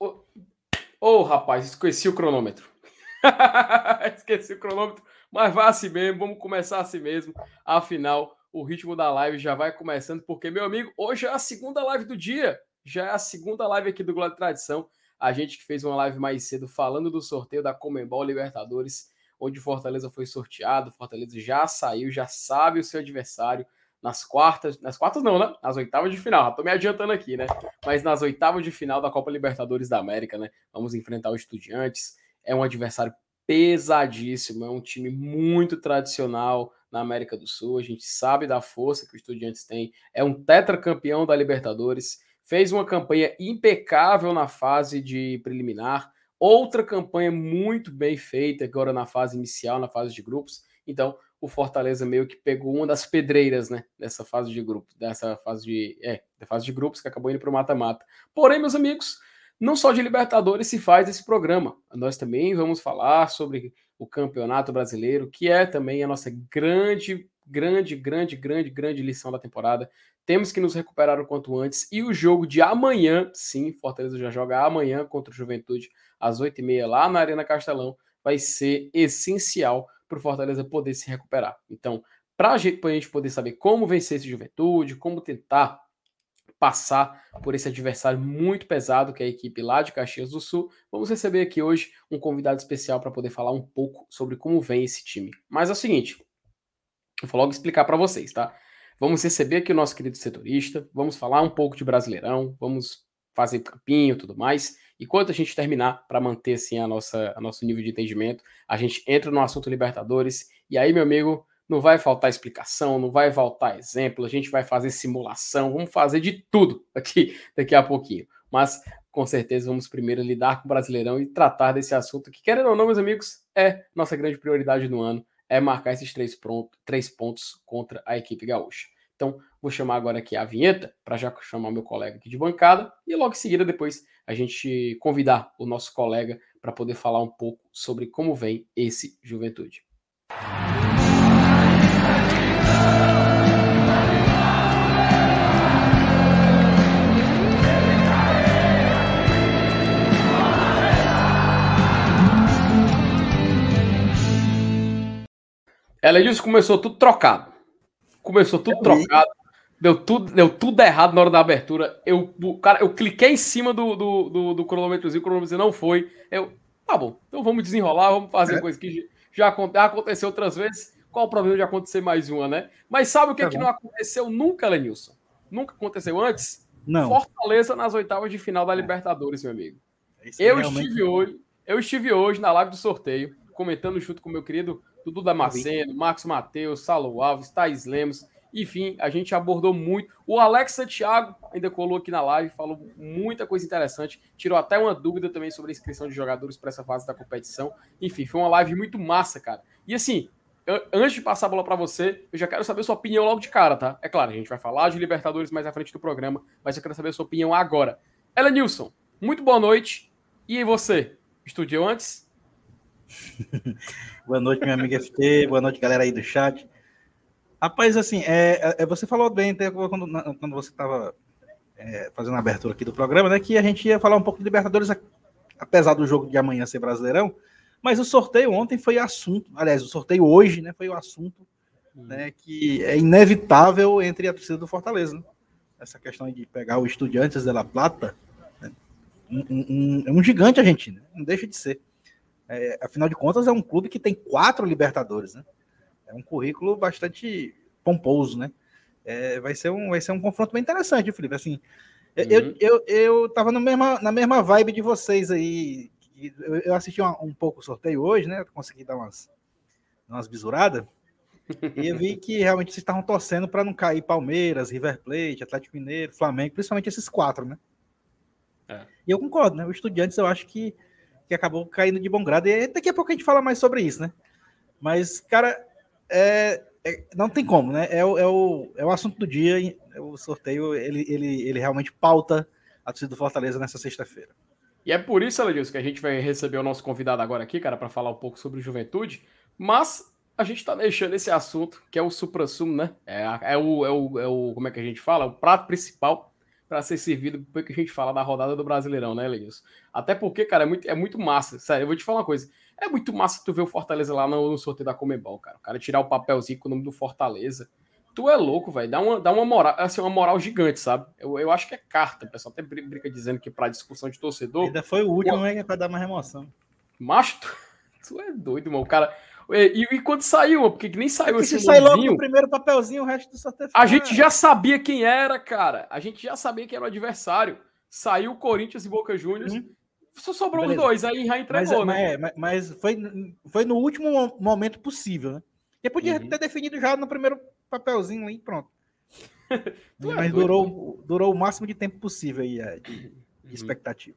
Ô, oh, rapaz, esqueci o cronômetro. esqueci o cronômetro, mas vai assim mesmo, vamos começar assim mesmo. Afinal, o ritmo da live já vai começando, porque, meu amigo, hoje é a segunda live do dia. Já é a segunda live aqui do Glória Tradição. A gente que fez uma live mais cedo falando do sorteio da Comembol Libertadores, onde Fortaleza foi sorteado. Fortaleza já saiu, já sabe o seu adversário nas quartas, nas quartas não, né? Nas oitavas de final. Já tô me adiantando aqui, né? Mas nas oitavas de final da Copa Libertadores da América, né? Vamos enfrentar os Estudiantes. É um adversário pesadíssimo, é um time muito tradicional na América do Sul. A gente sabe da força que os Estudiantes têm. É um tetracampeão da Libertadores. Fez uma campanha impecável na fase de preliminar. Outra campanha muito bem feita agora na fase inicial, na fase de grupos. Então, o Fortaleza meio que pegou uma das pedreiras, né, dessa fase de grupo, dessa fase de, é, da fase de grupos que acabou indo para o mata-mata. Porém, meus amigos, não só de Libertadores se faz esse programa. Nós também vamos falar sobre o Campeonato Brasileiro, que é também a nossa grande, grande, grande, grande, grande lição da temporada. Temos que nos recuperar o quanto antes. E o jogo de amanhã, sim, Fortaleza já joga amanhã contra o Juventude, às 8h30, lá na Arena Castelão, vai ser essencial para o Fortaleza poder se recuperar. Então, para a gente poder saber como vencer esse Juventude, como tentar passar por esse adversário muito pesado que é a equipe lá de Caxias do Sul, vamos receber aqui hoje um convidado especial para poder falar um pouco sobre como vem esse time. Mas é o seguinte, vou logo explicar para vocês, tá? Vamos receber aqui o nosso querido setorista, vamos falar um pouco de Brasileirão, vamos fazer campinho e tudo mais. E quando a gente terminar, para manter assim a nossa a nosso nível de entendimento, a gente entra no assunto Libertadores. E aí, meu amigo, não vai faltar explicação, não vai faltar exemplo, a gente vai fazer simulação, vamos fazer de tudo aqui daqui a pouquinho. Mas com certeza vamos primeiro lidar com o Brasileirão e tratar desse assunto que, querendo ou não, meus amigos, é nossa grande prioridade no ano, é marcar esses três, pronto, três pontos contra a equipe gaúcha. Então, vou chamar agora aqui a vinheta para já chamar meu colega aqui de bancada e logo em seguida depois a gente convidar o nosso colega para poder falar um pouco sobre como vem esse Juventude. Ela disse começou tudo trocado. Começou tudo trocado. Deu tudo, deu tudo errado na hora da abertura. Eu, cara, eu cliquei em cima do, do, do, do cronômetrozinho, o cronômetro não foi. Eu, tá bom, então vamos desenrolar, vamos fazer é. coisa que já, aconteceu outras vezes. Qual o problema de acontecer mais uma, né? Mas sabe o que, tá é que não aconteceu nunca, Lenilson? Nunca aconteceu antes? Não. Fortaleza nas oitavas de final da é. Libertadores, meu amigo. eu realmente... estive hoje, eu estive hoje na live do sorteio, comentando junto com meu querido Dudu Damasceno, Marcos Mateus, Salo Alves, Thais Lemos, enfim, a gente abordou muito. O Alex Santiago ainda colou aqui na live, falou muita coisa interessante, tirou até uma dúvida também sobre a inscrição de jogadores para essa fase da competição. Enfim, foi uma live muito massa, cara. E assim, antes de passar a bola para você, eu já quero saber sua opinião logo de cara, tá? É claro, a gente vai falar de Libertadores mais à frente do programa, mas eu quero saber sua opinião agora. Ela Nilson, muito boa noite. E você? Estudou antes? boa noite, minha amiga FT. Boa noite, galera aí do chat. Rapaz, assim, é, é, você falou bem até quando, quando você estava é, fazendo a abertura aqui do programa, né? Que a gente ia falar um pouco de Libertadores, apesar do jogo de amanhã ser brasileirão. Mas o sorteio ontem foi assunto, aliás, o sorteio hoje, né? Foi o assunto hum. né, que é inevitável entre a torcida do Fortaleza. Né? Essa questão de pegar o Estudiantes de La Plata, né? um, um, um, um gigante argentino, não deixa de ser. É, afinal de contas, é um clube que tem quatro Libertadores, né? É um currículo bastante pomposo, né? É, vai, ser um, vai ser um confronto bem interessante, Felipe. Assim, uhum. eu, eu, eu tava no mesma, na mesma vibe de vocês aí. Eu, eu assisti um, um pouco o sorteio hoje, né? Consegui dar umas, umas bisuradas. e eu vi que realmente vocês estavam torcendo para não cair Palmeiras, River Plate, Atlético Mineiro, Flamengo, principalmente esses quatro, né? É. E eu concordo, né? O Estudiantes eu acho que, que acabou caindo de bom grado. E daqui a pouco a gente fala mais sobre isso, né? Mas, cara, é, é, não tem como, né? É o, é, o, é o assunto do dia. O sorteio ele, ele, ele realmente pauta a torcida do Fortaleza nessa sexta-feira. E é por isso, Aladilson, que a gente vai receber o nosso convidado agora aqui, cara, para falar um pouco sobre juventude. Mas a gente está deixando esse assunto, que é o supra-sumo, né? É, é, o, é, o, é o. Como é que a gente fala? O prato principal para ser servido depois que a gente fala da rodada do Brasileirão, né, Lenilson? Até porque, cara, é muito, é muito massa. Sério, eu vou te falar uma coisa. É muito massa tu ver o Fortaleza lá no, no sorteio da Comebol, cara. O cara tirar o papelzinho com o nome do Fortaleza. Tu é louco, velho. Dá uma, dá uma moral, assim, uma moral gigante, sabe? Eu, eu acho que é carta. O pessoal até brinca dizendo que para discussão de torcedor. Ainda foi o último, né? Pra dar mais emoção. Macho, tu, tu é doido, mano. O cara. E, e, quando saiu, porque nem saiu é esse Se sai logo no primeiro papelzinho, o resto do sorteio. A gente já sabia quem era, cara. A gente já sabia quem era o adversário. Saiu Corinthians e Boca Juniors. Uhum. Só sobrou Beleza. os dois, aí já entregou, mas, né? Mas, mas, foi, foi no último momento possível, né? E podia uhum. ter definido já no primeiro papelzinho aí, pronto. mas é durou, durou o máximo de tempo possível aí, é, de, de uhum. expectativa.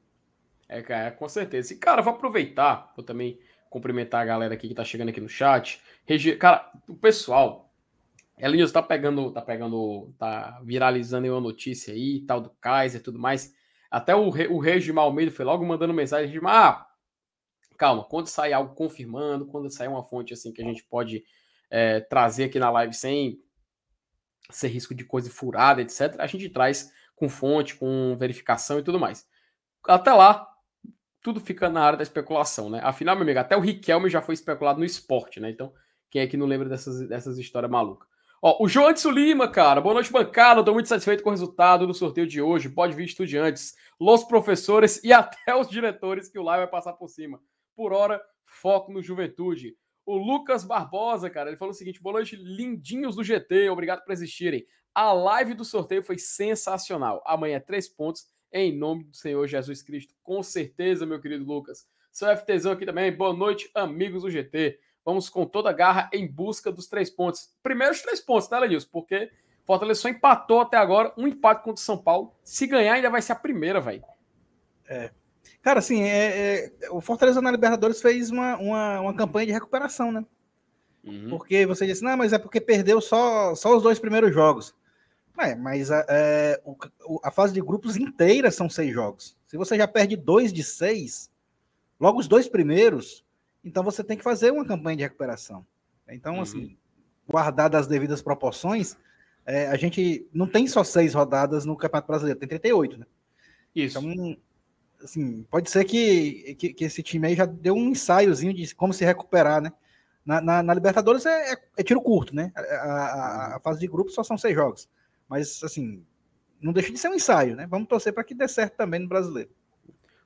É, cara, com certeza. E, cara, vou aproveitar, vou também cumprimentar a galera aqui que tá chegando aqui no chat. Regi... Cara, o pessoal, Elinhos tá pegando, tá pegando, tá viralizando uma notícia aí, tal do Kaiser e tudo mais. Até o, o Regimar Almeida foi logo mandando mensagem de ah, calma, quando sair algo confirmando, quando sair uma fonte assim que a gente pode é, trazer aqui na live sem ser risco de coisa furada, etc., a gente traz com fonte, com verificação e tudo mais. Até lá, tudo fica na área da especulação, né? Afinal, meu amigo, até o Riquelme já foi especulado no esporte, né? Então, quem é que não lembra dessas, dessas histórias malucas? Ó, o João Edson Lima, cara. Boa noite, bancada. Estou muito satisfeito com o resultado do sorteio de hoje. Pode vir estudiantes, los professores e até os diretores que o live vai passar por cima. Por hora, foco no juventude. O Lucas Barbosa, cara, ele falou o seguinte: boa noite, lindinhos do GT. Obrigado por existirem. A live do sorteio foi sensacional. Amanhã, três pontos, em nome do Senhor Jesus Cristo. Com certeza, meu querido Lucas. Seu FTzão aqui também. Boa noite, amigos do GT. Vamos com toda a garra em busca dos três pontos. Primeiros três pontos, né, Lenilson? Porque Fortaleza só empatou até agora, um empate contra o São Paulo. Se ganhar, ainda vai ser a primeira, velho. É. Cara, assim, é, é, o Fortaleza na Libertadores fez uma, uma, uma campanha de recuperação, né? Uhum. Porque você disse, não, mas é porque perdeu só, só os dois primeiros jogos. É, mas a, é, a fase de grupos inteira são seis jogos. Se você já perde dois de seis, logo os dois primeiros, então você tem que fazer uma campanha de recuperação. Então, assim, uhum. assim, guardar as devidas proporções, é, a gente não tem só seis rodadas no Campeonato Brasileiro, tem 38, né? Isso. Então, assim, pode ser que, que, que, esse time aí já deu um ensaiozinho de como se recuperar, né? Na, na, na Libertadores é, é, é, tiro curto, né? A, a, a, fase de grupo só são seis jogos. Mas, assim, não deixa de ser um ensaio, né? Vamos torcer para que dê certo também no brasileiro.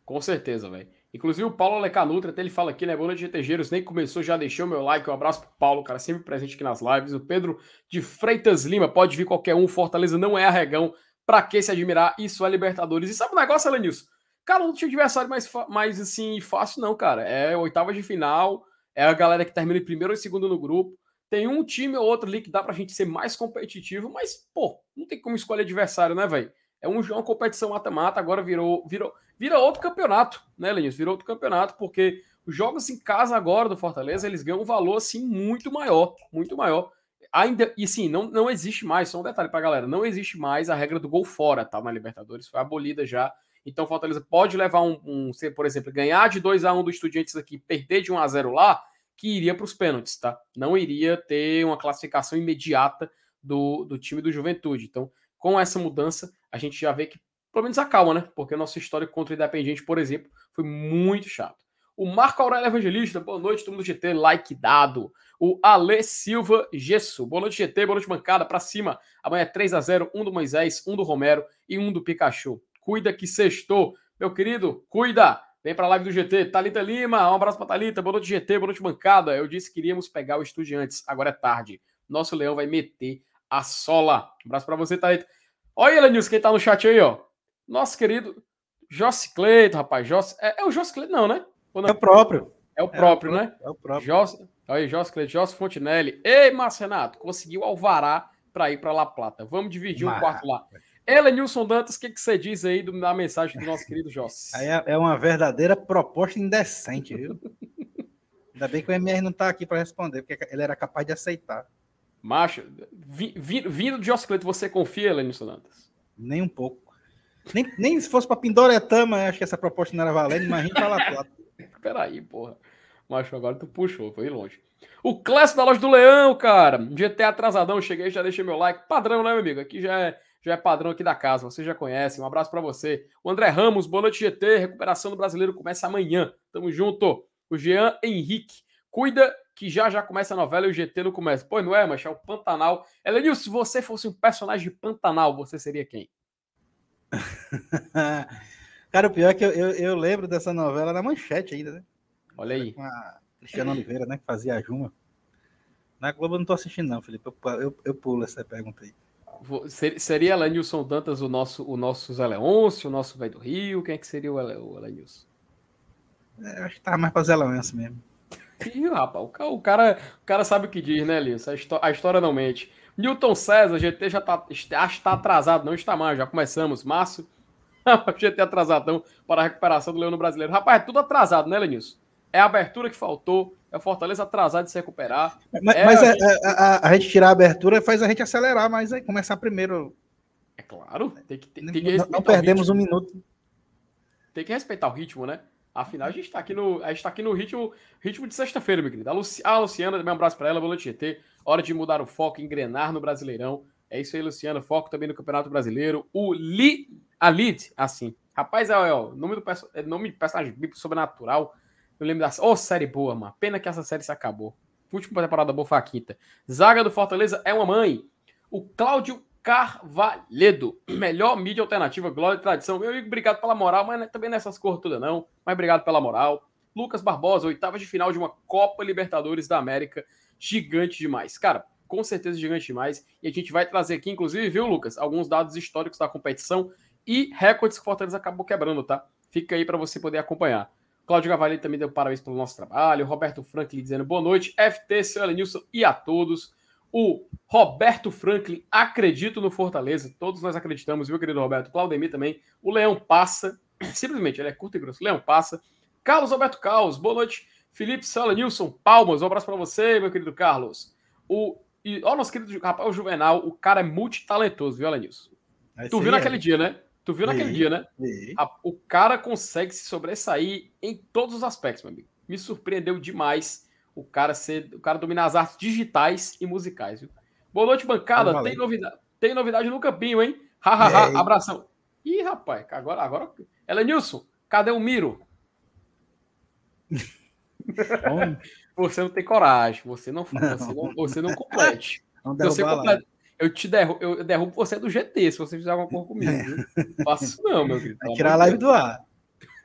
Com certeza, velho. Inclusive o Paulo Alecanutra, até ele fala aqui, né? Boa noite, GTGeiros. Nem começou, já deixou meu like. Um abraço pro Paulo, cara, sempre presente aqui nas lives. O Pedro de Freitas Lima, pode vir qualquer um. Fortaleza não é arregão. Pra que se admirar? Isso é Libertadores. E sabe o um negócio, Elenilson? Cara, não tinha adversário mais, mais assim, fácil, não, cara. É oitava de final, é a galera que termina em primeiro e segundo no grupo. Tem um time ou outro ali que dá pra gente ser mais competitivo, mas, pô, não tem como escolher adversário, né, velho? É um, uma competição mata-mata, agora virou, virou, vira outro campeonato, né, Lenis? Virou outro campeonato, porque os jogos em casa agora do Fortaleza, eles ganham um valor, assim, muito maior, muito maior. Ainda, e sim, não, não existe mais, só um detalhe pra galera, não existe mais a regra do gol fora, tá, na Libertadores, foi abolida já. Então o Fortaleza pode levar um, um por exemplo, ganhar de 2 a 1 do Estudiantes aqui, perder de 1 a 0 lá, que iria para os pênaltis, tá? Não iria ter uma classificação imediata do, do time do Juventude. Então, com essa mudança, a gente já vê que pelo menos acalma, né? Porque a nossa história contra o Independente, por exemplo, foi muito chato. O Marco Aurélio Evangelista, boa noite, todo mundo do GT, like dado. O Ale Silva Gesso, boa noite, GT, boa noite, bancada, pra cima. Amanhã é 3 a 0 um do Moisés, um do Romero e um do Pikachu. Cuida que sextou. Meu querido, cuida! Vem pra live do GT. Talita Lima, um abraço pra Talita, boa noite, GT, boa noite, bancada. Eu disse que iríamos pegar o Estudiantes, agora é tarde. Nosso leão vai meter a sola. Um abraço pra você, Talita. Olha, Elenilson, quem tá no chat aí, ó. Nosso querido Jossi Cleito, rapaz. Jossi... É, é o Jossi Cleito, não, né? Não? É o próprio. É o próprio, é o né? É o próprio. Jossi... Aí, Jossi Cleito, Jossi Fontinelli. Ei, Márcio Renato, conseguiu alvará para ir para La Plata. Vamos dividir um quarto lá. Elenilson Dantas, o que, que você diz aí da mensagem do nosso querido Jossi? Aí é, é uma verdadeira proposta indecente, viu? Ainda bem que o MR não está aqui para responder, porque ele era capaz de aceitar. Macho, vi, vi, vindo de Jossi Cleito, você confia, Elenilson Dantas? Nem um pouco. Nem, nem se fosse para Pindoretama, acho que essa proposta não era valendo, imagina para La Plata. Peraí, porra. Macho, agora tu puxou, foi longe. O clássico da loja do Leão, cara. GT atrasadão, cheguei, já deixei meu like. Padrão, né, meu amigo? Aqui já é, já é padrão aqui da casa, você já conhece. Um abraço para você. O André Ramos, boa noite, GT. Recuperação do brasileiro começa amanhã. Tamo junto. O Jean Henrique, cuida que já já começa a novela e o GT não começa. Pois não é, mas é o Pantanal. Elenil, se você fosse um personagem de Pantanal, você seria quem? Cara, o pior é que eu, eu, eu, lembro dessa novela na manchete ainda, né? Olha aí. Com a Cristiana Oliveira, né? Que fazia a Juma. Na Globo eu não tô assistindo, não, Felipe. Eu, eu, eu pulo essa pergunta aí. Seria Elenilson Dantas o nosso, o nosso Zé Leôncio, o nosso velho do Rio? Quem é que seria o, Elenilson? É, acho que tá mais pra Zé Leôncio mesmo. Ih, rapaz, o cara, o cara sabe o que diz, né, Lilson? A, história não mente. Newton César, GT já tá, acho que tá atrasado, não está mais, já começamos. Márcio, GT atrasadão para a recuperação do Leão Brasileiro. Rapaz, é tudo atrasado, né, Lenilson? É a abertura que faltou, é o Fortaleza atrasado de se recuperar. Mas, é mas a, gente... A, a, a, gente tirar a abertura faz a gente acelerar, mas aí começar primeiro. É claro, tem que, tem, tem que Não perdemos um minuto. Tem que respeitar o ritmo, né? Afinal, a gente está aqui no, a gente tá aqui no ritmo, ritmo de sexta-feira, meu querido. A, Luci, a Luciana, também um abraço para ela, boa noite, GT. Hora de mudar o foco, engrenar no Brasileirão. É isso aí, Luciana. Foco também no Campeonato Brasileiro. O Li, a Lid, assim. Rapaz, é, é o nome do é nome de personagem bíblico sobrenatural. Eu lembro da. Ô, oh, série boa, mano. Pena que essa série se acabou. Última temporada boa foi a quinta. Zaga do Fortaleza é uma mãe. O Cláudio Carvalhedo. Melhor mídia alternativa, glória e tradição. Meu amigo, obrigado pela moral, mas é também nessas cores todas não. Mas obrigado pela moral. Lucas Barbosa, oitava de final de uma Copa Libertadores da América. Gigante demais. Cara, com certeza gigante demais. E a gente vai trazer aqui, inclusive, viu, Lucas, alguns dados históricos da competição e recordes que o Fortaleza acabou quebrando, tá? Fica aí para você poder acompanhar. Cláudio Gavalli também deu parabéns pelo nosso trabalho. Roberto Franklin dizendo boa noite. FT, seu Elenilson e a todos. O Roberto Franklin, acredito no Fortaleza. Todos nós acreditamos, viu, querido Roberto? Claudemir também. O Leão passa. Simplesmente, ele é curto e grosso. Leão passa. Carlos Alberto Caos, boa noite. Felipe Sala Nilson, palmas. Um abraço para você, meu querido Carlos. O e, ó, nosso querido rapaz, o Juvenal, o cara é multitalentoso, viu, Alanilson? Tu viu é. naquele dia, né? Tu viu naquele dia, né? A, o cara consegue se sobressair em todos os aspectos, meu amigo. Me surpreendeu demais o cara ser, o cara dominar as artes digitais e musicais, viu? Boa noite, bancada. Tem novidade, tem novidade no campinho, hein? Hahaha, abração. Ih, rapaz, agora, agora. Ela Nilson, cadê o Miro? Você não tem coragem, você não faz, você não, você não complete. Não você complete. Eu te derrubo, eu derrubo você do GT se você fizer alguma coisa comigo. Não faço isso não, meu filho. Vai tirar a live do ar.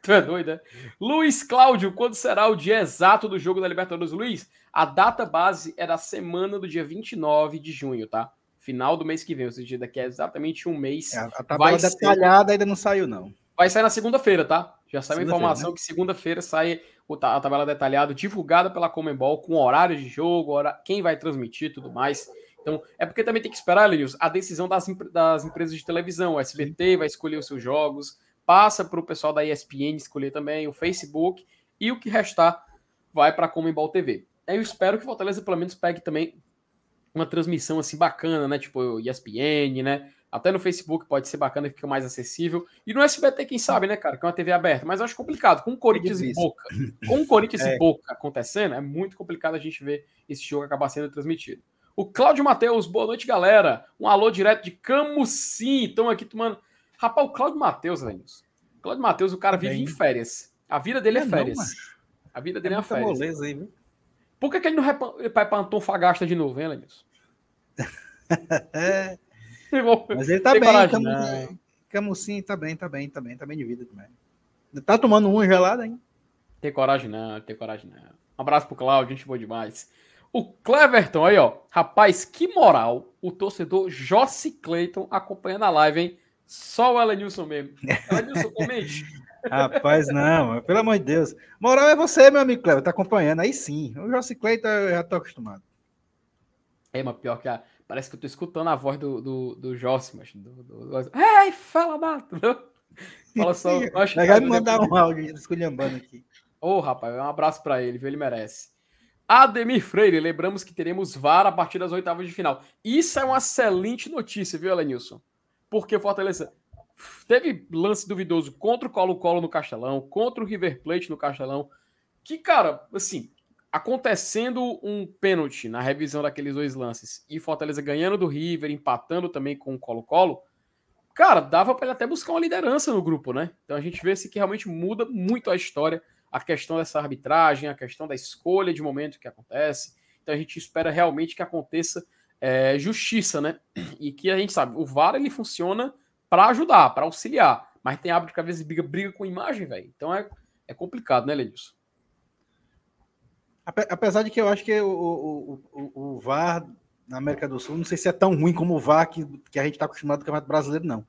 Tu é doido, né? Luiz Cláudio, quando será o dia exato do jogo da Libertadores? Luiz, a data base é da semana do dia 29 de junho, tá? Final do mês que vem, ou seja, daqui a exatamente um mês. É, a tabela detalhada ser... ainda não saiu, não. Vai sair na segunda-feira, tá? Já saiu a informação né? que segunda-feira sai a tabela detalhada, divulgada pela Comembol, com horário de jogo, hora, quem vai transmitir e tudo mais. Então, é porque também tem que esperar, Lenius, a decisão das, das empresas de televisão. O SBT vai escolher os seus jogos, passa para o pessoal da ESPN escolher também, o Facebook, e o que restar vai para a Comembol TV. Eu espero que o Fortaleza pelo menos pegue também uma transmissão assim bacana, né? Tipo ESPN, né? Até no Facebook pode ser bacana, fica mais acessível. E no SBT, quem sabe, né, cara? Que é uma TV aberta. Mas eu acho complicado. Com o Corinthians é e Boca. Com o Corinthians é. e Boca acontecendo, é muito complicado a gente ver esse jogo acabar sendo transmitido. O Cláudio Matheus, boa noite, galera. Um alô direto de Camusim. Estão aqui tomando. Rapaz, o Cláudio Matheus, Lenils. Cláudio Matheus, o cara vive Bem... em férias. A vida dele é, é férias. Não, a vida dele é, é férias. Moleza aí, viu? Por que, que ele não vai para Antofagasta de novo, hein, Lenils? é. Mas ele tá bem, coragem, Cam... Camusim tá bem, tá bem, tá bem, tá bem de vida também. Tá tomando um gelado, hein? Tem coragem não, tem coragem não. Um abraço pro Claudio, gente boa demais. O Cleverton aí, ó. Rapaz, que moral o torcedor Jossi Clayton acompanhando a live, hein? Só o Elenilson mesmo. Elenilson, comente. Rapaz, não, pelo amor de Deus. Moral é você, meu amigo Clever, tá acompanhando. Aí sim. O Jossi Clayton eu já tô acostumado. É, mas pior que a, Parece que eu tô escutando a voz do, do, do Jossi, mas. Do, do. Ei, fala, Mato! Fala só. Acho vai me mandar um áudio esculhambando aqui. Ô, oh, rapaz, um abraço para ele, viu? Ele merece. Ademir Freire, lembramos que teremos VAR a partir das oitavas de final. Isso é uma excelente notícia, viu, Elenilson? Porque Fortaleza teve lance duvidoso contra o Colo-Colo no Castelão, contra o River Plate no Castelão. Que, cara, assim, acontecendo um pênalti na revisão daqueles dois lances e Fortaleza ganhando do River, empatando também com o Colo-Colo, cara, dava para ele até buscar uma liderança no grupo, né? Então a gente vê se que realmente muda muito a história, a questão dessa arbitragem, a questão da escolha de momento que acontece. Então a gente espera realmente que aconteça é, justiça, né? E que a gente sabe, o VAR ele funciona para ajudar, para auxiliar, mas tem árbitro que às vezes briga, briga com imagem, velho. Então é, é complicado, né, Lenilson? Apesar de que eu acho que o, o, o, o VAR na América do Sul, não sei se é tão ruim como o VAR que, que a gente está acostumado no Campeonato Brasileiro, não.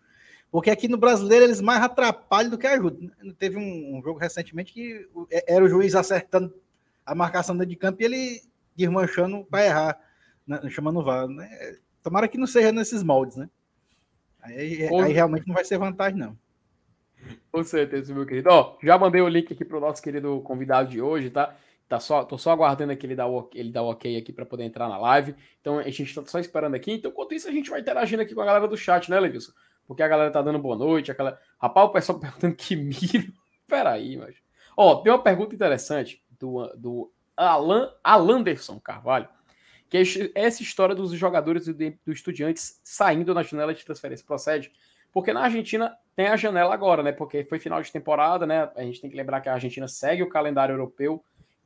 Porque aqui no brasileiro eles mais atrapalham do que ajudam. Teve um, jogo recentemente que é, era o juiz acertando a marcação dentro de campo e ele desmanchando para errar, né, chamando o VAR. Né? Tomara que não seja nesses moldes, né? Aí, aí, realmente não vai ser vantagem, não. Com certeza, meu querido. Ó, já mandei o link aqui para o nosso querido convidado de hoje, tá? Tá só, tô só aguardando que ele dá o, ele dá o ok aqui para poder entrar na live. Então a gente tá só esperando aqui. Então, enquanto isso, a gente vai interagindo aqui com a galera do chat, né, Levilson? Porque a galera tá dando boa noite. Aquela... Rapaz, o pessoal perguntando que miro. Peraí, mas. Ó, tem uma pergunta interessante do, do Alan Alanderson Carvalho, que é essa história dos jogadores do, do Estudiantes saindo na janela de transferência. Procede? Porque na Argentina tem a janela agora, né? Porque foi final de temporada, né? A gente tem que lembrar que a Argentina segue o calendário europeu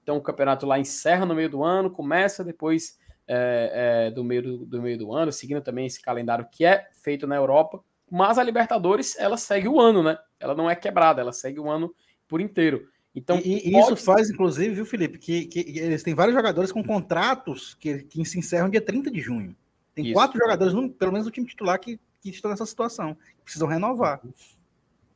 então o campeonato lá encerra no meio do ano, começa depois é, é, do, meio do, do, meio do ano, seguindo também esse calendário que é feito na Europa. Mas a Libertadores, ela segue o ano, né? Ela não é quebrada, ela segue o ano por inteiro. Então, e, e pode... isso faz, inclusive, viu, Felipe, que, que, eles têm vários jogadores com contratos que, que se encerram dia 30 de junho. Tem isso. quatro jogadores, pelo menos no time titular, que, que estão nessa situação. Precisam renovar.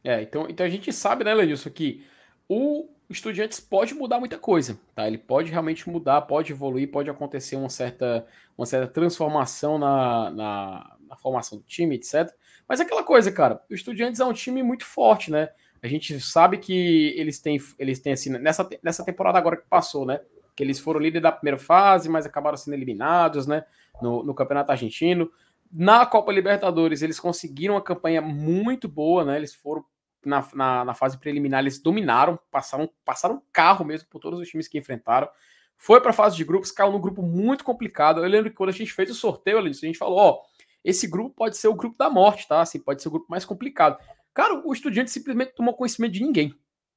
É, então, então a gente sabe, né, Lenilson, que o o Estudiantes pode mudar muita coisa, tá? Ele pode realmente mudar, pode evoluir, pode acontecer uma certa, uma certa transformação na, na, na formação do time, etc. Mas é aquela coisa, cara, o Estudiantes é um time muito forte, né? A gente sabe que eles têm, eles têm assim, nessa, nessa temporada agora que passou, né? Que eles foram líder da primeira fase, mas acabaram sendo eliminados, né? No, no Campeonato Argentino. Na Copa Libertadores, eles conseguiram uma campanha muito boa, né? Eles foram na, na, na, fase preliminar eles dominaram, passaram, passaram carro mesmo por todos os times que enfrentaram. Foi para a fase de grupos, caiu num grupo muito complicado. Eu lembro que quando a gente fez o sorteio, a gente falou: ó, esse grupo pode ser o grupo da morte, tá? Assim, pode ser o grupo mais complicado. Cara, o estudante simplesmente tomou conhecimento de ninguém.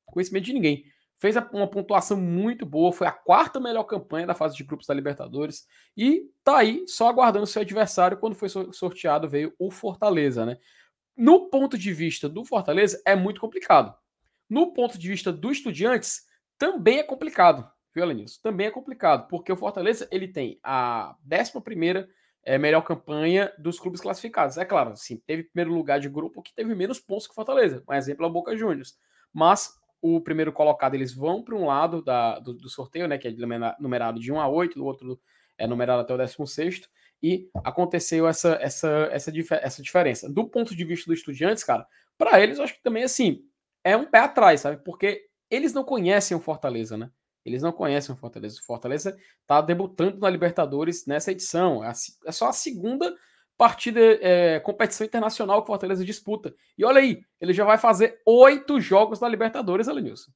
Conhecimento de ninguém. Fez uma pontuação muito boa, foi a quarta melhor campanha da fase de grupos da Libertadores. E tá aí, só aguardando seu adversário. Quando foi sorteado, veio o Fortaleza, né? No ponto de vista do Fortaleza, é muito complicado. No ponto de vista do Estudiantes, também é complicado, viu, Alenilson? Também é complicado, porque o Fortaleza ele tem a 11 é, melhor campanha dos clubes classificados. É claro, sim, teve primeiro lugar de grupo que teve menos pontos que o Fortaleza. Um exemplo é o Boca Juniors. Mas o primeiro colocado, eles vão para um lado da, do, do, sorteio, né? Que é numerado de 1 a 8, o outro é numerado até o 16 e aconteceu essa, essa, essa, essa diferença. Do ponto de vista dos estudiantes, cara, para eles eu acho que também assim é um pé atrás, sabe? Porque eles não conhecem o Fortaleza, né? Eles não conhecem o Fortaleza. O Fortaleza está debutando na Libertadores nessa edição. É, é só a segunda partida, é, competição internacional que o Fortaleza disputa. E olha aí, ele já vai fazer oito jogos na Libertadores, Alenilson.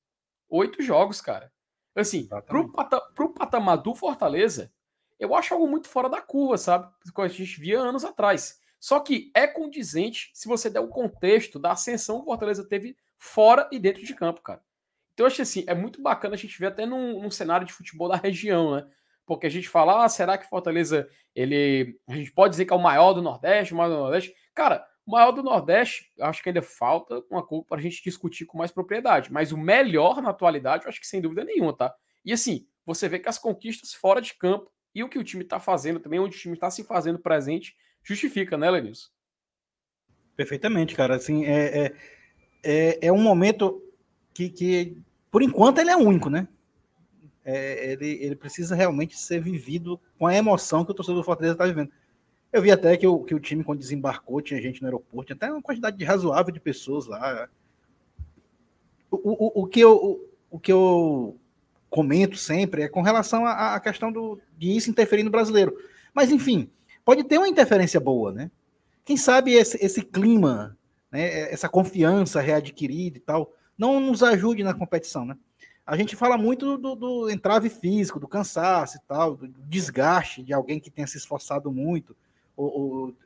Oito jogos, cara. Assim, para o pata, patamar do Fortaleza, eu acho algo muito fora da curva, sabe? Que a gente via anos atrás. Só que é condizente se você der o contexto da ascensão que o Fortaleza teve fora e dentro de campo, cara. Então, eu acho assim, é muito bacana a gente ver até num, num cenário de futebol da região, né? Porque a gente fala, ah, será que Fortaleza, ele. A gente pode dizer que é o maior do Nordeste, o maior do Nordeste. Cara, o maior do Nordeste, acho que ainda falta uma coisa para a gente discutir com mais propriedade. Mas o melhor na atualidade, eu acho que sem dúvida nenhuma, tá? E assim, você vê que as conquistas fora de campo e o que o time está fazendo também, onde o time está se fazendo presente, justifica, né, Lenilson? Perfeitamente, cara. Assim, é, é, é, é um momento que, que, por enquanto, ele é único, né? É, ele, ele precisa realmente ser vivido com a emoção que o torcedor do Fortaleza está vivendo. Eu vi até que o, que o time, quando desembarcou, tinha gente no aeroporto, tinha até uma quantidade razoável de pessoas lá. O, o, o, que, eu, o, o que eu comento sempre é com relação à, à questão do, de isso interferir no brasileiro. Mas, enfim, pode ter uma interferência boa, né? Quem sabe esse, esse clima, né, essa confiança readquirida e tal, não nos ajude na competição, né? A gente fala muito do, do entrave físico, do cansaço e tal, do desgaste de alguém que tenha se esforçado muito, ou, ou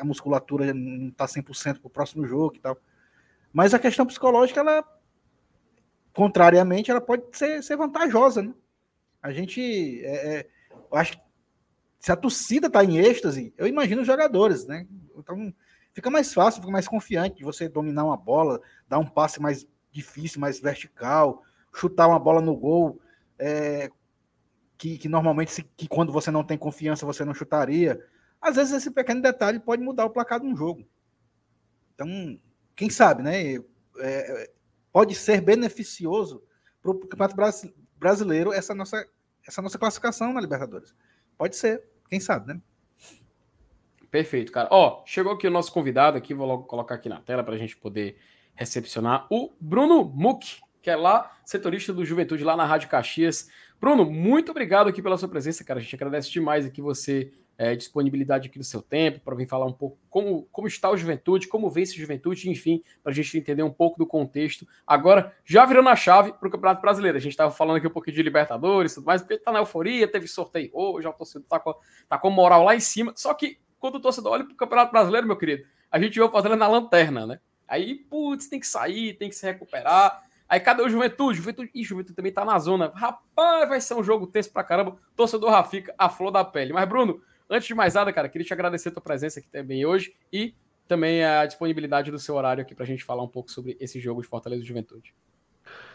a musculatura não está 100% para o próximo jogo e tal. Mas a questão psicológica, ela, contrariamente, ela pode ser, ser vantajosa, né? A gente, é, é, eu acho que se a torcida está em êxtase, eu imagino os jogadores, né? Então, fica mais fácil, fica mais confiante de você dominar uma bola, dar um passe mais difícil, mais vertical, chutar uma bola no gol, é, que, que, normalmente, que quando você não tem confiança, você não chutaria. Às vezes, esse pequeno detalhe pode mudar o placar de um jogo. Então, quem sabe, né? É pode ser beneficioso para o Campeonato Brasileiro essa nossa, essa nossa classificação na Libertadores. Pode ser, quem sabe, né? Perfeito, cara. Ó, chegou aqui o nosso convidado aqui, vou logo colocar aqui na tela para a gente poder recepcionar o Bruno Muck, que é lá, setorista do Juventude, lá na Rádio Caxias. Bruno, muito obrigado aqui pela sua presença, cara. A gente agradece demais aqui você, é, disponibilidade aqui do seu tempo, para vir falar um pouco como, como está o Juventude, como vem esse Juventude, enfim, para a gente entender um pouco do contexto. Agora, já virando a chave para o Campeonato Brasileiro. A gente estava falando aqui um pouquinho de Libertadores, tudo mais, porque está na euforia, teve sorteio hoje, o torcedor está com, tá com moral lá em cima. Só que quando o torcedor olha para o Campeonato Brasileiro, meu querido, a gente vai fazendo na lanterna, né? Aí, putz, tem que sair, tem que se recuperar. Aí cadê o Juventude? Juventude, ih, Juventude também tá na zona. Rapaz, vai ser um jogo tenso pra caramba. Torcedor Rafica, a flor da pele. Mas, Bruno, antes de mais nada, cara, queria te agradecer a tua presença aqui também hoje e também a disponibilidade do seu horário aqui pra gente falar um pouco sobre esse jogo de Fortaleza e Juventude.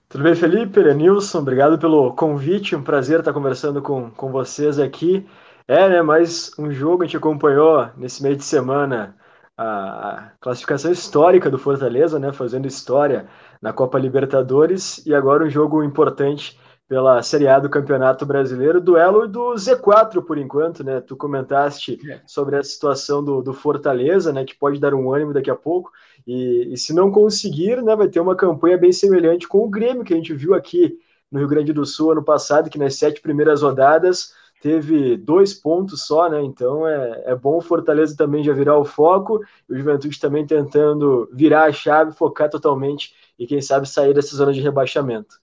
Tudo bem, Felipe? Lenilson, obrigado pelo convite. Um prazer estar conversando com, com vocês aqui. É, né? Mais um jogo a gente acompanhou nesse meio de semana a classificação histórica do Fortaleza, né, fazendo história na Copa Libertadores e agora um jogo importante pela Série A do Campeonato Brasileiro, duelo do Z4 por enquanto, né? Tu comentaste é. sobre a situação do, do, Fortaleza, né? Que pode dar um ânimo daqui a pouco. E, e, se não conseguir, né? Vai ter uma campanha bem semelhante com o Grêmio que a gente viu aqui no Rio Grande do Sul ano passado, que nas sete primeiras rodadas teve dois pontos só, né? Então é, é bom o Fortaleza também já virar o foco, e o Juventude também tentando virar a chave, focar totalmente e quem sabe sair dessa zona de rebaixamento.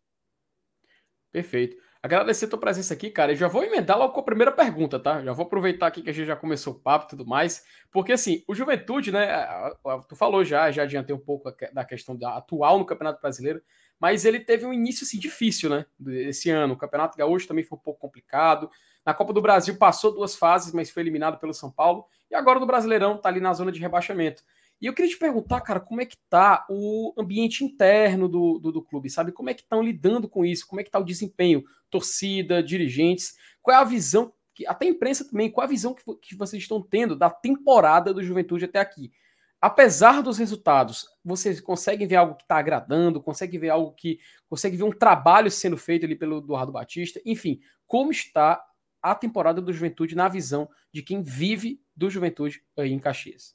Perfeito. Agradecer a tua presença aqui, cara. E já vou emendar logo com a primeira pergunta, tá? Já vou aproveitar aqui que a gente já começou o papo e tudo mais. Porque, assim, o Juventude, né? Tu falou já, já adiantei um pouco da questão da atual no Campeonato Brasileiro, mas ele teve um início, assim, difícil, né? Esse ano. O Campeonato Gaúcho também foi um pouco complicado. Na Copa do Brasil passou duas fases, mas foi eliminado pelo São Paulo. E agora no Brasileirão tá ali na zona de rebaixamento. E eu queria te perguntar, cara, como é que tá o ambiente interno do, do, do clube, sabe? Como é que estão lidando com isso? Como é que tá o desempenho? Torcida, dirigentes? Qual é a visão, que até a imprensa também, qual é a visão que, que vocês estão tendo da temporada do Juventude até aqui? apesar dos resultados, vocês conseguem ver algo que está agradando, conseguem ver algo que. consegue ver um trabalho sendo feito ali pelo Eduardo Batista, enfim, como está a temporada do Juventude na visão de quem vive do Juventude aí em Caxias.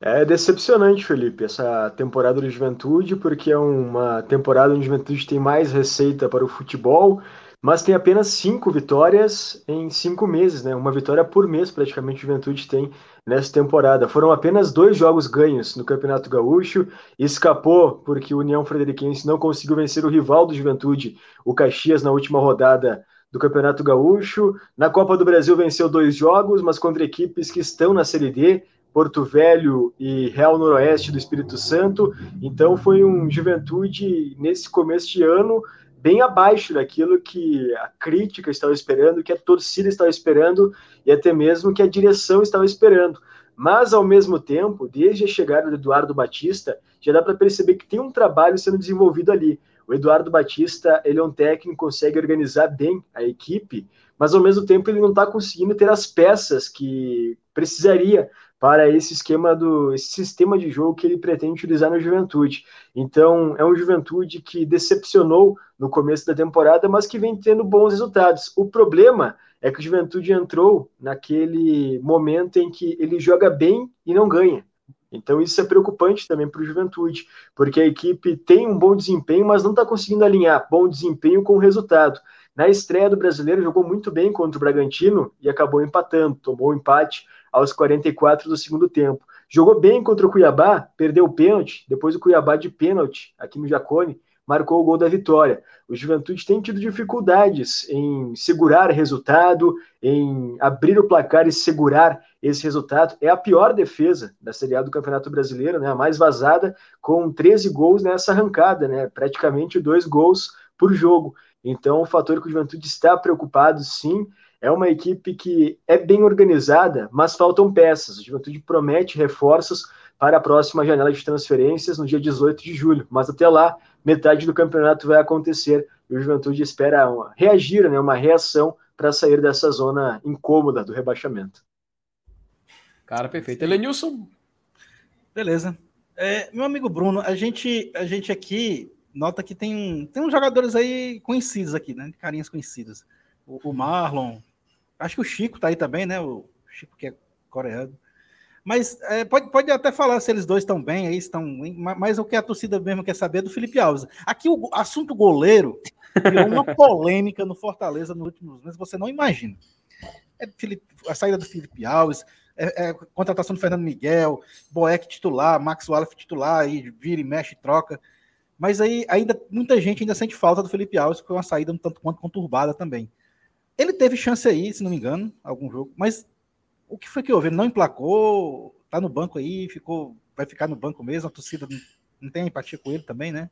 É decepcionante, Felipe, essa temporada do Juventude, porque é uma temporada onde o Juventude tem mais receita para o futebol, mas tem apenas cinco vitórias em cinco meses, né? Uma vitória por mês, praticamente, o Juventude tem nessa temporada. Foram apenas dois jogos ganhos no Campeonato Gaúcho, escapou porque o União Frederiquense não conseguiu vencer o rival do Juventude, o Caxias, na última rodada do Campeonato Gaúcho. Na Copa do Brasil venceu dois jogos, mas contra equipes que estão na Série D, Porto Velho e Real Noroeste do Espírito Santo. Então foi um Juventude nesse começo de ano bem abaixo daquilo que a crítica estava esperando, que a torcida estava esperando e até mesmo que a direção estava esperando. Mas, ao mesmo tempo, desde a chegada do Eduardo Batista, já dá para perceber que tem um trabalho sendo desenvolvido ali. O Eduardo Batista, ele é um técnico, consegue organizar bem a equipe, mas ao mesmo tempo ele não está conseguindo ter as peças que precisaria para esse esquema do esse sistema de jogo que ele pretende utilizar na Juventude. Então, é um Juventude que decepcionou no começo da temporada, mas que vem tendo bons resultados. O problema é que o Juventude entrou naquele momento em que ele joga bem e não ganha. Então isso é preocupante também para o Juventude, porque a equipe tem um bom desempenho, mas não está conseguindo alinhar bom desempenho com o resultado. Na estreia do brasileiro, jogou muito bem contra o Bragantino e acabou empatando, tomou o um empate aos 44 do segundo tempo. Jogou bem contra o Cuiabá, perdeu o pênalti, depois o Cuiabá de pênalti aqui no Jacone, marcou o gol da vitória. O Juventude tem tido dificuldades em segurar resultado, em abrir o placar e segurar esse resultado. É a pior defesa da Série A do Campeonato Brasileiro, né? a mais vazada, com 13 gols nessa arrancada, né? praticamente dois gols por jogo. Então, o fator que o Juventude está preocupado, sim, é uma equipe que é bem organizada, mas faltam peças. O Juventude promete reforços para a próxima janela de transferências no dia 18 de julho, mas até lá, metade do campeonato vai acontecer e o Juventude espera uma, reagir, né, uma reação para sair dessa zona incômoda do rebaixamento. Cara, perfeito. Elenilson? Beleza. É, meu amigo Bruno, a gente, a gente aqui nota que tem, tem uns jogadores aí conhecidos aqui, né? Carinhas conhecidas. O, o Marlon, acho que o Chico tá aí também, né? O Chico que é coreano. Mas é, pode, pode até falar se eles dois estão bem, aí estão. Mas o que a torcida mesmo quer saber é do Felipe Alves. Aqui o assunto goleiro virou uma polêmica no Fortaleza nos últimos meses, você não imagina. É Felipe, a saída do Felipe Alves, é, é, contratação do Fernando Miguel, Boeck titular, Max Wallace titular, aí vira e mexe, troca. Mas aí ainda muita gente ainda sente falta do Felipe Alves, que foi uma saída um tanto quanto conturbada também. Ele teve chance aí, se não me engano, algum jogo, mas o que foi que houve? Ele não emplacou, tá no banco aí, ficou, vai ficar no banco mesmo, a torcida não, tem empatia com ele também, né?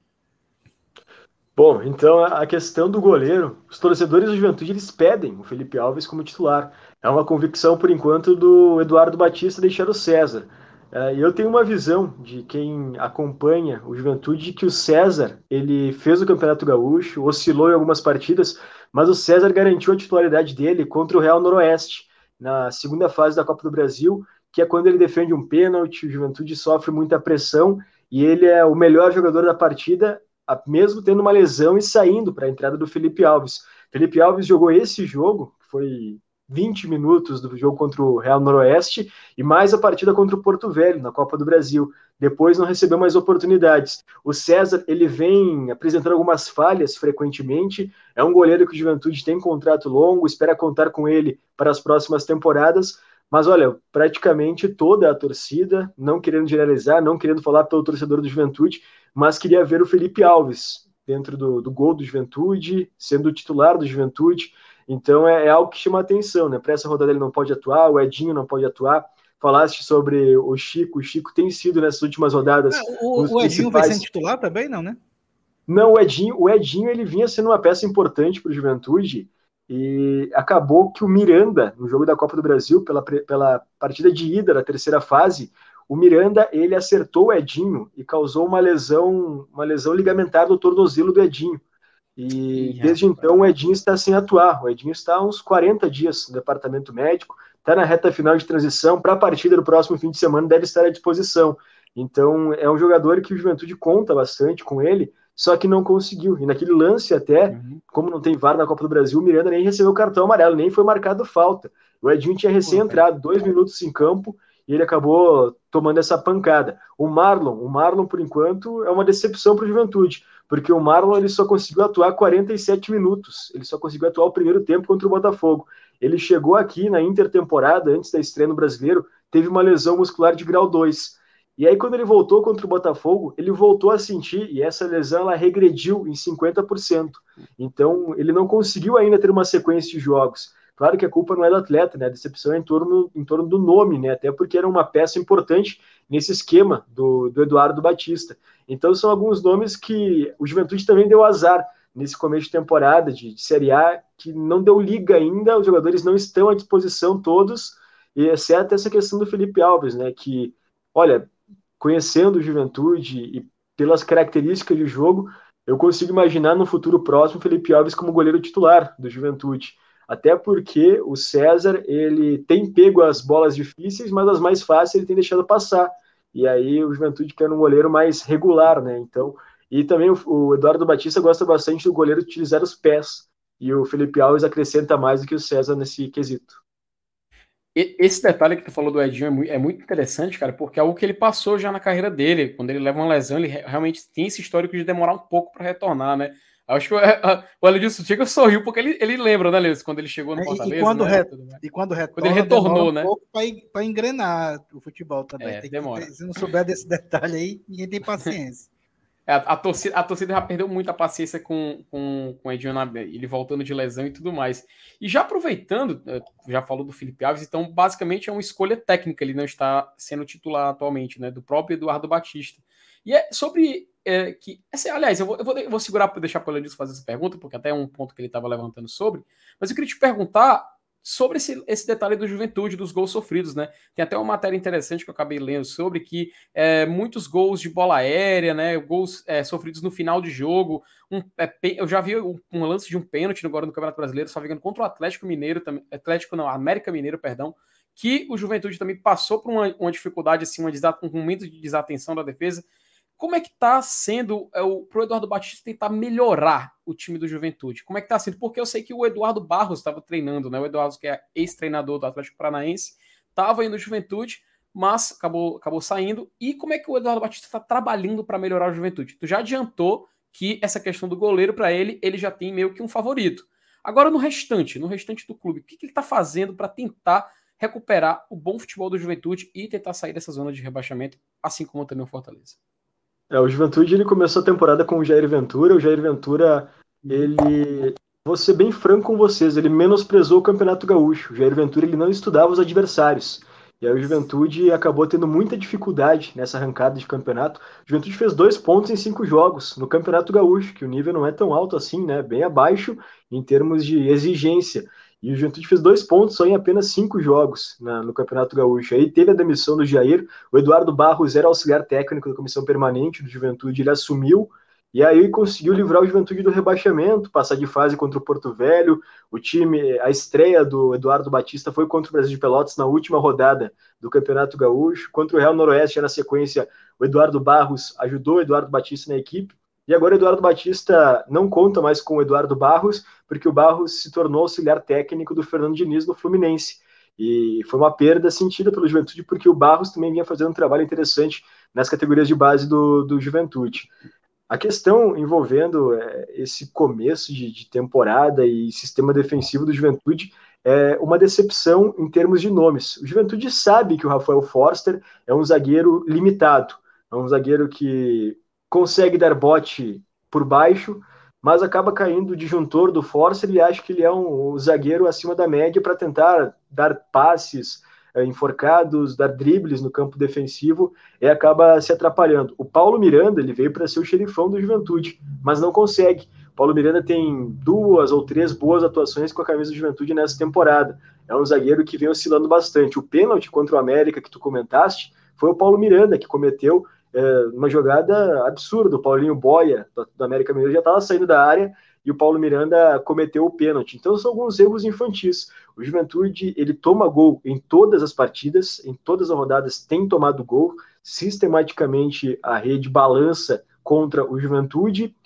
Bom, então a questão do goleiro, os torcedores do Juventude eles pedem o Felipe Alves como titular. É uma convicção por enquanto do Eduardo Batista deixar o César. É, eu tenho uma visão de quem acompanha o Juventude que o César ele fez o Campeonato Gaúcho, oscilou em algumas partidas, mas o César garantiu a titularidade dele contra o Real Noroeste, na segunda fase da Copa do Brasil, que é quando ele defende um pênalti, o Juventude sofre muita pressão e ele é o melhor jogador da partida, mesmo tendo uma lesão e saindo para a entrada do Felipe Alves. Felipe Alves jogou esse jogo, que foi 20 minutos do jogo contra o Real Noroeste e mais a partida contra o Porto Velho na Copa do Brasil. Depois não recebeu mais oportunidades. O César ele vem apresentando algumas falhas frequentemente. É um goleiro que o Juventude tem contrato longo, espera contar com ele para as próximas temporadas. Mas olha, praticamente toda a torcida, não querendo generalizar, não querendo falar pelo torcedor do Juventude, mas queria ver o Felipe Alves dentro do, do gol do Juventude, sendo titular do Juventude. Então é, é algo que chama atenção, né? Para essa rodada ele não pode atuar, o Edinho não pode atuar. Falaste sobre o Chico, o Chico tem sido nessas últimas rodadas. É, o, o Edinho principais... vai ser titular também, não, né? Não, o Edinho, o Edinho ele vinha sendo uma peça importante para o Juventude e acabou que o Miranda, no jogo da Copa do Brasil, pela, pela partida de ida da terceira fase, o Miranda ele acertou o Edinho e causou uma lesão, uma lesão ligamentar do tornozelo do Edinho. E desde então o Edinho está sem atuar. O Edinho está há uns 40 dias no departamento médico, está na reta final de transição. Para a partida do próximo fim de semana, deve estar à disposição. Então é um jogador que o Juventude conta bastante com ele, só que não conseguiu. E naquele lance, até, uhum. como não tem VAR na Copa do Brasil, o Miranda nem recebeu cartão amarelo, nem foi marcado falta. O Edinho tinha recém entrado, dois minutos em campo, e ele acabou tomando essa pancada. O Marlon, o Marlon, por enquanto, é uma decepção para o Juventude porque o Marlon ele só conseguiu atuar 47 minutos, ele só conseguiu atuar o primeiro tempo contra o Botafogo. Ele chegou aqui na intertemporada, antes da estreia no Brasileiro, teve uma lesão muscular de grau 2. E aí, quando ele voltou contra o Botafogo, ele voltou a sentir, e essa lesão ela regrediu em 50%. Então, ele não conseguiu ainda ter uma sequência de jogos. Claro que a culpa não é do atleta, né? A decepção é em torno, em torno do nome, né? Até porque era uma peça importante nesse esquema do, do Eduardo Batista. Então são alguns nomes que o Juventude também deu azar nesse começo de temporada de, de Série A, que não deu liga ainda, os jogadores não estão à disposição todos, exceto essa questão do Felipe Alves, né? Que, olha, conhecendo o Juventude e pelas características de jogo, eu consigo imaginar no futuro próximo Felipe Alves como goleiro titular do Juventude até porque o César ele tem pego as bolas difíceis, mas as mais fáceis ele tem deixado passar. E aí o Juventude quer um goleiro mais regular, né? Então, e também o, o Eduardo Batista gosta bastante do goleiro utilizar os pés. E o Felipe Alves acrescenta mais do que o César nesse quesito. Esse detalhe que tu falou do Edinho é muito, é muito, interessante, cara, porque é algo que ele passou já na carreira dele. Quando ele leva uma lesão, ele realmente tem esse histórico de demorar um pouco para retornar, né? Acho que o Elenilson Tiga sorriu porque ele, ele lembra, né, Leandro, quando ele chegou no Fortaleza. E, quando, né, re... e quando retorna, quando ele retornou, né? Um para engrenar o futebol também. É, demora. Que, se não souber desse detalhe aí, ninguém tem paciência. É, a, a, torcida, a torcida já perdeu muita paciência com, com, com Edinho ele voltando de lesão e tudo mais. E já aproveitando, é, já falou do Felipe Alves, então basicamente é uma escolha técnica, ele não está sendo titular atualmente, né? Do próprio Eduardo Batista. E é sobre é, que. Assim, aliás, eu vou, eu vou, eu vou segurar para deixar para o fazer essa pergunta, porque até é um ponto que ele estava levantando sobre. Mas eu queria te perguntar sobre esse, esse detalhe do juventude, dos gols sofridos, né? Tem até uma matéria interessante que eu acabei lendo sobre que é, muitos gols de bola aérea, né? Gols é, sofridos no final de jogo. Um, é, eu já vi um, um, lance de um pênalti agora no Campeonato Brasileiro, só vendo contra o Atlético Mineiro, Atlético não, América Mineiro, perdão, que o Juventude também passou por uma, uma dificuldade, assim, uma um momento de desatenção da defesa como é que está sendo é, o, pro Eduardo Batista tentar melhorar o time do Juventude? Como é que está sendo? Porque eu sei que o Eduardo Barros estava treinando, né? O Eduardo, que é ex-treinador do Atlético Paranaense, estava indo Juventude, mas acabou, acabou saindo. E como é que o Eduardo Batista está trabalhando para melhorar o Juventude? Tu já adiantou que essa questão do goleiro, para ele, ele já tem meio que um favorito. Agora, no restante, no restante do clube, o que, que ele está fazendo para tentar recuperar o bom futebol do Juventude e tentar sair dessa zona de rebaixamento, assim como também o Fortaleza? É, o Juventude ele começou a temporada com o Jair Ventura. O Jair Ventura, ele. Vou ser bem franco com vocês, ele menosprezou o Campeonato Gaúcho. O Jair Ventura ele não estudava os adversários. E aí o Juventude acabou tendo muita dificuldade nessa arrancada de campeonato. O Juventude fez dois pontos em cinco jogos no Campeonato Gaúcho, que o nível não é tão alto assim, né? Bem abaixo em termos de exigência. E o Juventude fez dois pontos só em apenas cinco jogos no Campeonato Gaúcho. Aí teve a demissão do Jair, o Eduardo Barros era auxiliar técnico da comissão permanente do Juventude, ele assumiu e aí conseguiu livrar o Juventude do rebaixamento, passar de fase contra o Porto Velho. O time, a estreia do Eduardo Batista foi contra o Brasil de Pelotas na última rodada do Campeonato Gaúcho. Contra o Real Noroeste, na sequência, o Eduardo Barros ajudou o Eduardo Batista na equipe. E agora o Eduardo Batista não conta mais com o Eduardo Barros, porque o Barros se tornou auxiliar técnico do Fernando Diniz no Fluminense. E foi uma perda sentida pelo Juventude, porque o Barros também vinha fazendo um trabalho interessante nas categorias de base do, do Juventude. A questão envolvendo é, esse começo de, de, temporada e sistema defensivo do Juventude é uma decepção em termos de nomes. O Juventude sabe que o Rafael Forster é um zagueiro limitado, é um zagueiro que consegue dar bote por baixo, mas acaba caindo o disjuntor do Force. Ele acha que ele é um, um zagueiro acima da média para tentar dar passes é, enforcados, dar dribles no campo defensivo e acaba se atrapalhando. O Paulo Miranda ele veio para ser o xerifão do Juventude, mas não consegue. Paulo Miranda tem duas ou três boas atuações com a camisa do Juventude nessa temporada. É um zagueiro que vem oscilando bastante. O pênalti contra o América que tu comentaste foi o Paulo Miranda que cometeu é, uma jogada absurda. O Paulinho Boia, do, do América Mineiro, já estava saindo da área e o Paulo Miranda cometeu o pênalti. Então são alguns erros infantis. O Juventude ele toma gol em todas as partidas, em todas as rodadas tem tomado gol. Sistematicamente a rede balança contra o Juventude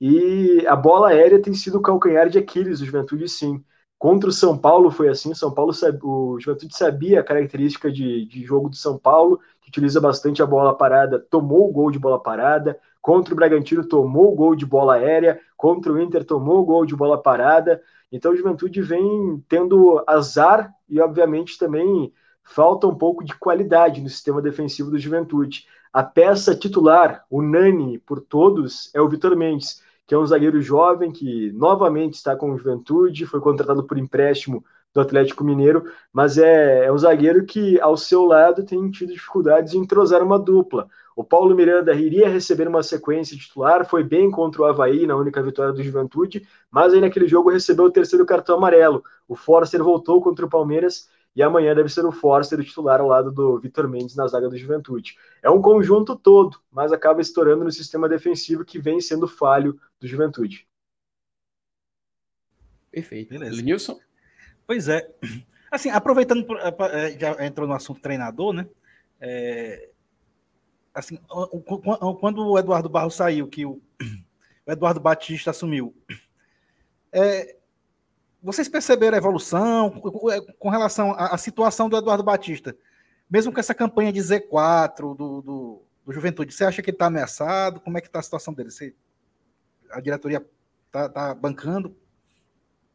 e a bola aérea tem sido o calcanhar de Aquiles do Juventude, sim. Contra o São Paulo foi assim, São Paulo o Juventude sabia a característica de, de jogo do São Paulo, que utiliza bastante a bola parada, tomou o gol de bola parada, contra o Bragantino tomou o gol de bola aérea, contra o Inter tomou o gol de bola parada, então o Juventude vem tendo azar e obviamente também falta um pouco de qualidade no sistema defensivo do Juventude. A peça titular, unânime por todos, é o Vitor Mendes que é um zagueiro jovem que novamente está com Juventude, foi contratado por empréstimo do Atlético Mineiro, mas é, é um zagueiro que ao seu lado tem tido dificuldades em entrosar uma dupla. O Paulo Miranda iria receber uma sequência titular, foi bem contra o Havaí na única vitória do Juventude, mas aí naquele jogo recebeu o terceiro cartão amarelo. O Forster voltou contra o Palmeiras e amanhã deve ser o Forster o titular ao lado do Vitor Mendes na zaga do Juventude. É um conjunto todo, mas acaba estourando no sistema defensivo que vem sendo falho do Juventude. Perfeito. Beleza. Lenilson? Pois é. Assim, aproveitando, é, já entrou no assunto treinador, né? É, assim, quando o Eduardo Barros saiu, que o, Eduardo Batista assumiu, é, vocês perceberam a evolução com relação à, situação do Eduardo Batista? Mesmo com essa campanha de Z4 do, do, do Juventude, você acha que ele está ameaçado? Como é que está a situação dele? Você, a diretoria está tá bancando?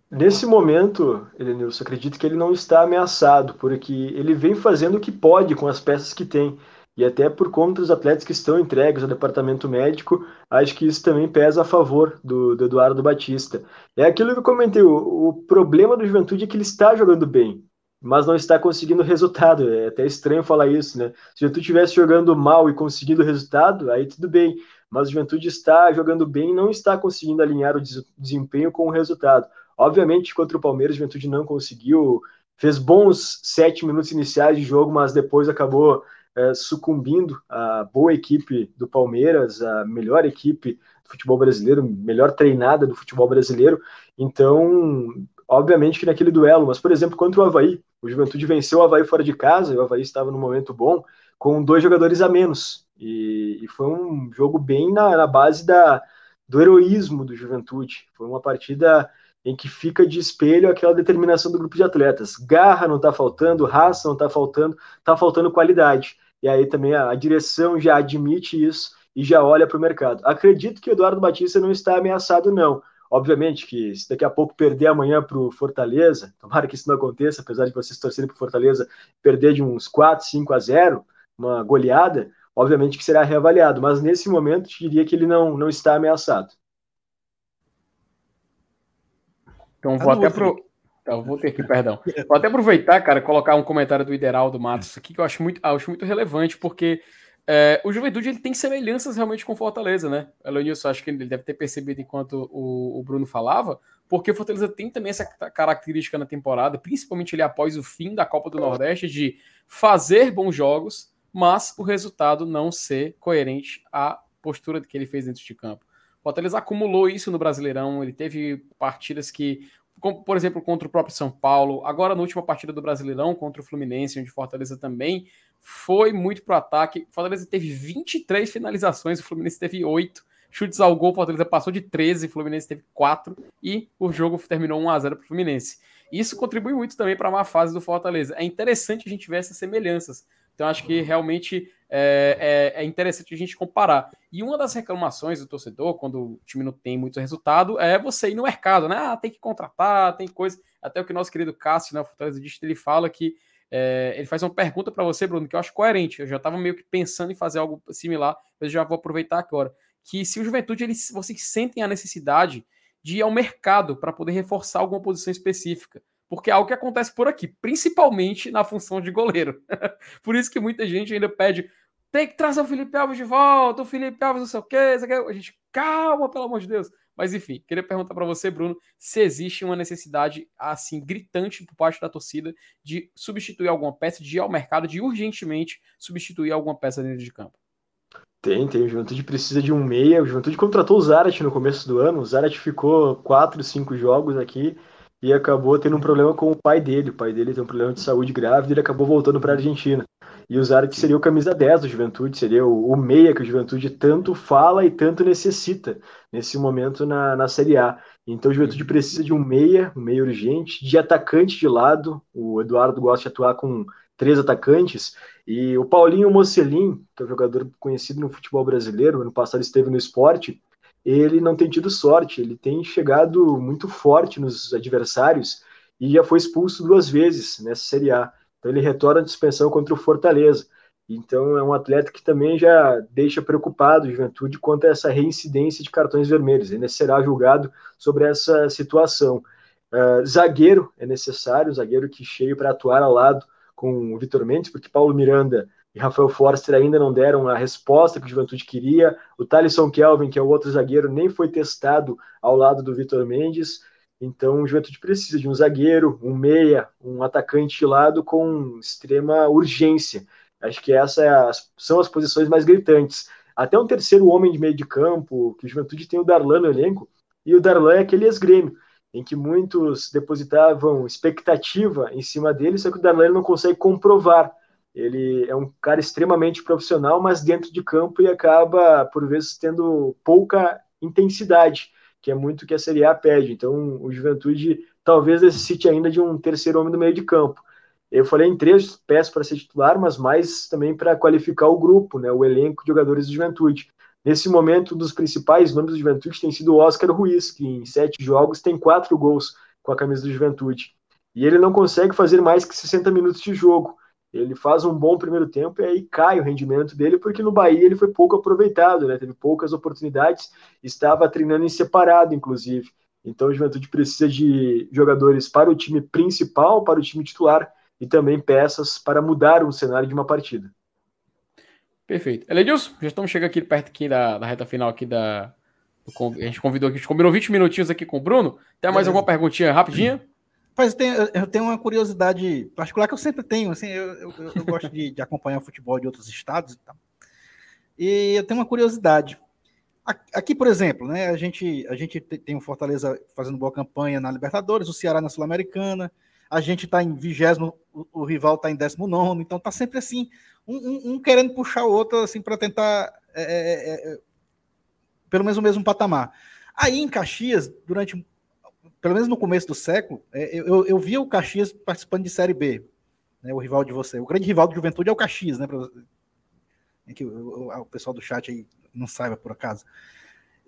Nesse momento, Elenilson, acredito que ele não está ameaçado, porque ele vem fazendo o que pode com as peças que tem. E até por conta dos atletas que estão entregues ao departamento médico, acho que isso também pesa a favor do, do Eduardo Batista. É aquilo que eu comentei, o, o, problema do Juventude é que ele está jogando bem, mas não está conseguindo resultado. É até estranho falar isso, né? Se o Juventude estivesse jogando mal e conseguindo resultado, aí tudo bem. Mas o Juventude está jogando bem e não está conseguindo alinhar o desempenho com o resultado. Obviamente, contra o Palmeiras, o Juventude não conseguiu, fez bons sete minutos iniciais de jogo, mas depois acabou é, sucumbindo à boa equipe do Palmeiras, a melhor equipe do futebol brasileiro, melhor treinada do futebol brasileiro. Então, obviamente que naquele duelo, mas por exemplo, contra o Havaí, o Juventude venceu o Havaí fora de casa, e o Havaí estava num momento bom, com dois jogadores a menos. E, e foi um jogo bem na, na base da, do heroísmo do Juventude. Foi uma partida em que fica de espelho aquela determinação do grupo de atletas. Garra não está faltando, raça não está faltando, está faltando qualidade e aí também a, a direção já admite isso e já olha para o mercado. Acredito que o Eduardo Batista não está ameaçado, não. Obviamente que se daqui a pouco perder amanhã para o Fortaleza, tomara que isso não aconteça, apesar de vocês torcerem para o Fortaleza perder de uns 4, 5 a 0, uma goleada, obviamente que será reavaliado, mas nesse momento diria que ele não, não está ameaçado. Então vou até pro, então, vou ter aqui, perdão. Vou até aproveitar, cara, colocar um comentário do Ideraldo Matos aqui que eu acho muito, acho muito relevante, porque é, o Juventude ele tem semelhanças realmente com Fortaleza, né? Elonilson, acho que ele deve ter percebido enquanto o, o, Bruno falava, porque o Fortaleza tem também essa característica na temporada, principalmente ele após o fim da Copa do Nordeste, de fazer bons jogos, mas o resultado não ser coerente à postura que ele fez dentro de campo. O Fortaleza acumulou isso no Brasileirão, ele teve partidas que por exemplo, contra o próprio São Paulo, agora na última partida do Brasileirão contra o Fluminense, onde Fortaleza também foi muito pro ataque. Fortaleza teve 23 finalizações, o Fluminense teve 8. Chutes ao gol, Fortaleza passou de 13, o Fluminense teve 4 e o jogo terminou 1 a 0 para o Fluminense. Isso contribui muito também para a má fase do Fortaleza. É interessante a gente ver essas semelhanças. Então, acho que realmente é, é, é, interessante a gente comparar. E uma das reclamações do torcedor, quando o time não tem muito resultado, é você ir no mercado, né? Ah, tem que contratar, tem coisa. Até o que nosso querido Cássio, né, o Fortaleza ele fala que é, ele faz uma pergunta para você, Bruno, que eu acho coerente. Eu já estava meio que pensando em fazer algo similar, mas já vou aproveitar agora. Que se o Juventude, eles, vocês sentem a necessidade de ir ao mercado para poder reforçar alguma posição específica porque é algo que acontece por aqui, principalmente na função de goleiro. por isso que muita gente ainda pede tem que trazer o Felipe Alves de volta, o Felipe Alves não sei o quê, a gente, calma, pelo amor de Deus. Mas enfim, queria perguntar para você, Bruno, se existe uma necessidade assim gritante por parte da torcida de substituir alguma peça, de ir ao mercado, de urgentemente substituir alguma peça dentro de campo. Tem, tem. O Juventude precisa de um meia. O Juventude contratou o Zarat no começo do ano. O Zarat ficou quatro, cinco jogos aqui e acabou tendo um problema com o pai dele. O pai dele tem um problema de saúde grave e ele acabou voltando para a Argentina. E o Zarat seria o camisa 10 do Juventude, seria o, o, meia que o Juventude tanto fala e tanto necessita nesse momento na, na Série A. Então o Juventude precisa de um meia, um meia urgente, de atacante de lado. O Eduardo gosta de atuar com três atacantes. E o Paulinho Mocelin, que é um jogador conhecido no futebol brasileiro, ano passado esteve no esporte, ele não tem tido sorte, ele tem chegado muito forte nos adversários e já foi expulso duas vezes nessa Série A. Então ele retorna de suspensão contra o Fortaleza. Então é um atleta que também já deixa preocupado a juventude quanto a essa reincidência de cartões vermelhos. Ainda será julgado sobre essa situação. Uh, zagueiro é necessário, zagueiro que cheio para atuar ao lado com o Vitor Mendes, porque Paulo Miranda e Rafael Forster ainda não deram a resposta que o Juventude queria. O Thalisson Kelvin, que é o outro zagueiro, nem foi testado ao lado do Vitor Mendes. Então, o Juventude precisa de um zagueiro, um meia, um atacante de lado com extrema urgência. Acho que essas é são as posições mais gritantes. Até um terceiro homem de meio de campo, que o Juventude tem o Darlan no elenco, e o Darlan é aquele ex-grêmio, em que muitos depositavam expectativa em cima dele, só que o Darlan não consegue comprovar ele é um cara extremamente profissional, mas dentro de campo e acaba, por vezes, tendo pouca intensidade, que é muito que a Série A pede. Então, o Juventude talvez necessite ainda de um terceiro homem do meio de campo. Eu falei em três peças para ser titular, mas mais também para qualificar o grupo, né, o elenco de jogadores do Juventude. Nesse momento, um dos principais nomes do Juventude tem sido o Oscar Ruiz, que em sete jogos tem quatro gols com a camisa do Juventude. E ele não consegue fazer mais que 60 minutos de jogo. Ele faz um bom primeiro tempo e aí cai o rendimento dele, porque no Bahia ele foi pouco aproveitado, né? Teve poucas oportunidades, estava treinando em separado, inclusive. Então o Juventude precisa de jogadores para o time principal, para o time titular e também peças para mudar o cenário de uma partida. Perfeito. Eledilson, já estamos chegando aqui perto aqui da, da reta final aqui da. Do, a gente convidou aqui, a gente combinou 20 minutinhos aqui com o Bruno. Tem mais alguma perguntinha rapidinha? Mas tem, eu tenho uma curiosidade particular que eu sempre tenho. Assim, eu, eu, eu gosto de, de, acompanhar o futebol de outros estados e tal. E eu tenho uma curiosidade. Aqui, por exemplo, né, a gente, a gente tem o Fortaleza fazendo boa campanha na Libertadores, o Ceará na Sul-Americana, a gente está em vigésimo, o, rival está em 19, então está sempre assim, um, um, um, querendo puxar o outro assim para tentar é, é, é, é, pelo menos o mesmo patamar. Aí em Caxias, durante pelo menos no começo do século, é, eu, eu via o Caxias participando de Série B, né, o rival de você. O grande rival do Juventude é o Caxias, né? Pra, é que o, o, pessoal do chat aí não saiba por acaso.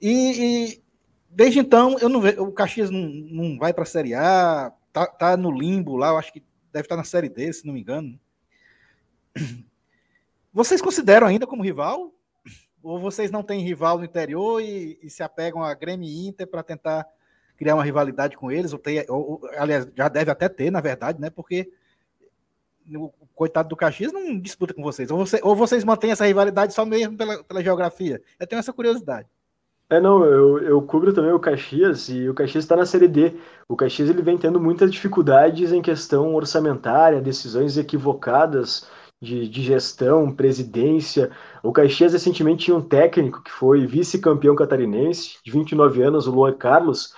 E, e desde então, eu não vejo, o Caxias não, não vai para a Série A, tá, tá no limbo lá, eu acho que deve estar tá na Série D, se não me engano. Vocês consideram ainda como rival? Ou vocês não têm rival no interior e, e se apegam a Grêmio e Inter para tentar criar uma rivalidade com eles, ou, ter, ou, aliás, já deve até ter, na verdade, né? Porque o coitado do Caxias não disputa com vocês. Ou, você, ou vocês mantêm essa rivalidade só mesmo pela, pela geografia. Eu tenho essa curiosidade. É, não, eu, eu cubro também o Caxias e o Caxias está na Série D. O Caxias ele vem tendo muitas dificuldades em questão orçamentária, decisões equivocadas de, de gestão, presidência. O Caxias recentemente tinha um técnico que foi vice-campeão catarinense, de 29 anos, o Luan Carlos,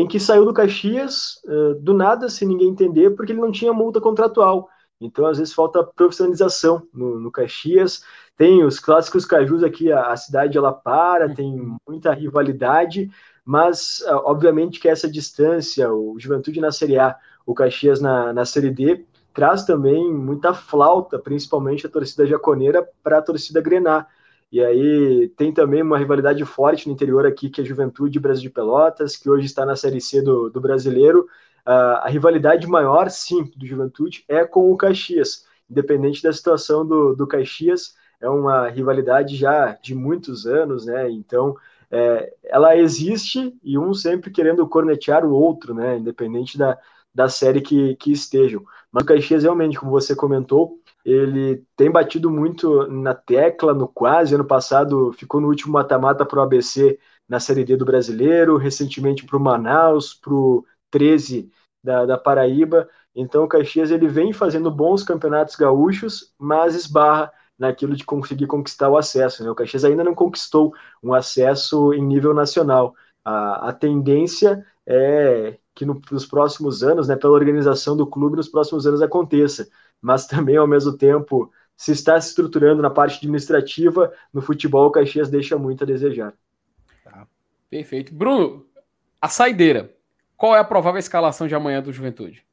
em que saiu do Caxias uh, do nada, sem ninguém entender, porque ele não tinha multa contratual. Então, às vezes, falta profissionalização no, no Caxias. Tem os clássicos cajus aqui, a, a, cidade ela para, tem muita rivalidade, mas, uh, obviamente, que essa distância, o Juventude na Série A, o Caxias na, na Série D, traz também muita flauta, principalmente a torcida jaconeira, para a torcida grenar. E aí tem também uma rivalidade forte no interior aqui, que é a Juventude Brasil de Pelotas, que hoje está na Série C do, do Brasileiro. Uh, a rivalidade maior, sim, do Juventude é com o Caxias. Independente da situação do, do Caxias, é uma rivalidade já de muitos anos, né? Então, é, ela existe e um sempre querendo cornetear o outro, né? Independente da, da série que, que estejam. Mas o Caxias, realmente, como você comentou, ele tem batido muito na tecla, no quase. Ano passado ficou no último mata-mata para o ABC na Série D do Brasileiro, recentemente para o Manaus, para o 13 da, da Paraíba. Então o Caxias ele vem fazendo bons campeonatos gaúchos, mas esbarra naquilo de conseguir conquistar o acesso. Né? O Caxias ainda não conquistou um acesso em nível nacional. A, a tendência é que no, nos próximos anos, né, pela organização do clube, nos próximos anos aconteça mas também, ao mesmo tempo, se está se estruturando na parte administrativa, no futebol, o Caxias deixa muito a desejar. Tá. Perfeito. Bruno, a saideira. Qual é a provável escalação de amanhã do Juventude?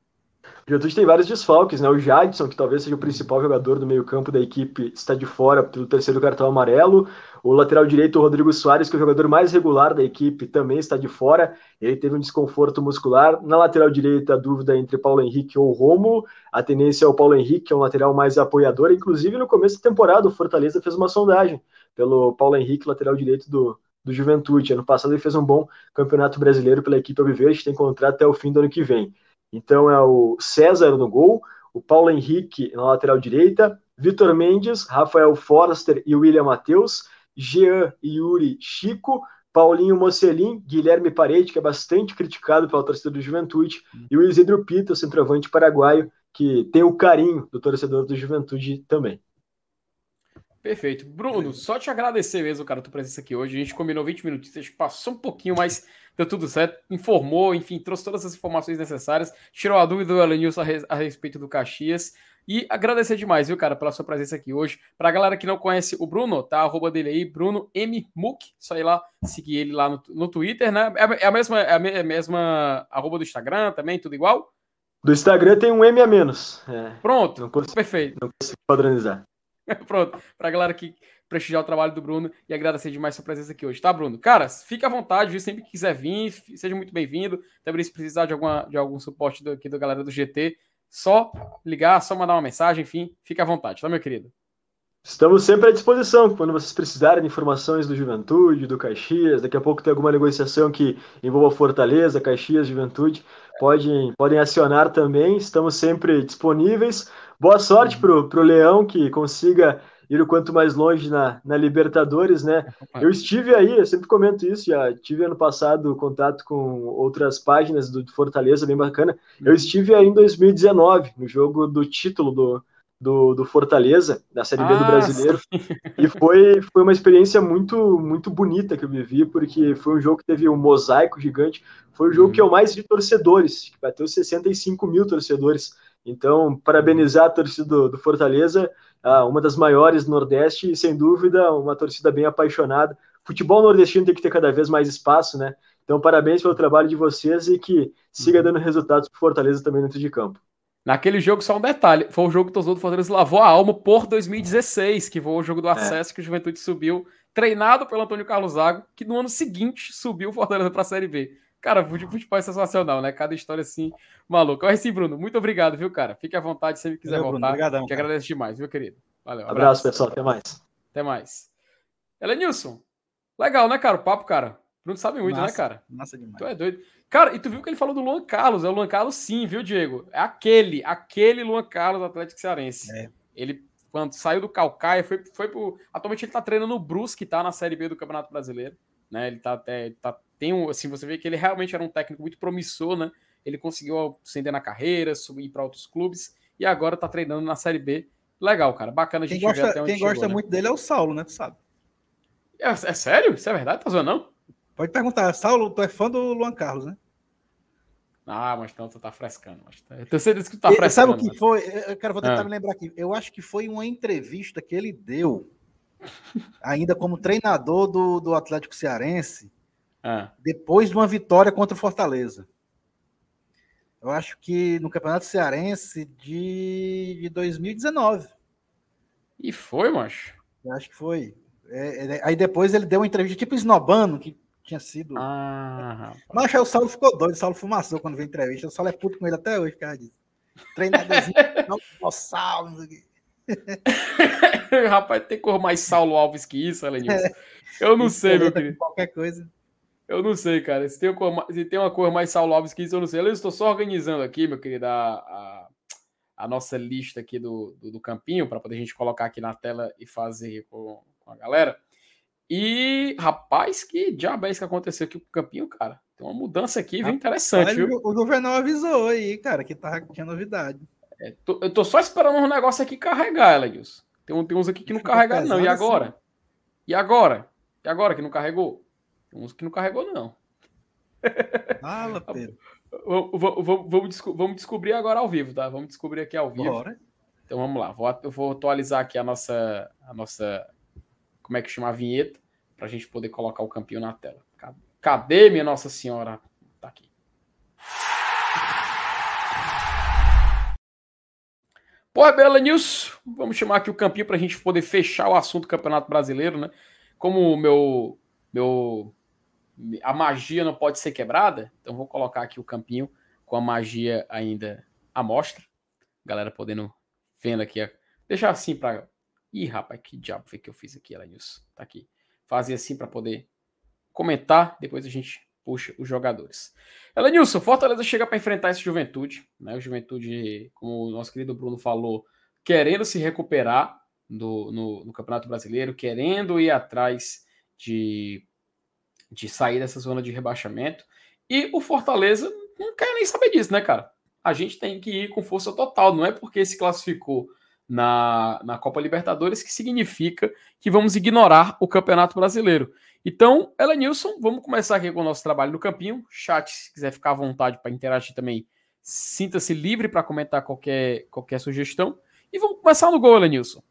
O Juventude tem vários desfalques, né? O Jadson, que talvez seja o principal jogador do meio-campo da equipe, está de fora pelo terceiro cartão amarelo. O lateral direito, o Rodrigo Soares, que é o jogador mais regular da equipe, também está de fora. Ele teve um desconforto muscular. Na lateral direita, a dúvida entre Paulo Henrique ou Romulo. A tendência é o Paulo Henrique, que é um lateral mais apoiador. Inclusive, no começo da temporada, o Fortaleza fez uma sondagem pelo Paulo Henrique, lateral direito do, do Juventude. Ano passado ele fez um bom campeonato brasileiro pela equipe Alviverde, tem contrato até o fim do ano que vem. Então é o César no gol, o Paulo Henrique na lateral direita, Vitor Mendes, Rafael Forster e William Matheus, Jean e Yuri Chico, Paulinho Mocelin, Guilherme Parede, que é bastante criticado pela torcida do Juventude, e o Isidro Pita, centroavante paraguaio, que tem o carinho do torcedor do Juventude também. Perfeito. Bruno, só te agradecer mesmo, cara, a tua presença aqui hoje. A gente combinou 20 minutos, a gente passou um pouquinho, mas deu tudo certo. Informou, enfim, trouxe todas as informações necessárias, tirou a dúvida do Elenilson a, a respeito do Caxias. E agradecer demais, viu, cara, pela sua presença aqui hoje. Pra galera que não conhece o Bruno, tá? A arroba dele aí, Bruno M. Muk. Só ir lá, seguir ele lá no, no Twitter, né? É, é a mesma, é a é mesma arroba do Instagram também, tudo igual? Do Instagram tem um M a menos. É, Pronto, não consigo, perfeito. Não consigo padronizar. Pronto, pra galera que prestigiar o trabalho do Bruno e agradecer demais sua presença aqui hoje, tá, Bruno? Cara, fica à vontade, viu? sempre que quiser vir, seja muito bem-vindo. Também se precisar de, alguma, de algum suporte do, aqui da galera do GT, Só ligar, só mandar uma mensagem, enfim, fica à vontade, tá, meu querido? Estamos sempre à disposição quando vocês precisarem de informações do Juventude, do Caxias. Daqui a pouco tem alguma negociação que envolva Fortaleza, Caxias, Juventude. Podem, podem acionar também. Estamos sempre disponíveis. Boa sorte para o Leão que consiga ir o quanto mais longe na, na Libertadores, né? Eu estive aí, eu sempre comento isso, já tive ano passado contato com outras páginas do Fortaleza, bem bacana. Eu estive aí em 2019, no jogo do título do, do, do Fortaleza, da Série B ah, do Brasileiro. Sim. E foi, foi uma experiência muito, muito bonita que eu vivi, porque foi um jogo que teve um mosaico gigante. Foi o jogo uhum. que eu mais vi torcedores, que bateu 65 mil torcedores. Então, parabenizar a torcida do, do Fortaleza, ah, uma das maiores do Nordeste, e sem dúvida, uma torcida bem apaixonada. Futebol nordestino tem que ter cada vez mais espaço, né? Então, parabéns pelo trabalho de vocês e que siga uhum. dando resultados para Fortaleza também dentro de campo. Naquele jogo, só um detalhe: foi o jogo que o torcedor do Fortaleza lavou a alma por 2016, que foi o jogo do é. acesso é. que o Juventude subiu, treinado pelo Antônio Carlos Zago, que no ano seguinte subiu o Fortaleza para a Série B. Cara, futebol é sensacional, né? Cada história assim, maluco. Mas sim, Bruno, muito obrigado, viu, cara? Fique à vontade se quiser Valeu, voltar. Bruno, obrigadão, que agradeço demais, viu, querido? Valeu. Abraço, abraço, pessoal. Até mais. Até mais. Elenilson, legal, né, cara? O papo, cara. Bruno sabe muito, né, massa, né, cara? Massa demais. Tu é doido. Cara, e tu viu que ele falou do Luan Carlos. É o Luan Carlos, sim, viu, Diego? É aquele, aquele Luan Carlos Atlético Cearense. É. Ele, quando saiu do Calcaia, foi, foi pro. Atualmente ele tá treinando no Brusque, tá na Série B do Campeonato Brasileiro. Né? Ele tá até. Tá, tem um, assim, você vê que ele realmente era um técnico muito promissor, né? Ele conseguiu ascender na carreira, subir para outros clubes e agora tá treinando na Série B. Legal, cara. Bacana a gente quem gosta, ver até onde Quem chegou, gosta né? muito dele é o Saulo, né? Tu sabe? É, é sério? Isso é verdade? Tá zoando, não? Pode perguntar. Saulo, tu é fã do Luan Carlos, né? Ah, mas então tu tá frescando. Mas tá... Eu tenho certeza que tu tá frescando. Sabe o que foi? Eu quero vou tentar ah. me lembrar aqui. Eu acho que foi uma entrevista que ele deu, ainda como treinador do, do Atlético Cearense, ah. depois de uma vitória contra o Fortaleza. Eu acho que no Campeonato Cearense de, de 2019. E foi, macho? Eu acho que foi. É, é, aí depois ele deu uma entrevista tipo esnobando, que tinha sido. Ah, Mas o Saulo ficou doido, o Saulo fumaçou quando veio entrevista. O Saulo é puto com ele até hoje, cara. Treinadorzinho, não, o Saulo, não sei Rapaz, tem cor mais Saulo Alves que isso, Elenilson? Eu não sei, meu querido. Qualquer coisa. Eu não sei, cara. Se tem, cor, se tem uma cor mais Saulo Alves que isso, eu não sei. Eu estou só organizando aqui, meu querido, a, a, a nossa lista aqui do, do, do campinho, para poder a gente colocar aqui na tela e fazer com, com a galera. E, rapaz, que diabo é isso que aconteceu aqui com o Campinho, cara? Tem uma mudança aqui, viu? Interessante, viu? O governador avisou aí, cara, que tá, tinha novidade. É, tô, eu tô só esperando um negócio aqui carregar, Elegilson. Tem, tem uns aqui que não carregaram, não. E agora? Assim. E agora? E agora que não carregou? Tem uns que não carregou, não. Fala, Pedro. Vamos, vamos, vamos, descobrir agora ao vivo, tá? Vamos descobrir aqui ao vivo. Bora. Então vamos lá. Vou, eu vou atualizar aqui a nossa, a nossa como é que chama a vinheta, para a gente poder colocar o campeão na tela. Cadê, minha Nossa Senhora? Tá aqui. Pô, Bela News, vamos chamar aqui o campinho para a gente poder fechar o assunto do Campeonato Brasileiro, né? Como o meu, meu, a magia não pode ser quebrada, então vou colocar aqui o campinho com a magia ainda à mostra. Galera podendo vendo aqui, deixar assim para Ih, rapaz, que diabo foi que eu fiz aqui, Elenilson? Tá aqui. Fazia assim para poder comentar, depois a gente puxa os jogadores. Elenilson, Fortaleza chega para enfrentar esse Juventude, né? O Juventude, como o nosso querido Bruno falou, querendo se recuperar do, no, no Campeonato Brasileiro, querendo ir atrás de, de sair dessa zona de rebaixamento. E o Fortaleza não quer nem saber disso, né, cara? A gente tem que ir com força total, não é porque se classificou na, na Copa Libertadores, que significa que vamos ignorar o Campeonato Brasileiro. Então, Elenilson, vamos começar aqui com o nosso trabalho no campinho. Chat, se quiser ficar à vontade para interagir também, sinta-se livre para comentar qualquer, qualquer sugestão. E vamos começar no gol, Elenilson.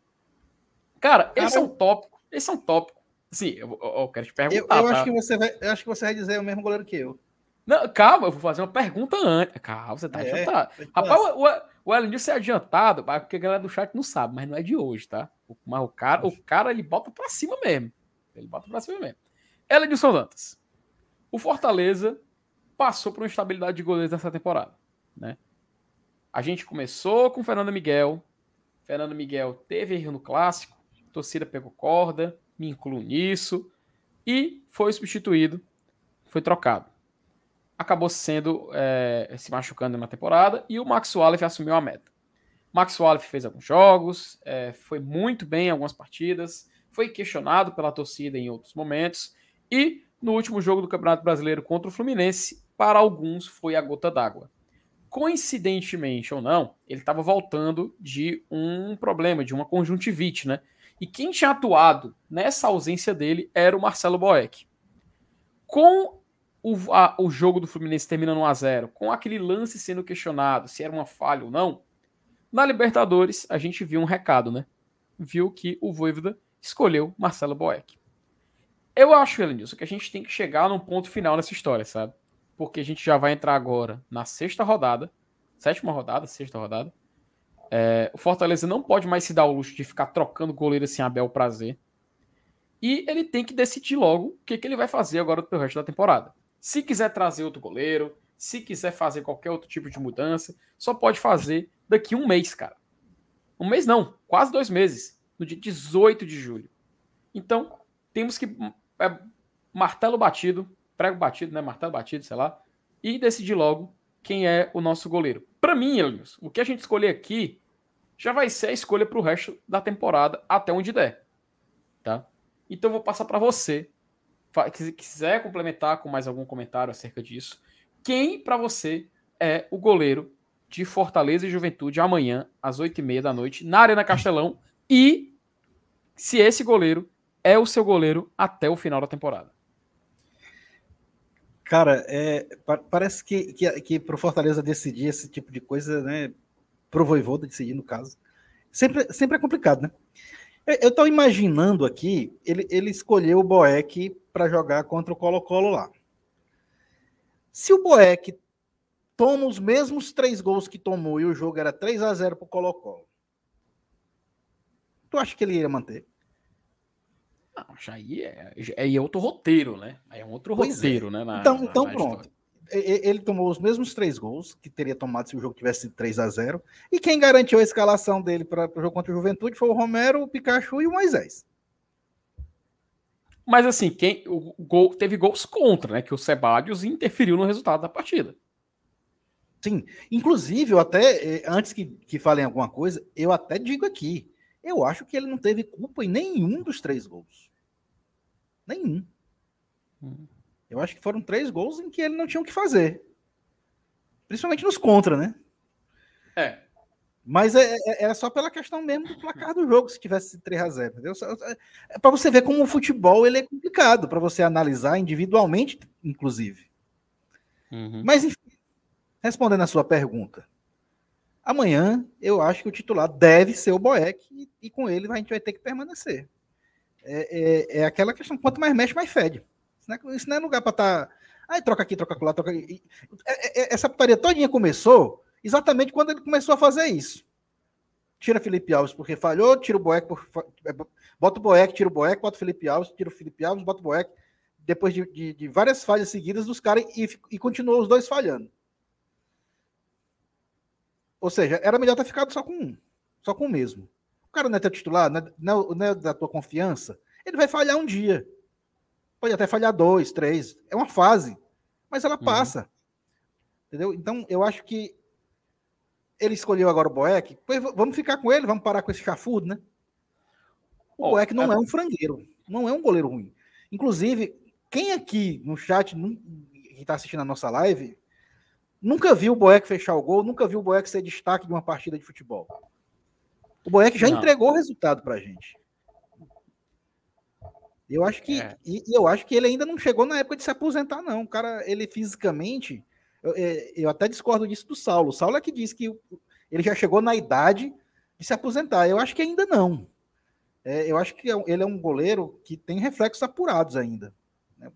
Cara, Cara, esse é um tópico. Esse é um tópico. Sim, eu, eu, quero te perguntar. Eu, eu tá? acho que você vai, eu acho que você vai dizer o mesmo goleiro que eu. Não, calma, eu vou fazer uma pergunta antes. Calma, você tá é, adiantado. Rapaz, o, o, o Elenilson é adiantado, porque a galera do chat não sabe, mas não é de hoje, tá? Mas o cara, o cara ele bota pra cima mesmo. Ele bota pra cima mesmo. Elenilson Dantas. O Fortaleza passou por uma estabilidade de goleiros nessa temporada, né? A gente começou com Fernando Miguel. Fernando Miguel teve erro no clássico, torcida pegou corda, me incluo nisso, e foi substituído, foi trocado. Acabou sendo é, se machucando na temporada e o Max Wallace assumiu a meta. Max Wallace fez alguns jogos, é, foi muito bem em algumas partidas, foi questionado pela torcida em outros momentos e no último jogo do Campeonato Brasileiro contra o Fluminense, para alguns foi a gota d'água. Coincidentemente ou não, ele estava voltando de um problema, de uma conjuntivite, né? E quem tinha atuado nessa ausência dele era o Marcelo Boeck. Com o, a, o jogo do Fluminense terminando 1 a 0 com aquele lance sendo questionado se era uma falha ou não, na Libertadores a gente viu um recado, né? Viu que o Voivoda escolheu Marcelo Boeck. Eu acho, Elenilson, que a gente tem que chegar num ponto final nessa história, sabe? Porque a gente já vai entrar agora na sexta rodada, sétima rodada, sexta rodada. É, o Fortaleza não pode mais se dar o luxo de ficar trocando goleiro assim a bel prazer. E ele tem que decidir logo o que, que ele vai fazer agora pro resto da temporada. Se quiser trazer outro goleiro, se quiser fazer qualquer outro tipo de mudança, só pode fazer daqui um mês, cara. Um mês não, quase dois meses. No dia 18 de julho. Então, temos que é, martelo batido, prego batido, né? Martelo batido, sei lá, e decidir logo quem é o nosso goleiro. Para mim, Elias, o que a gente escolher aqui já vai ser a escolha para o resto da temporada até onde der, tá? Então vou passar para você, se quiser complementar com mais algum comentário acerca disso, quem para você é o goleiro de Fortaleza e Juventude amanhã às oito e meia da noite na Arena Castelão e se esse goleiro é o seu goleiro até o final da temporada. Cara, é, parece que, que, que para o Fortaleza decidir esse tipo de coisa, né? Pro Voivoda decidir, no caso, sempre, sempre é complicado, né? Eu estou imaginando aqui, ele, ele escolheu o Boeck para jogar contra o Colo-Colo lá. Se o Boeck toma os mesmos três gols que tomou e o jogo era 3 a 0 para o Colo-Colo, tu acha que ele iria manter? Não, já aí é, é, é outro roteiro, né? Aí é um outro pois é. roteiro, é. né? Na, então, na, então na pronto. História. Ele tomou os mesmos três gols que teria tomado se o jogo tivesse 3 a 0 E quem garantiu a escalação dele para o jogo contra o Juventude foi o Romero, o Pikachu e o Moisés. Mas assim, quem o gol, teve gols contra, né? Que o Sebadios interferiu no resultado da partida. Sim, inclusive, eu até, eh, antes que, que falem alguma coisa, eu até digo aqui, eu acho que ele não teve culpa em nenhum dos três gols. Nenhum. Hum. Eu acho que foram três gols em que ele não tinha o que fazer. Principalmente nos contra, né? É. Mas é, é, era só pela questão mesmo do placar do jogo, se tivesse 3 a 0 entendeu? É para você ver como o futebol ele é complicado, para você analisar individualmente, inclusive. Uhum. Mas, enfim, respondendo a sua pergunta, Amanhã, eu acho que o titular deve ser o Boeck e, e com ele a gente vai ter que permanecer. É, é, é, aquela questão: quanto mais mexe, mais fede. Não é, isso não é lugar para estar. Tá, aí troca aqui, troca lá, troca aqui. É, é, essa putaria todinha começou exatamente quando ele começou a fazer isso. Tira Felipe Alves porque falhou, tira o Boeck, é, bota o Boeck, tira o Boeck, bota o Felipe Alves, tira o Felipe Alves, bota o Boeck. Depois de, de, de várias falhas seguidas dos caras e, e continuou os dois falhando. Ou seja, era melhor ter ficado só com um, só com o mesmo. O cara não é teu titular, não é, não é da tua confiança, ele vai falhar um dia. Pode até falhar dois, três. É uma fase, mas ela uhum. passa. Uhum. Entendeu? Então, eu acho que ele escolheu agora o Boeck. Vamos ficar com ele, vamos parar com esse chafudo, né? O oh, Boeck não é... é um frangueiro, não é um goleiro ruim. Inclusive, quem aqui no chat que está assistindo a nossa live Nunca viu o Boeck fechar o gol, nunca viu o Boeck ser destaque de uma partida de futebol. O Boeck já Não. entregou o resultado pra gente. Eu acho que é. e, eu acho que ele ainda não chegou na época de se aposentar, não. O cara, ele fisicamente, eu, é, eu até discordo disso do Saulo. O Saulo é que diz que ele já chegou na idade de se aposentar. Eu acho que ainda não. É, eu acho que é ele é um goleiro que tem reflexos apurados ainda. Né?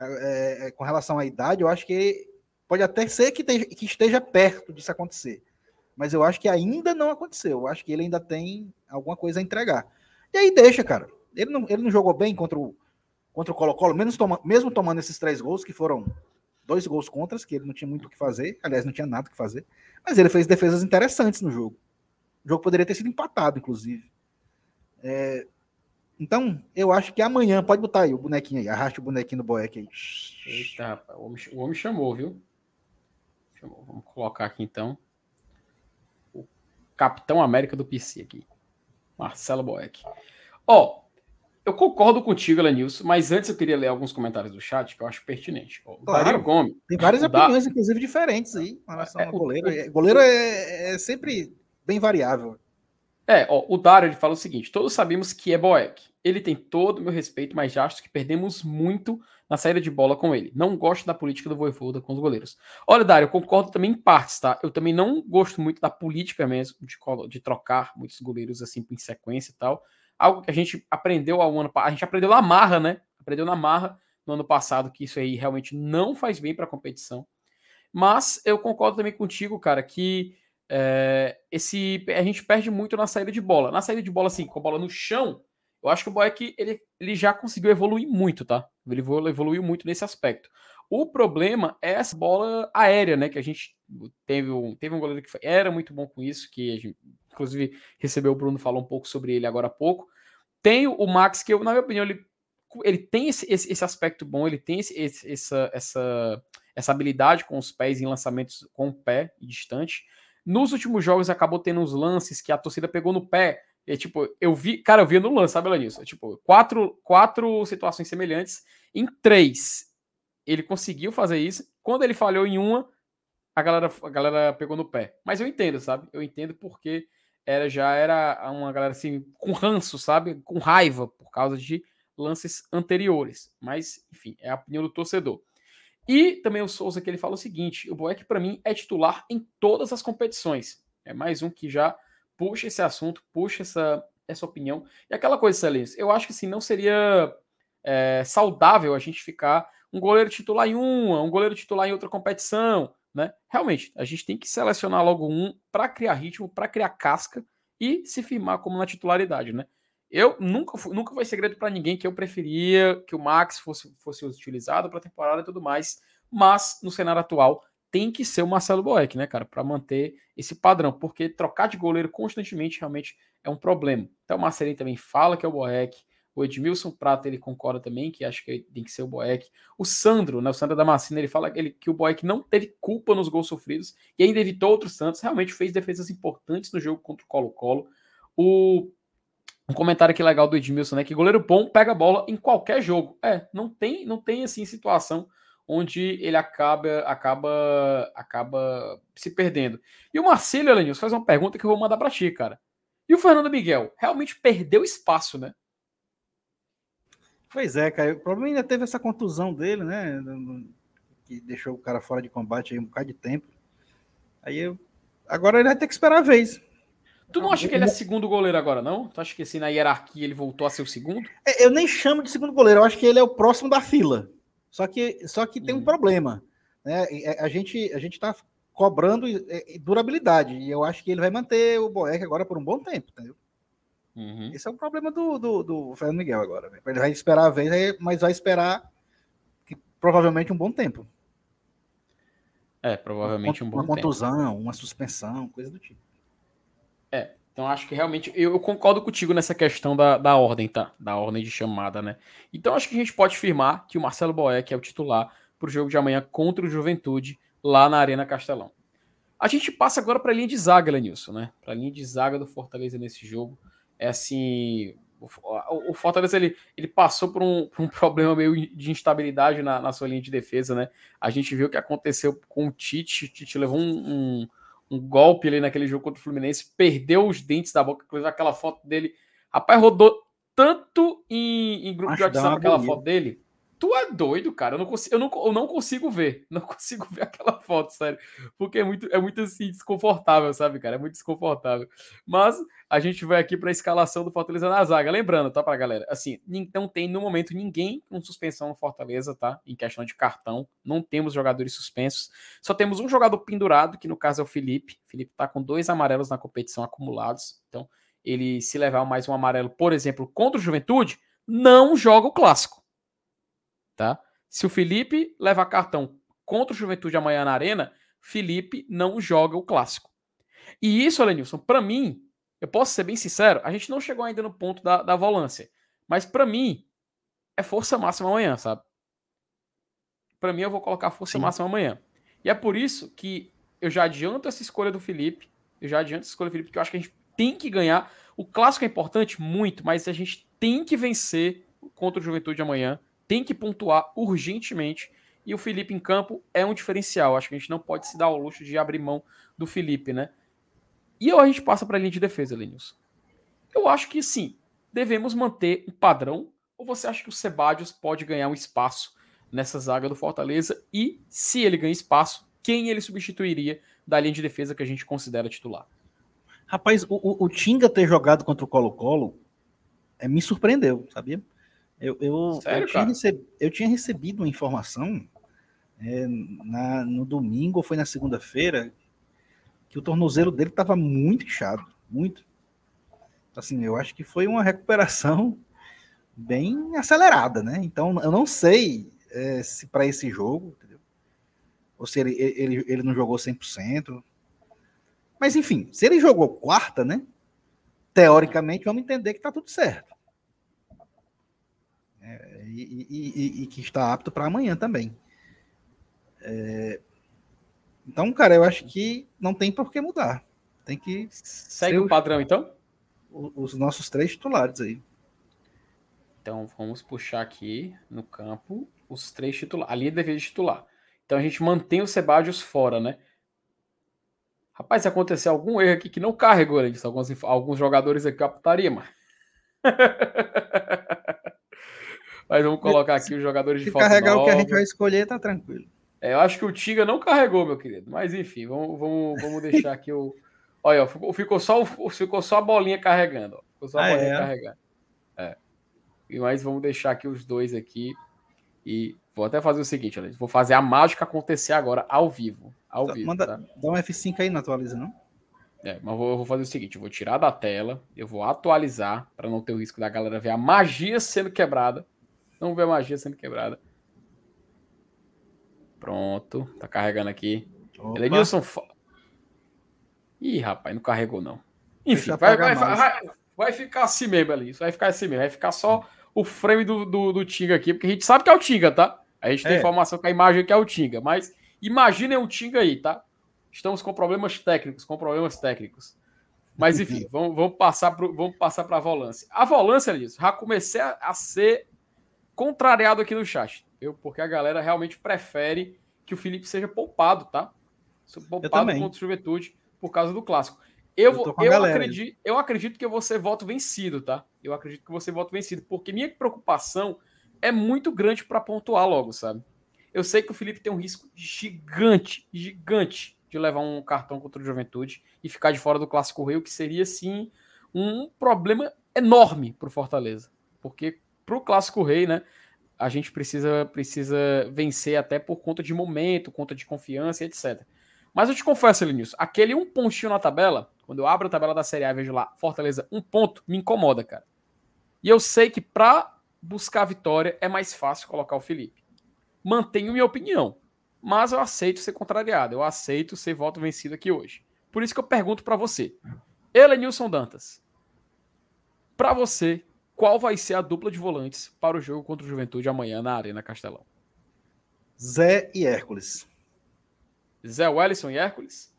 É, é, com relação à idade, eu acho que Pode até ser que, te, que esteja perto disso acontecer. Mas eu acho que ainda não aconteceu. Eu acho que ele ainda tem alguma coisa a entregar. E aí deixa, cara. Ele não, ele não jogou bem contra o contra o Colo-Colo, mesmo, toma, mesmo tomando esses três gols, que foram dois gols contras, que ele não tinha muito o que fazer, aliás, não tinha nada o que fazer, mas ele fez defesas interessantes no jogo. O jogo poderia ter sido empatado, inclusive. É, então, eu acho que amanhã, pode botar aí o bonequinho aí, arraste o bonequinho do Boeck aí. Eita, rapaz, o homem, o homem chamou, viu? Chamou. Vamos colocar aqui então. O Capitão América do PC aqui. Marcelo Boeck. Ó, oh, eu concordo contigo, Lenilson, mas antes eu queria ler alguns comentários do chat que eu acho pertinente. O claro, Gomes. Tem várias opiniões, da... inclusive, diferentes aí em relação é, ao goleiro. O... É, goleiro é, é sempre bem variável. É, ó, o Dário ele fala o seguinte: todos sabemos que é Boeck. Ele tem todo o meu respeito, mas já acho que perdemos muito na saída de bola com ele. Não gosto da política do Voivoda com os goleiros. Olha, Dário, eu concordo também em partes, tá? Eu também não gosto muito da política mesmo de, de trocar muitos goleiros assim em sequência e tal. Algo que a gente aprendeu ao ano a gente aprendeu na marra, né? Aprendeu na marra no ano passado que isso aí realmente não faz bem para a competição. Mas eu concordo também contigo, cara, que é, esse a gente perde muito na saída de bola. Na saída de bola, assim, com a bola no chão, eu acho que o Boeck ele, ele já conseguiu evoluir muito, tá? Ele evoluiu muito nesse aspecto. O problema é essa bola aérea, né? Que a gente teve um, teve um goleiro que foi, era muito bom com isso, que a gente, inclusive recebeu o Bruno falou um pouco sobre ele agora há pouco. Tem o Max, que eu, na minha opinião, ele, ele tem esse, esse, esse aspecto bom, ele tem esse, esse, essa, essa, essa habilidade com os pés em lançamentos com o pé distante. Nos últimos jogos acabou tendo uns lances que a torcida pegou no pé. E, tipo, eu vi, cara, eu vi no lance, sabe, Lanilson? Tipo, quatro, quatro situações semelhantes. Em três, ele conseguiu fazer isso. Quando ele falhou em uma, a galera, a galera pegou no pé. Mas eu entendo, sabe? Eu entendo porque era já era uma galera assim, com ranço, sabe? Com raiva por causa de lances anteriores. Mas, enfim, é a opinião do torcedor. E também o Souza que ele fala o seguinte: o Boeck para mim é titular em todas as competições. É mais um que já puxa esse assunto, puxa essa, essa opinião. E aquela coisa, Celeste, eu acho que assim, não seria é, saudável a gente ficar um goleiro titular em uma, um goleiro titular em outra competição, né? Realmente, a gente tem que selecionar logo um para criar ritmo, para criar casca e se firmar como na titularidade, né? Eu nunca, nunca foi segredo para ninguém que eu preferia que o Max fosse, fosse utilizado para temporada e tudo mais, mas no cenário atual tem que ser o Marcelo Boeck, né, cara, para manter esse padrão, porque trocar de goleiro constantemente realmente é um problema. Então o Marcelinho também fala que é o Boeck, o Edmilson Prata ele concorda também que acho que tem que ser o Boeck. O Sandro, né, o Sandro Damasceno, ele fala que, ele, que o Boeck não teve culpa nos gols sofridos e ainda evitou outros Santos, realmente fez defesas importantes no jogo contra o Colo-Colo. O um comentário aqui legal do Edmilson, né? Que goleiro bom pega a bola em qualquer jogo. É, não tem, não tem assim situação onde ele acaba acaba acaba se perdendo. E o Marcelo Elenils faz uma pergunta que eu vou mandar para ti, cara. E o Fernando Miguel realmente perdeu espaço, né? Pois é, cara. O problema ainda teve essa contusão dele, né? Que deixou o cara fora de combate aí um bocado de tempo. Aí eu... agora ele vai ter que esperar a vez. Tu não acha que ele é segundo goleiro agora, não? Tu acha que assim, na hierarquia ele voltou a ser o segundo? É, eu nem chamo de segundo goleiro, eu acho que ele é o próximo da fila. Só que, só que tem um uhum. problema. Né? A gente a gente está cobrando durabilidade. E eu acho que ele vai manter o Boeck agora por um bom tempo, entendeu? Uhum. Esse é o problema do, do, do Fernando Miguel agora. Véio. Ele vai esperar a vez, mas vai esperar que, provavelmente um bom tempo. É, provavelmente uma, um bom uma tempo. Uma contusão, uma suspensão, coisa do tipo. É, então acho que realmente eu, eu, concordo contigo nessa questão da, da ordem, tá? Da ordem de chamada, né? Então acho que a gente pode afirmar que o Marcelo Boeck é o titular para o jogo de amanhã contra o Juventude lá na Arena Castelão. A gente passa agora para a linha de zaga, Lenilson, né? Para a linha de zaga do Fortaleza nesse jogo. É assim, o, Fortaleza ele, ele passou por um, por um problema meio de instabilidade na, na, sua linha de defesa, né? A gente viu o que aconteceu com o Tite. O Tite levou um, um um golpe ali naquele jogo contra o Fluminense, perdeu os dentes da boca, inclusive aquela foto dele. Rapaz, rodou tanto em, em grupo Acho de WhatsApp aquela foto dele. Tu é doido, cara. Eu não, consigo, eu, não, eu não consigo ver. Não consigo ver aquela foto, sério. Porque é muito, é muito assim, desconfortável, sabe, cara? É muito desconfortável. Mas a gente vai aqui para a escalação do Fortaleza na zaga. Lembrando, tá, pra galera? Assim, não tem no momento ninguém com suspensão no Fortaleza, tá? Em questão de cartão. Não temos jogadores suspensos. Só temos um jogador pendurado, que no caso é o Felipe. O Felipe tá com dois amarelos na competição acumulados. Então, ele se levar mais um amarelo, por exemplo, contra o Juventude, não joga o clássico tá? Se o Felipe levar cartão contra o Juventude amanhã na Arena, Felipe não joga o clássico. E isso, Alenilson, para mim, eu posso ser bem sincero, a gente não chegou ainda no ponto da, da volância. Mas para mim, é força máxima amanhã, sabe? Para mim, eu vou colocar força Sim. máxima amanhã. E é por isso que eu já adianto essa escolha do Felipe. Eu já adianto essa escolha do Felipe, porque eu acho que a gente tem que ganhar. O clássico é importante, muito, mas a gente tem que vencer contra o Juventude amanhã. Tem que pontuar urgentemente. E o Felipe em campo é um diferencial. Acho que a gente não pode se dar ao luxo de abrir mão do Felipe, né? E a gente passa para a linha de defesa, Lenilson. Eu acho que sim, devemos manter um padrão. Ou você acha que o Sebadios pode ganhar um espaço nessa zaga do Fortaleza? E se ele ganha espaço, quem ele substituiria da linha de defesa que a gente considera titular? Rapaz, o, o, Tinga ter jogado contra o Colo-Colo é, me surpreendeu, sabia? Eu, eu, Sério, eu, tinha, receb... eu tinha, recebido uma informação é, na, no domingo ou foi na segunda-feira que o tornozelo dele estava muito inchado, muito. Assim, eu acho que foi uma recuperação bem acelerada, né? Então, eu não sei é, se para esse jogo, entendeu? ou se ele, ele, ele não jogou 100%. Mas, enfim, se ele jogou quarta, né? Teoricamente, vamos entender que tá tudo certo. E, e, e, que está apto para amanhã também. É, então, cara, eu acho que não tem por que mudar. Tem que. Segue o padrão, então? Os nossos três titulares aí. Então, vamos puxar aqui no campo os três titulares. Ali é de titular. Então, a gente mantém o Sebadios fora, né? Rapaz, se acontecer algum erro aqui que não carregou, né? alguns, alguns jogadores aqui captaria, mas. mas vamos colocar aqui os jogadores de Se carregar nova. o que a gente vai escolher, tá tranquilo. É, eu acho que o Tiga não carregou, meu querido. Mas enfim, vamos, vamos, vamos deixar aqui o. Olha, ficou, ficou, só, ficou só a bolinha carregando. Ó. Ficou só a ah, bolinha é? carregando. É. Mas vamos deixar aqui os dois aqui. E vou até fazer o seguinte, olha, vou fazer a mágica acontecer agora ao vivo. Ao Só vivo. Manda, tá? Dá um F5 aí, não atualiza, não? É, mas vou, eu vou fazer o seguinte: eu vou tirar da tela, eu vou atualizar para não ter o risco da galera ver a magia sendo quebrada. Não ver a magia sendo quebrada. Pronto, tá carregando aqui. Elenilson. Ih, rapaz, não carregou não. Enfim, vai, vai, vai, vai, ficar assim mesmo ali. Vai ficar assim mesmo. Vai ficar só o frame do, do, do Tinga aqui, porque a gente sabe que é o Tinga, tá? A gente tem é. informação que a imagem que é o Tinga, mas imaginem o Tinga aí, tá? Estamos com problemas técnicos, com problemas técnicos. Mas enfim, vamos, vamos passar para vamos passar para a volância. A volância, disso, já comecei a, a ser contrariado aqui no chat eu, porque a galera realmente prefere que o Felipe seja poupado, tá? Poupado contra o Juventude por causa do clássico. Eu, eu, eu acredito, eu acredito que ser voto vencido, tá? Eu acredito que você voto vencido, porque minha preocupação é muito grande para pontuar logo, sabe? Eu sei que o Felipe tem um risco gigante, gigante de levar um cartão contra o Juventude e ficar de fora do Clássico Rio, que seria sim um problema enorme para o Fortaleza, porque para o Clássico Rei, né? a gente precisa, precisa vencer até por conta de momento, conta de confiança, etc. Mas eu te confesso, Elenilson, aquele um pontinho na tabela, quando eu abro a tabela da Série A e vejo lá, Fortaleza, um ponto, me incomoda, cara. E eu sei que para buscar a vitória é mais fácil colocar o Felipe. Mantenho minha opinião, mas eu aceito ser contrariado, eu aceito ser voto vencido aqui hoje. Por isso que eu pergunto para você, Elenilson Dantas, para você, qual vai ser a dupla de volantes para o jogo contra o Juventude amanhã na Arena Castelão? Zé e Hércules. Zé Wellison e Hércules?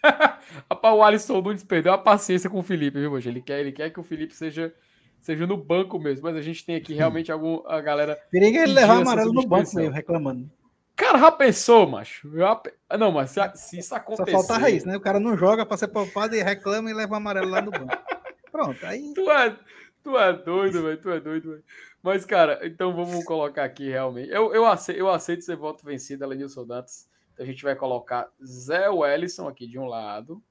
Rapaz, o Alisson Nunes perdeu a paciência com o Felipe, viu, hoje? Ele quer, ele quer que o Felipe seja, seja no banco mesmo, mas a gente tem aqui realmente algum, a galera. Periga ele levar amarelo no banco mesmo, reclamando. Cara, já pensou, macho? Já... Não, mas se, se isso acontecer. Só falta a raiz, né? O cara não joga para ser poupado e reclama e leva amarelo lá no banco. Pronto, aí. Tu é, tu é doido, velho. Tu é doido, velho. Mas, cara, então vamos colocar aqui realmente. Eu, eu, aceito, eu aceito ser voto vencido, Lenilson Dantas. Então a gente vai colocar Zé Wellison aqui de um lado.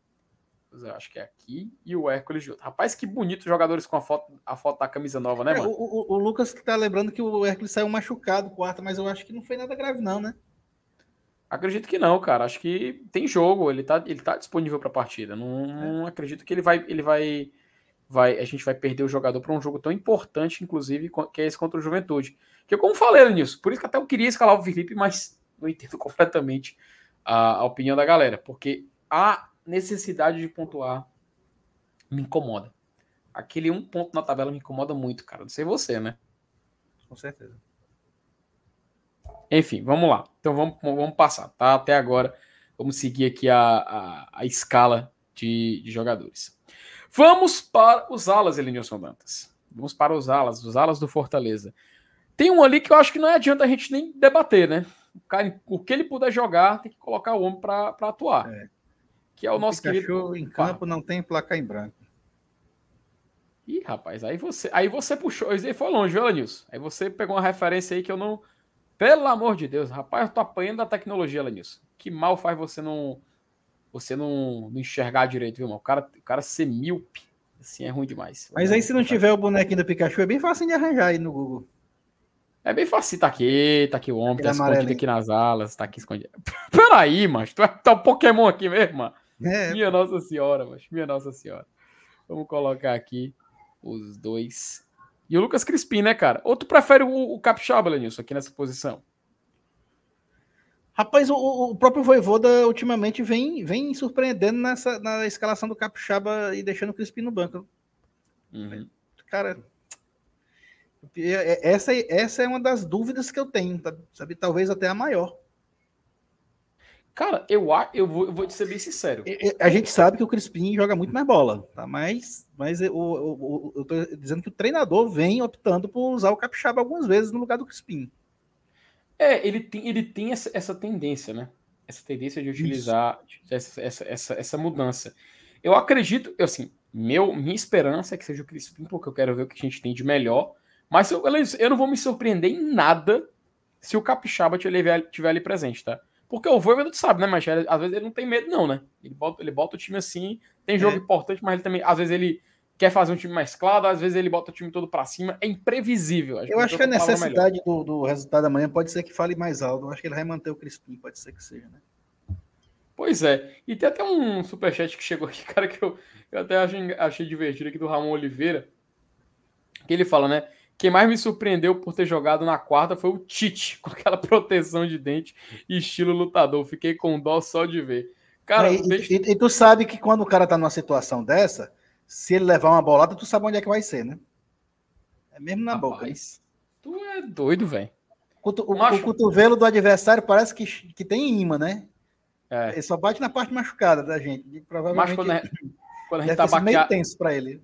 Eu acho que é aqui. E o Hércules de outro. Rapaz, que bonito jogadores com a foto, a foto da camisa nova, né, é, mano? O, o, o, Lucas tá lembrando que o Hércules saiu machucado quarta, mas eu acho que não foi nada grave, não, né? Acredito que não, cara. Acho que tem jogo, ele tá, ele tá disponível para partida. Não, é. não acredito que ele vai, ele vai vai, a gente vai perder o jogador para um jogo tão importante, inclusive, que é esse contra o Juventude. Que como falei nisso, por isso que até eu queria escalar o Felipe, mas não entendo completamente a, a opinião da galera, porque a necessidade de pontuar me incomoda. Aquele um ponto na tabela me incomoda muito, cara. Não sei você, né? Com certeza. Enfim, vamos lá. Então vamos, vamos passar, tá? Até agora, vamos seguir aqui a, a, a escala de, de, jogadores. Vamos para os alas, Elenilson Dantas. Vamos para os alas, os alas do Fortaleza. Tem um ali que eu acho que não adianta a gente nem debater, né? O, cara, o que ele puder jogar, tem que colocar o homem para atuar. É. Que é o, o nosso Pikachu querido. em campo não tem placar em branco. Ih, rapaz, aí você, aí você puxou, aí foi longe, viu, Nilson? Aí você pegou uma referência aí que eu não. Pelo amor de Deus, rapaz, eu tô apanhando da tecnologia, Lenilson. Que mal faz você não. Você não, não enxergar direito, viu, mano? O cara, o cara ser míope, assim, é ruim demais. Mas aí, se não tiver o bonequinho do Pikachu, é bem fácil de arranjar aí no Google. É bem fácil, tá aqui, tá aqui o homem, tá escondido aqui nas alas, tá aqui escondido. Peraí, mas tu é, tá um Pokémon aqui mesmo, mano. É. Minha Nossa Senhora, mas minha Nossa Senhora. Vamos colocar aqui os dois. E o Lucas Crispim, né, cara? Ou tu prefere o, o Capixaba, Lenilson, aqui nessa posição? Rapaz, o, o, próprio Voivoda ultimamente vem, vem surpreendendo nessa, na escalação do Capixaba e deixando o Crispim no banco. Uhum. Cara, é, essa, essa é uma das dúvidas que eu tenho, sabe? Talvez até a maior. Cara, eu, eu, vou, eu vou te ser bem sincero. A gente sabe que o Crispim joga muito mais bola, tá? Mas, mas eu, eu, eu tô dizendo que o treinador vem optando por usar o Capixaba algumas vezes no lugar do Crispim. É, ele tem, ele tem essa, essa tendência, né? Essa tendência de utilizar essa, essa, essa, essa, mudança. Eu acredito, assim, meu, minha esperança é que seja o Crispim, porque eu quero ver o que a gente tem de melhor. Mas eu, eu não vou me surpreender em nada se o Capixaba estiver ali presente, tá? Porque o Voivoda tu sabe, né, mas às vezes ele não tem medo, não, né? Ele bota, ele bota o time assim, tem jogo é. importante, mas ele também, às vezes ele quer fazer um time mais claro, às vezes ele bota o time todo para cima. É imprevisível. Eu acho que a necessidade do, do, resultado amanhã pode ser que fale mais alto. Eu acho que ele vai manter o Crispim, pode ser que seja, né? Pois é. E tem até um superchat que chegou aqui, cara, que eu, eu até achei, achei divertido aqui do Ramon Oliveira. Que ele fala, né? Quem mais me surpreendeu por ter jogado na quarta foi o Tite, com aquela proteção de dente e estilo lutador. Fiquei com dó só de ver. Cara, é, deixa... e, e, e, tu sabe que quando o cara tá numa situação dessa, se ele levar uma bolada, tu sabe onde é que vai ser, né? É mesmo na Rapaz, boca. Né? Tu é doido, velho. O, o, o, cotovelo do adversário parece que, que tem imã, né? É. Ele só bate na parte machucada da gente. Provavelmente Mas quando, é, quando a gente tá baqueado... meio tenso para ele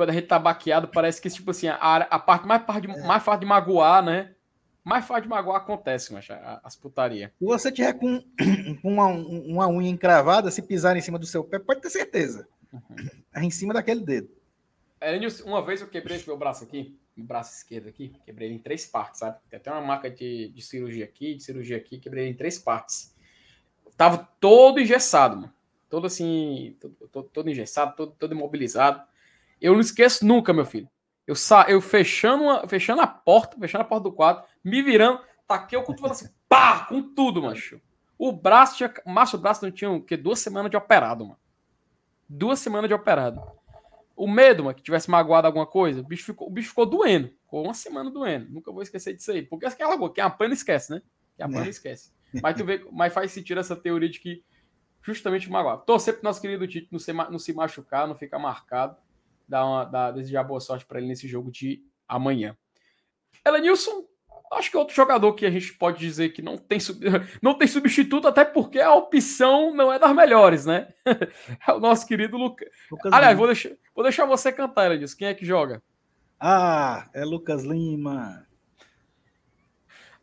quando a gente tá baqueado, parece que, tipo assim, a, a parte mais, parte é. mais fácil de magoar, né? Mais fácil de magoar acontece, mas as putaria. Se você tiver com uma, uma unha encravada, se pisar em cima do seu pé, pode ter certeza. Uhum. É em cima daquele dedo. É, uma vez eu quebrei esse meu braço aqui, meu braço esquerdo aqui, quebrei ele em três partes, sabe? Tem até uma marca de, de cirurgia aqui, de cirurgia aqui, quebrei ele em três partes. tava todo engessado, mano. Todo assim, todo, todo, todo engessado, todo, todo imobilizado. Eu não esqueço nunca, meu filho. Eu, sa eu fechando, uma, fechando a porta, fechando a porta do quarto, me virando, taquei o cotovelo assim, pá, com tudo, macho. O braço tinha. Macho, o braço não tinha o quê? Duas semanas de operado, mano. Duas semanas de operado. O medo, mano, que tivesse magoado alguma coisa, o bicho ficou, o bicho ficou doendo. Ficou uma semana doendo. Nunca vou esquecer disso aí. Porque aquela coisa, quem apanha não esquece, né? Quem apanha não é. esquece. Mas tu vê, mas faz sentido essa teoria de que justamente magoar. Torcer pro nosso querido Tite não se, não se machucar, não ficar marcado dar, uma, dar desejar boa sorte para ele nesse jogo de amanhã. Elenilson, acho que outro jogador que a gente pode dizer que não tem, não tem substituto, até porque a opção não é das melhores, né? É o nosso querido Luca... Lucas. Aliás, vou deixar, vou deixar você cantar, Elenilson. Quem é que joga? Ah, é Lucas Lima.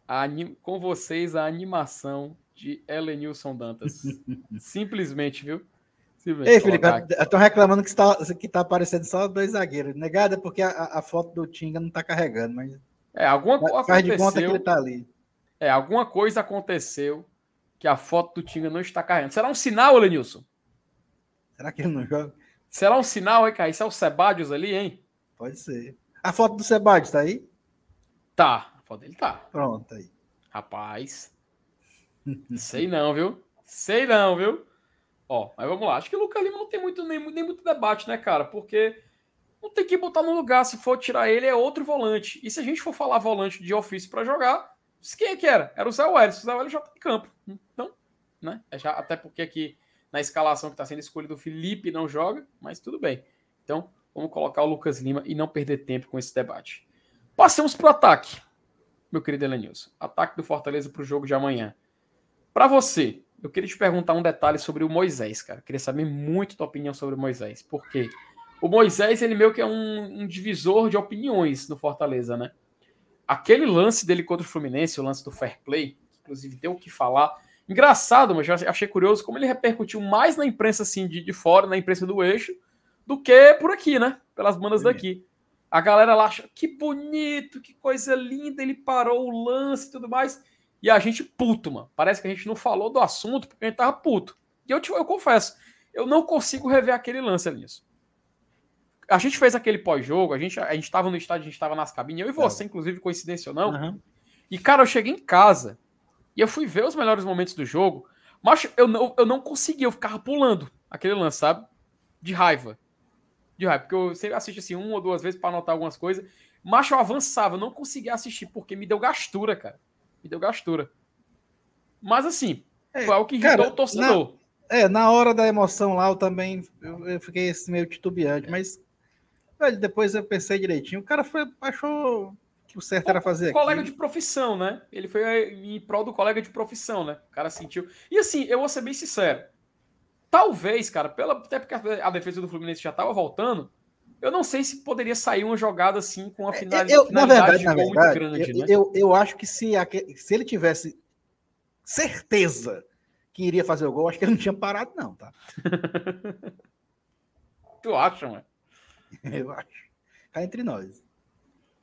Anim... Com vocês, a animação de Elenilson Dantas. Simplesmente, viu? Ei, Felipe, estão reclamando que está, que tá aparecendo só dois zagueiros. Negada é porque a, a, foto do Tinga não está carregando, mas. É, alguma coisa Faz de conta que ele está ali. É, alguma coisa aconteceu que a foto do Tinga não está carregando. Será um sinal, Lenilson? Será que ele não joga? Será um sinal, hein, cara? Isso é o Sebadios ali, hein? Pode ser. A foto do Sebadios tá aí? Tá, a foto dele tá. Pronto, aí. Rapaz. Sei não, viu? Sei não, viu? Ó, mas vamos lá. Acho que o Lucas Lima não tem muito, nem, nem muito debate, né, cara? Porque não tem que botar no lugar. Se for tirar ele, é outro volante. E se a gente for falar volante de ofício para jogar, quem é que era? Era o Zé Welles. O Zé Welles já tá em campo. Então, né? É já, até porque aqui na escalação que está sendo escolhido o Felipe não joga, mas tudo bem. Então, vamos colocar o Lucas Lima e não perder tempo com esse debate. Passamos para o ataque, meu querido Elenilson. Ataque do Fortaleza para o jogo de amanhã. Para você, eu queria te perguntar um detalhe sobre o Moisés, cara. queria saber muito tua opinião sobre o Moisés. Por quê? O Moisés, ele meio que é um, um divisor de opiniões no Fortaleza, né? Aquele lance dele contra o Fluminense, o lance do fair play, inclusive deu o que falar. Engraçado, mas eu achei curioso como ele repercutiu mais na imprensa assim de, de fora, na imprensa do eixo, do que por aqui, né? Pelas bandas daqui. A galera lá acha que bonito, que coisa linda, ele parou o lance e tudo mais. E a gente puto, mano. Parece que a gente não falou do assunto porque a gente tava puto. E eu, eu confesso, eu não consigo rever aquele lance ali nisso. A gente fez aquele pós-jogo, a gente, a gente tava no estádio, a gente tava nas cabines, eu e você, é. inclusive, coincidência ou não. Uhum. E, cara, eu cheguei em casa e eu fui ver os melhores momentos do jogo, mas eu não, eu não consegui, eu ficava pulando aquele lance, sabe? De raiva. De raiva, porque eu sempre assisto assim uma ou duas vezes para anotar algumas coisas. Mas eu avançava, eu não conseguia assistir porque me deu gastura, cara me deu gastura. Mas assim, é, foi algo que irritou cara, o torcedor. Na, é, na hora da emoção lá, eu também eu, eu fiquei assim, meio titubeante, mas velho, depois eu pensei direitinho. O cara foi, achou que o certo o, era fazer aqui. Colega de profissão, né? Ele foi em prol do colega de profissão, né? O cara sentiu. E assim, eu vou ser bem sincero. Talvez, cara, pela, até porque a defesa do Fluminense já estava voltando, eu não sei se poderia sair uma jogada assim com a é, finalidade, eu, na verdade, na verdade, muito grande. Eu, né? eu, eu acho que se, se ele tivesse certeza que iria fazer o gol, acho que ele não tinha parado, não, tá? tu acha, mano? Eu acho. Cá entre nós.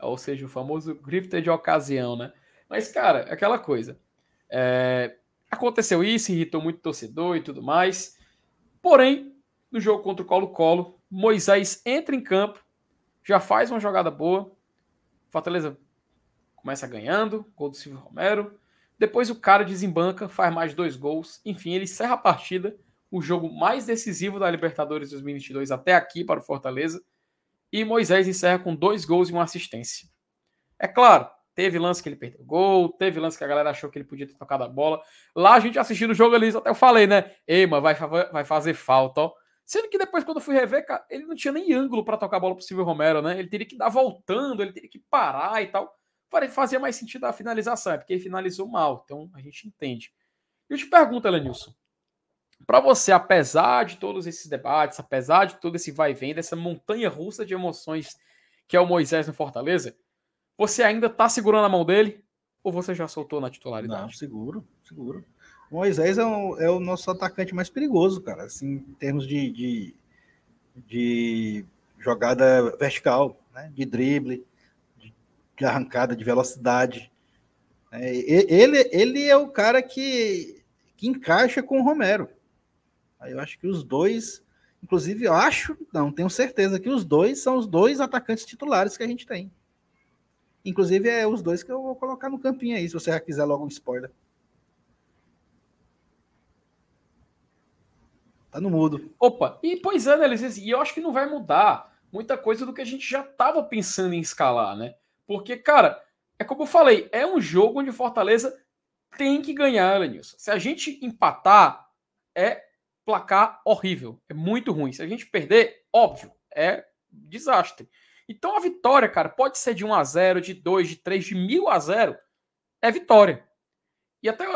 Ou seja, o famoso grifter de ocasião, né? Mas, cara, aquela coisa. É... Aconteceu isso, irritou muito o torcedor e tudo mais. Porém, no jogo contra o Colo-Colo, Moisés entra em campo, já faz uma jogada boa. Fortaleza começa ganhando, gol do Silvio Romero. Depois o cara desembanca, faz mais dois gols. Enfim, ele encerra a partida, o jogo mais decisivo da Libertadores 2022 até aqui para o Fortaleza. E Moisés encerra com dois gols e uma assistência. É claro, teve lance que ele perdeu gol, teve lance que a galera achou que ele podia ter tocado a bola. Lá a gente assistindo o jogo ali, até eu falei, né? Ei, mas vai, vai fazer falta, ó. Sendo que depois, quando eu fui rever, cara, ele não tinha nem ângulo para tocar a bola pro Silvio Romero, né? Ele teria que dar voltando, ele teria que parar e tal. Fazia mais sentido a finalização, é porque ele finalizou mal. Então a gente entende. Eu te pergunto, Elenilson, para você, apesar de todos esses debates, apesar de todo esse vai e vem, dessa montanha russa de emoções que é o Moisés no Fortaleza, você ainda tá segurando a mão dele? Ou você já soltou na titularidade? Não, seguro, seguro. Moisés é, é, o nosso atacante mais perigoso, cara, assim, em termos de, de, de jogada vertical, né? de drible, de, de arrancada, de velocidade. É, ele, ele é o cara que, que encaixa com o Romero. Eu acho que os dois, inclusive, eu acho, não, tenho certeza que os dois são os dois atacantes titulares que a gente tem. Inclusive, é os dois que eu vou colocar no campinho aí, se você já quiser logo um spoiler. Tá no mudo. Opa, e pois é, né, E eu acho que não vai mudar muita coisa do que a gente já tava pensando em escalar, né? Porque, cara, é como eu falei, é um jogo onde Fortaleza tem que ganhar, Lenilson. Se a gente empatar, é placar horrível. É muito ruim. Se a gente perder, óbvio, é desastre. Então a vitória, cara, pode ser de 1 a 0 de 2, de 3, de 1000 a 0 é vitória. E até,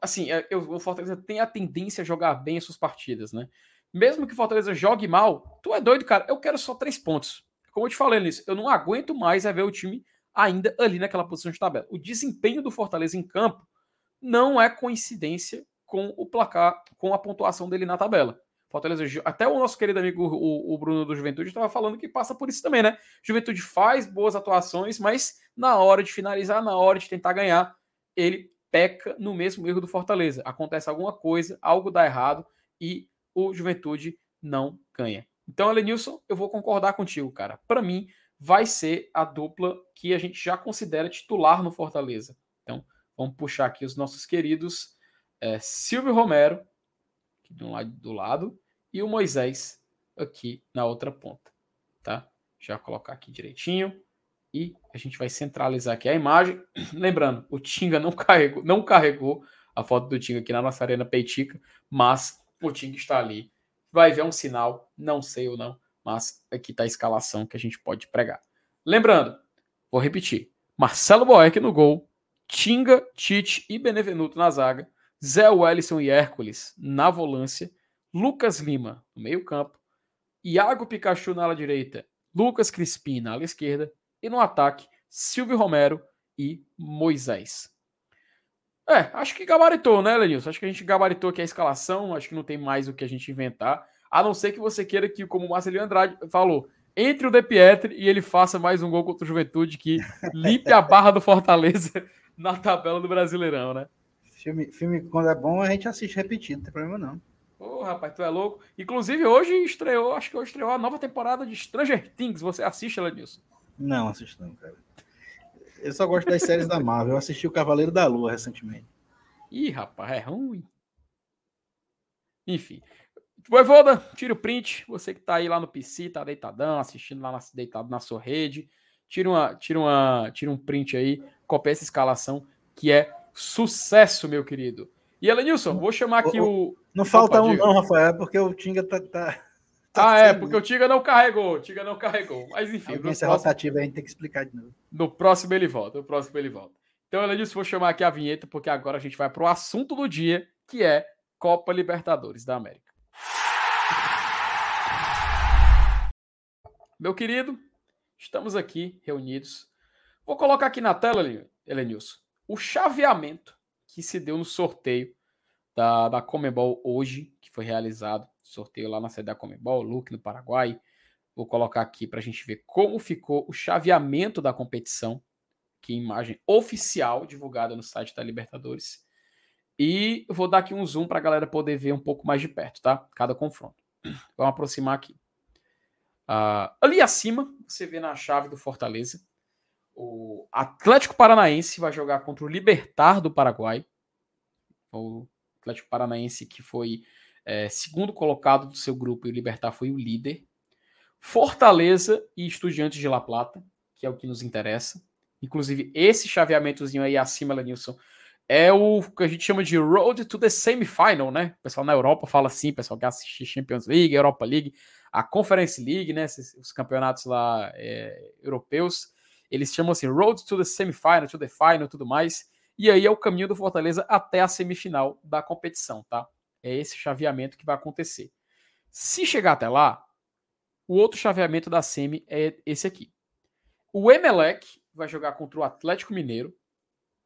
assim, é, eu, o Fortaleza tem a tendência a jogar bem as suas partidas, né? Mesmo que o Fortaleza jogue mal, tu é doido, cara. Eu quero só três pontos. Como eu te falei nisso, eu não aguento mais é ver o time ainda ali naquela posição de tabela. O desempenho do Fortaleza em campo não é coincidência com o placar, com a pontuação dele na tabela. Fortaleza, até o nosso querido amigo o, o Bruno do Juventude estava falando que passa por isso também, né? Juventude faz boas atuações, mas na hora de finalizar, na hora de tentar ganhar, ele peca no mesmo erro do Fortaleza. Acontece alguma coisa, algo dá errado e o Juventude não ganha. Então, Elenilson, eu vou concordar contigo, cara. Para mim, vai ser a dupla que a gente já considera titular no Fortaleza. Então, vamos puxar aqui os nossos queridos é, Silvio Romero, aqui do lado, do lado, e o Moisés aqui na outra ponta, tá? Já colocar aqui direitinho. E a gente vai centralizar aqui a imagem. Lembrando, o Tinga não carregou, não carregou a foto do Tinga aqui na nossa arena peitica, mas o Tinga está ali. Vai ver um sinal, não sei ou não, mas aqui está a escalação que a gente pode pregar. Lembrando, vou repetir: Marcelo Boeck no gol, Tinga, Tite e Benevenuto na zaga, Zé Wellison e Hércules na volância, Lucas Lima no meio-campo, Iago Pikachu na ala direita, Lucas Crispim na ala esquerda e no ataque, Silvio Romero e Moisés. É, acho que gabaritou, né, Lenilson? Acho que a gente gabaritou aqui a escalação, acho que não tem mais o que a gente inventar, a não ser que você queira que, como o Marcelinho Andrade falou, entre o De Pietri e ele faça mais um gol contra o Juventude que limpe a barra do Fortaleza na tabela do Brasileirão, né? Filme, filme, quando é bom, a gente assiste repetido, não tem problema não. Ô, oh, rapaz, tu é louco. Inclusive, hoje estreou, acho que hoje estreou a nova temporada de Stranger Things. Você assiste, Lenilson? Não, assisto não, cara. Eu só gosto das séries da Marvel. Eu assisti o Cavaleiro da Lua recentemente. Ih, rapaz, é ruim. Enfim. Voivoda, tira o print. Você que tá aí lá no PC, tá deitadão, assistindo lá na, deitado na sua rede. Tira, uma, tira, uma, tira um print aí, copia essa escalação, que é sucesso, meu querido. E Elenilson, vou chamar aqui o. o... Não falta Opa, um, diga. não, Rafael, porque o Tinga tá, tá, Tá ah, é, porque o Tiga não carregou. O Tiga não carregou. Mas enfim. Essa rotativa a gente tem que explicar de novo. No próximo ele volta. No próximo ele volta. Então, Elenilson, vou chamar aqui a vinheta, porque agora a gente vai para o assunto do dia, que é Copa Libertadores da América. Meu querido, estamos aqui reunidos. Vou colocar aqui na tela, Elenilson, o chaveamento que se deu no sorteio da, da Comebol hoje, que foi realizado sorteio lá na sede da Comebol, Luke no Paraguai. Vou colocar aqui para a gente ver como ficou o chaveamento da competição, que é imagem oficial divulgada no site da Libertadores. E vou dar aqui um zoom para a galera poder ver um pouco mais de perto, tá? Cada confronto. Vamos aproximar aqui. Uh, ali acima, você vê na chave do Fortaleza, o Atlético Paranaense vai jogar contra o Libertar do Paraguai. O Atlético Paranaense que foi é, segundo colocado do seu grupo e o Libertar foi o líder. Fortaleza e Estudiantes de La Plata, que é o que nos interessa. Inclusive, esse chaveamentozinho aí acima, Lenilson, é o que a gente chama de Road to the Semifinal, né? O pessoal na Europa fala assim, o pessoal que assiste Champions League, Europa League, a Conference League, né? Os campeonatos lá é, europeus, eles chamam assim Road to the Semifinal, to the Final, tudo mais. E aí é o caminho do Fortaleza até a semifinal da competição, tá? É esse chaveamento que vai acontecer. Se chegar até lá, o outro chaveamento da semi é esse aqui. O Emelec vai jogar contra o Atlético Mineiro.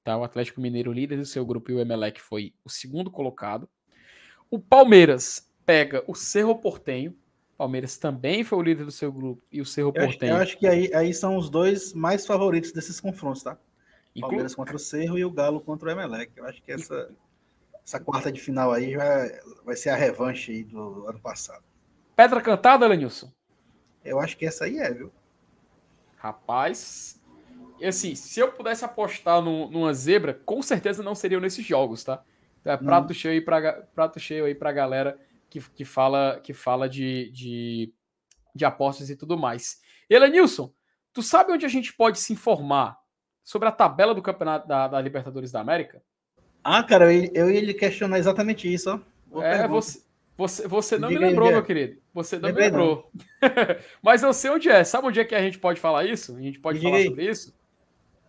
Tá? O Atlético Mineiro, líder do seu grupo, e o Emelec foi o segundo colocado. O Palmeiras pega o Cerro Portenho. Palmeiras também foi o líder do seu grupo e o Cerro eu Portenho. Acho, eu acho que aí, aí são os dois mais favoritos desses confrontos, tá? Inclu... Palmeiras contra o Cerro e o Galo contra o Emelec. Eu acho que essa essa quarta de final aí já vai ser a revanche aí do ano passado. Pedra cantada, Lenilson? Eu acho que essa aí é, viu? Rapaz, e assim, se eu pudesse apostar no, numa zebra, com certeza não seriam nesses jogos, tá? É prato, cheio aí pra, prato cheio aí pra galera que, que fala, que fala de, de, de apostas e tudo mais. Elenilson, tu sabe onde a gente pode se informar sobre a tabela do campeonato da, da Libertadores da América? Ah, cara, eu, eu ia lhe questionar exatamente isso, ó. Boa é, você, você, você não Diga me lembrou, meu querido. Você não Lembrei me lembrou. Mas eu sei onde é. Sabe onde é que a gente pode falar isso? A gente pode Diga falar aí. sobre isso?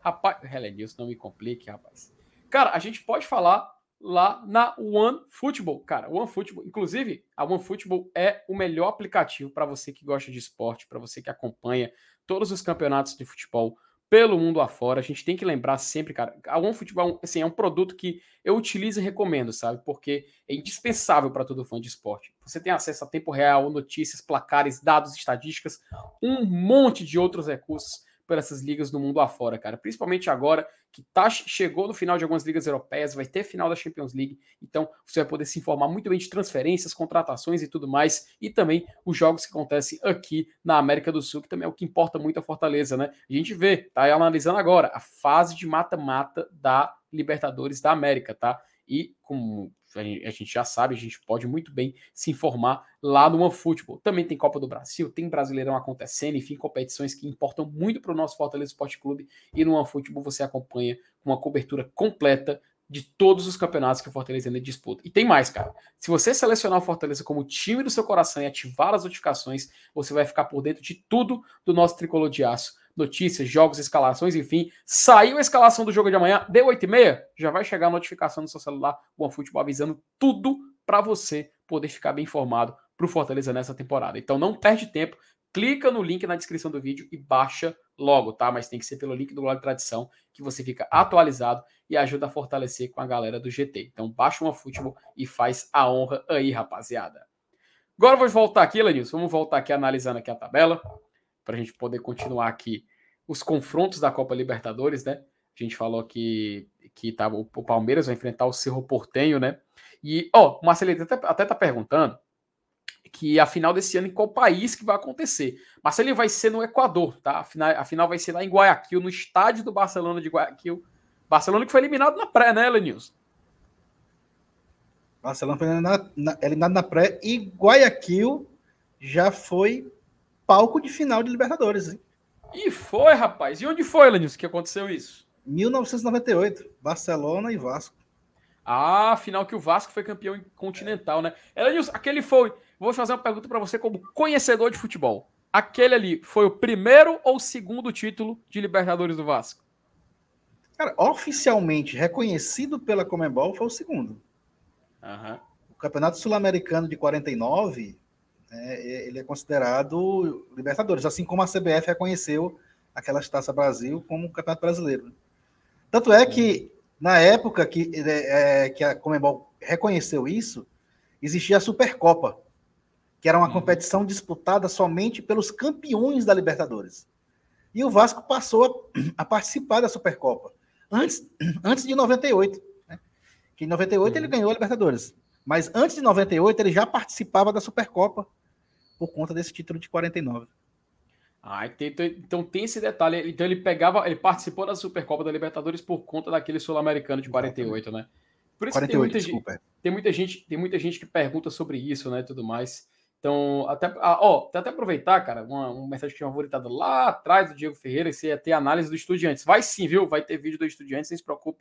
Rapaz, Helenilson, não me complique, rapaz. Cara, a gente pode falar lá na One Football. Cara, One Football, inclusive, a One Football é o melhor aplicativo para você que gosta de esporte, para você que acompanha todos os campeonatos de futebol pelo mundo afora. A gente tem que lembrar sempre, cara, a OneFootball assim, é um produto que eu utilizo e recomendo, sabe? Porque é indispensável para todo fã de esporte. Você tem acesso a tempo real, notícias, placares, dados, estatísticas, um monte de outros recursos por essas ligas do mundo afora, cara. Principalmente agora que tá, chegou no final de algumas ligas europeias, vai ter final da Champions League, então você vai poder se informar muito bem de transferências, contratações e tudo mais, e também os jogos que acontecem aqui na América do Sul, que também é o que importa muito a Fortaleza, né? A gente vê, tá analisando agora, a fase de mata-mata da Libertadores da América, tá? E como a gente já sabe, a gente pode muito bem se informar lá no OneFootball. Também tem Copa do Brasil, tem Brasileirão acontecendo, enfim, competições que importam muito para o nosso Fortaleza Esporte Clube. E no OneFootball você acompanha com uma cobertura completa de todos os campeonatos que o Fortaleza ainda disputa. E tem mais, cara. Se você selecionar o Fortaleza como time do seu coração e ativar as notificações, você vai ficar por dentro de tudo do nosso tricolor de aço. Notícias, jogos, escalações, enfim. Saiu a escalação do jogo de amanhã, deu 8 e meia, já vai chegar a notificação no seu celular, o OneFootball avisando tudo para você poder ficar bem informado para o Fortaleza nessa temporada. Então não perde tempo, clica no link na descrição do vídeo e baixa logo, tá? Mas tem que ser pelo link do Glória Tradição que você fica atualizado e ajuda a fortalecer com a galera do GT. Então baixa uma futebol e faz a honra aí, rapaziada. Agora vamos voltar aqui, Lenilson. Vamos voltar aqui analisando aqui a tabela para a gente poder continuar aqui os confrontos da Copa Libertadores, né? A gente falou que, que tá, o Palmeiras vai enfrentar o Cerro Portenho, né? E, ó, o Marcelito até, até tá perguntando que a final desse ano em qual país que vai acontecer. Marcelinho vai ser no Equador, tá? A final, a final vai ser lá em Guayaquil, no estádio do Barcelona de Guayaquil. Barcelona que foi eliminado na pré, né, Lenilson? Barcelona foi eliminado na, eliminado na pré e Guayaquil já foi palco de final de Libertadores, hein? E foi, rapaz. E onde foi, Lenilson, que aconteceu isso? 1998, Barcelona e Vasco. Ah, final que o Vasco foi campeão continental, né? Lenilson, aquele foi Vou fazer uma pergunta para você como conhecedor de futebol. Aquele ali foi o primeiro ou segundo título de Libertadores do Vasco? Cara, oficialmente reconhecido pela Comembol foi o segundo. Uhum. O Campeonato Sul-Americano de 49, é, ele é considerado Libertadores, assim como a CBF reconheceu aquelas Taça Brasil como Campeonato Brasileiro. Tanto é que, na época que, é, é, que a Comembol reconheceu isso, existia a Supercopa, que era uma uhum. competição disputada somente pelos campeões da Libertadores. E o Vasco passou a, a participar da Supercopa, antes, antes de 98. Né? Que em 98 uhum. ele ganhou a Libertadores. Mas antes de 98 ele já participava da Supercopa por conta desse título de 49. Ah, então, então tem esse detalhe. Então ele pegava, ele participou da Supercopa da Libertadores por conta daquele sul-americano de 48, né? Por isso 48, tem muita, gente, tem muita gente, tem muita gente que pergunta sobre isso, né, tudo mais. Então, até, ah, ó, até aproveitar, cara, uma, uma mensagem que tinha favoritado lá atrás do Diego Ferreira, se ia ter análise do Estudiantes. Vai sim, viu? Vai ter vídeo do Estudiantes, não se preocupe.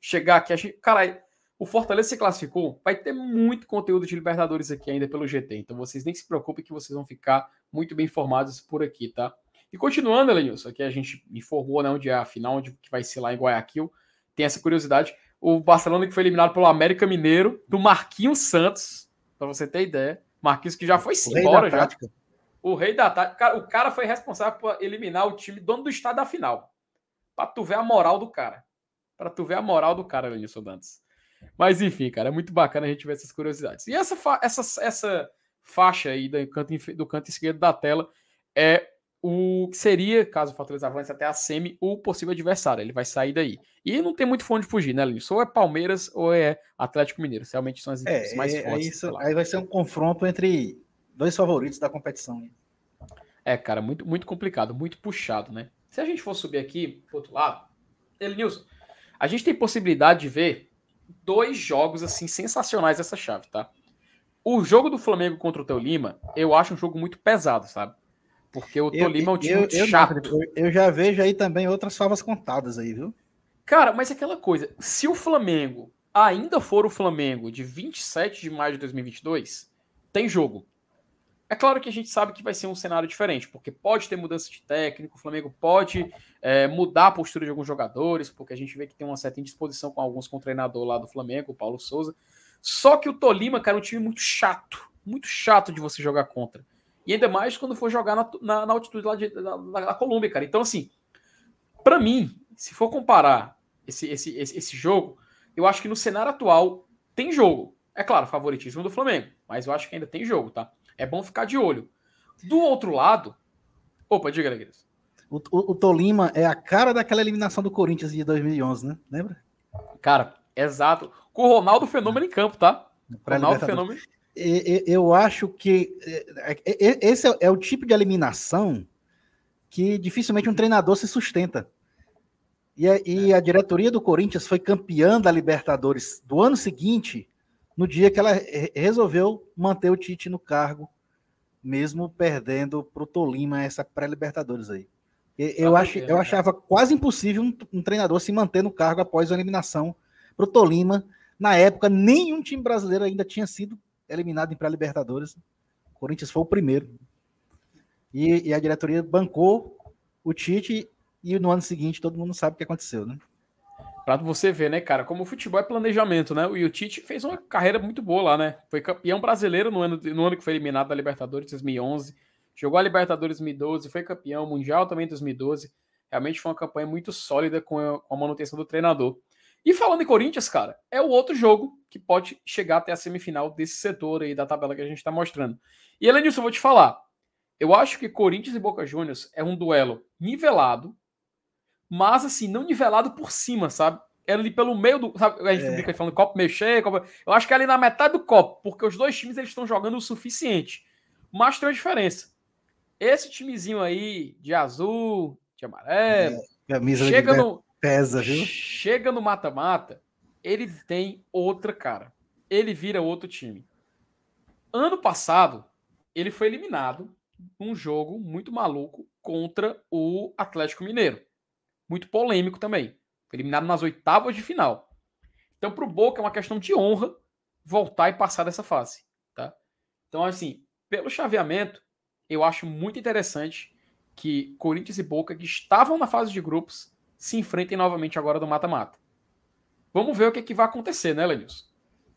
Chegar aqui, gente, cara, o Fortaleza se classificou, vai ter muito conteúdo de Libertadores aqui ainda pelo GT. Então, vocês nem se preocupem que vocês vão ficar muito bem informados por aqui, tá? E continuando, Elenilson, aqui a gente informou né, onde é a final, onde que vai ser lá em Guayaquil. Tem essa curiosidade. O Barcelona que foi eliminado pelo América Mineiro, do Marquinhos Santos, para você ter ideia. Marquinhos que já foi embora já. O rei da tática. O cara foi responsável por eliminar o time dono do estado da final. Para tu ver a moral do cara. Para tu ver a moral do cara, Lenilson Dantas. Mas enfim, cara, é muito bacana a gente ver essas curiosidades. E essa, fa essa, essa faixa aí do canto, do canto esquerdo da tela é o que seria, caso o Fortaleza avance até a semi, o possível adversário. Ele vai sair daí. E não tem muito fone de fugir, né, Linus? Ou é Palmeiras ou é Atlético Mineiro. Realmente são as é, equipes é, mais fortes. É isso, aí vai ser um confronto entre dois favoritos da competição. Né? É, cara, muito, muito complicado, muito puxado, né? Se a gente for subir aqui pro outro lado, Elenilson, a gente tem possibilidade de ver dois jogos assim sensacionais dessa chave, tá? O jogo do Flamengo contra o Teu Lima, eu acho um jogo muito pesado, sabe? Porque o Tolima é um time eu, eu, chato. Eu, já vejo aí também outras favas contadas aí, viu? Cara, mas é aquela coisa, se o Flamengo ainda for o Flamengo de 27 de maio de 2022, tem jogo. É claro que a gente sabe que vai ser um cenário diferente, porque pode ter mudança de técnico, o Flamengo pode é, mudar a postura de alguns jogadores, porque a gente vê que tem uma certa indisposição com alguns com o treinador lá do Flamengo, o Paulo Souza. Só que o Tolima, cara, é um time muito chato, muito chato de você jogar contra. E ainda mais quando for jogar na, na, na altitude lá de, da, da Colômbia, cara. Então, assim, para mim, se for comparar esse, esse, esse, esse jogo, eu acho que no cenário atual tem jogo. É claro, favoritismo do Flamengo, mas eu acho que ainda tem jogo, tá? É bom ficar de olho. Do outro lado. Opa, diga, Alegres. O, o, o, Tolima é a cara daquela eliminação do Corinthians de 2011, né? Lembra? Cara, exato. Com o Ronaldo Fenômeno em campo, tá? Ronaldo Fenômeno eu acho que é, é, é, esse é o tipo de eliminação que dificilmente um treinador se sustenta. E a, e a diretoria do Corinthians foi campeã da Libertadores do ano seguinte, no dia que ela resolveu manter o Tite no cargo, mesmo perdendo para o Tolima essa pré-Libertadores aí. Eu, ach, eu achava quase impossível um, um, treinador se manter no cargo após a eliminação para o Tolima. Na época, nenhum time brasileiro ainda tinha sido eliminado em pré-Libertadores. O Corinthians foi o primeiro. E, e, a diretoria bancou o Tite e no ano seguinte todo mundo sabe o que aconteceu, né? Pra você ver, né, cara, como o futebol é planejamento, né? O Tite fez uma carreira muito boa lá, né? Foi campeão brasileiro no ano, no ano que foi eliminado da Libertadores, 2011. Jogou a Libertadores 2012, foi campeão mundial também em 2012. Realmente foi uma campanha muito sólida com a, com a manutenção do treinador. E falando em Corinthians, cara, é o outro jogo que pode chegar até a semifinal desse setor aí da tabela que a gente está mostrando. E Elenilson, eu vou te falar. Eu acho que Corinthians e Boca Juniors é um duelo nivelado, mas assim, não nivelado por cima, sabe? É ali pelo meio do. Sabe, a gente é. fica falando copo meio cheio. Copo... Eu acho que é ali na metade do copo, porque os dois times eles estão jogando o suficiente. Mas tem uma diferença. Esse timezinho aí, de azul, de amarelo, é, chega no. Pesa, viu? Chega no mata-mata, ele tem outra cara. Ele vira outro time. Ano passado, ele foi eliminado num jogo muito maluco contra o Atlético Mineiro muito polêmico também. Foi eliminado nas oitavas de final. Então, para o Boca é uma questão de honra voltar e passar dessa fase. Tá? Então, assim, pelo chaveamento, eu acho muito interessante que Corinthians e Boca, que estavam na fase de grupos, se enfrentem novamente agora do mata-mata. Vamos ver o que, é que vai acontecer, né, Lenilson?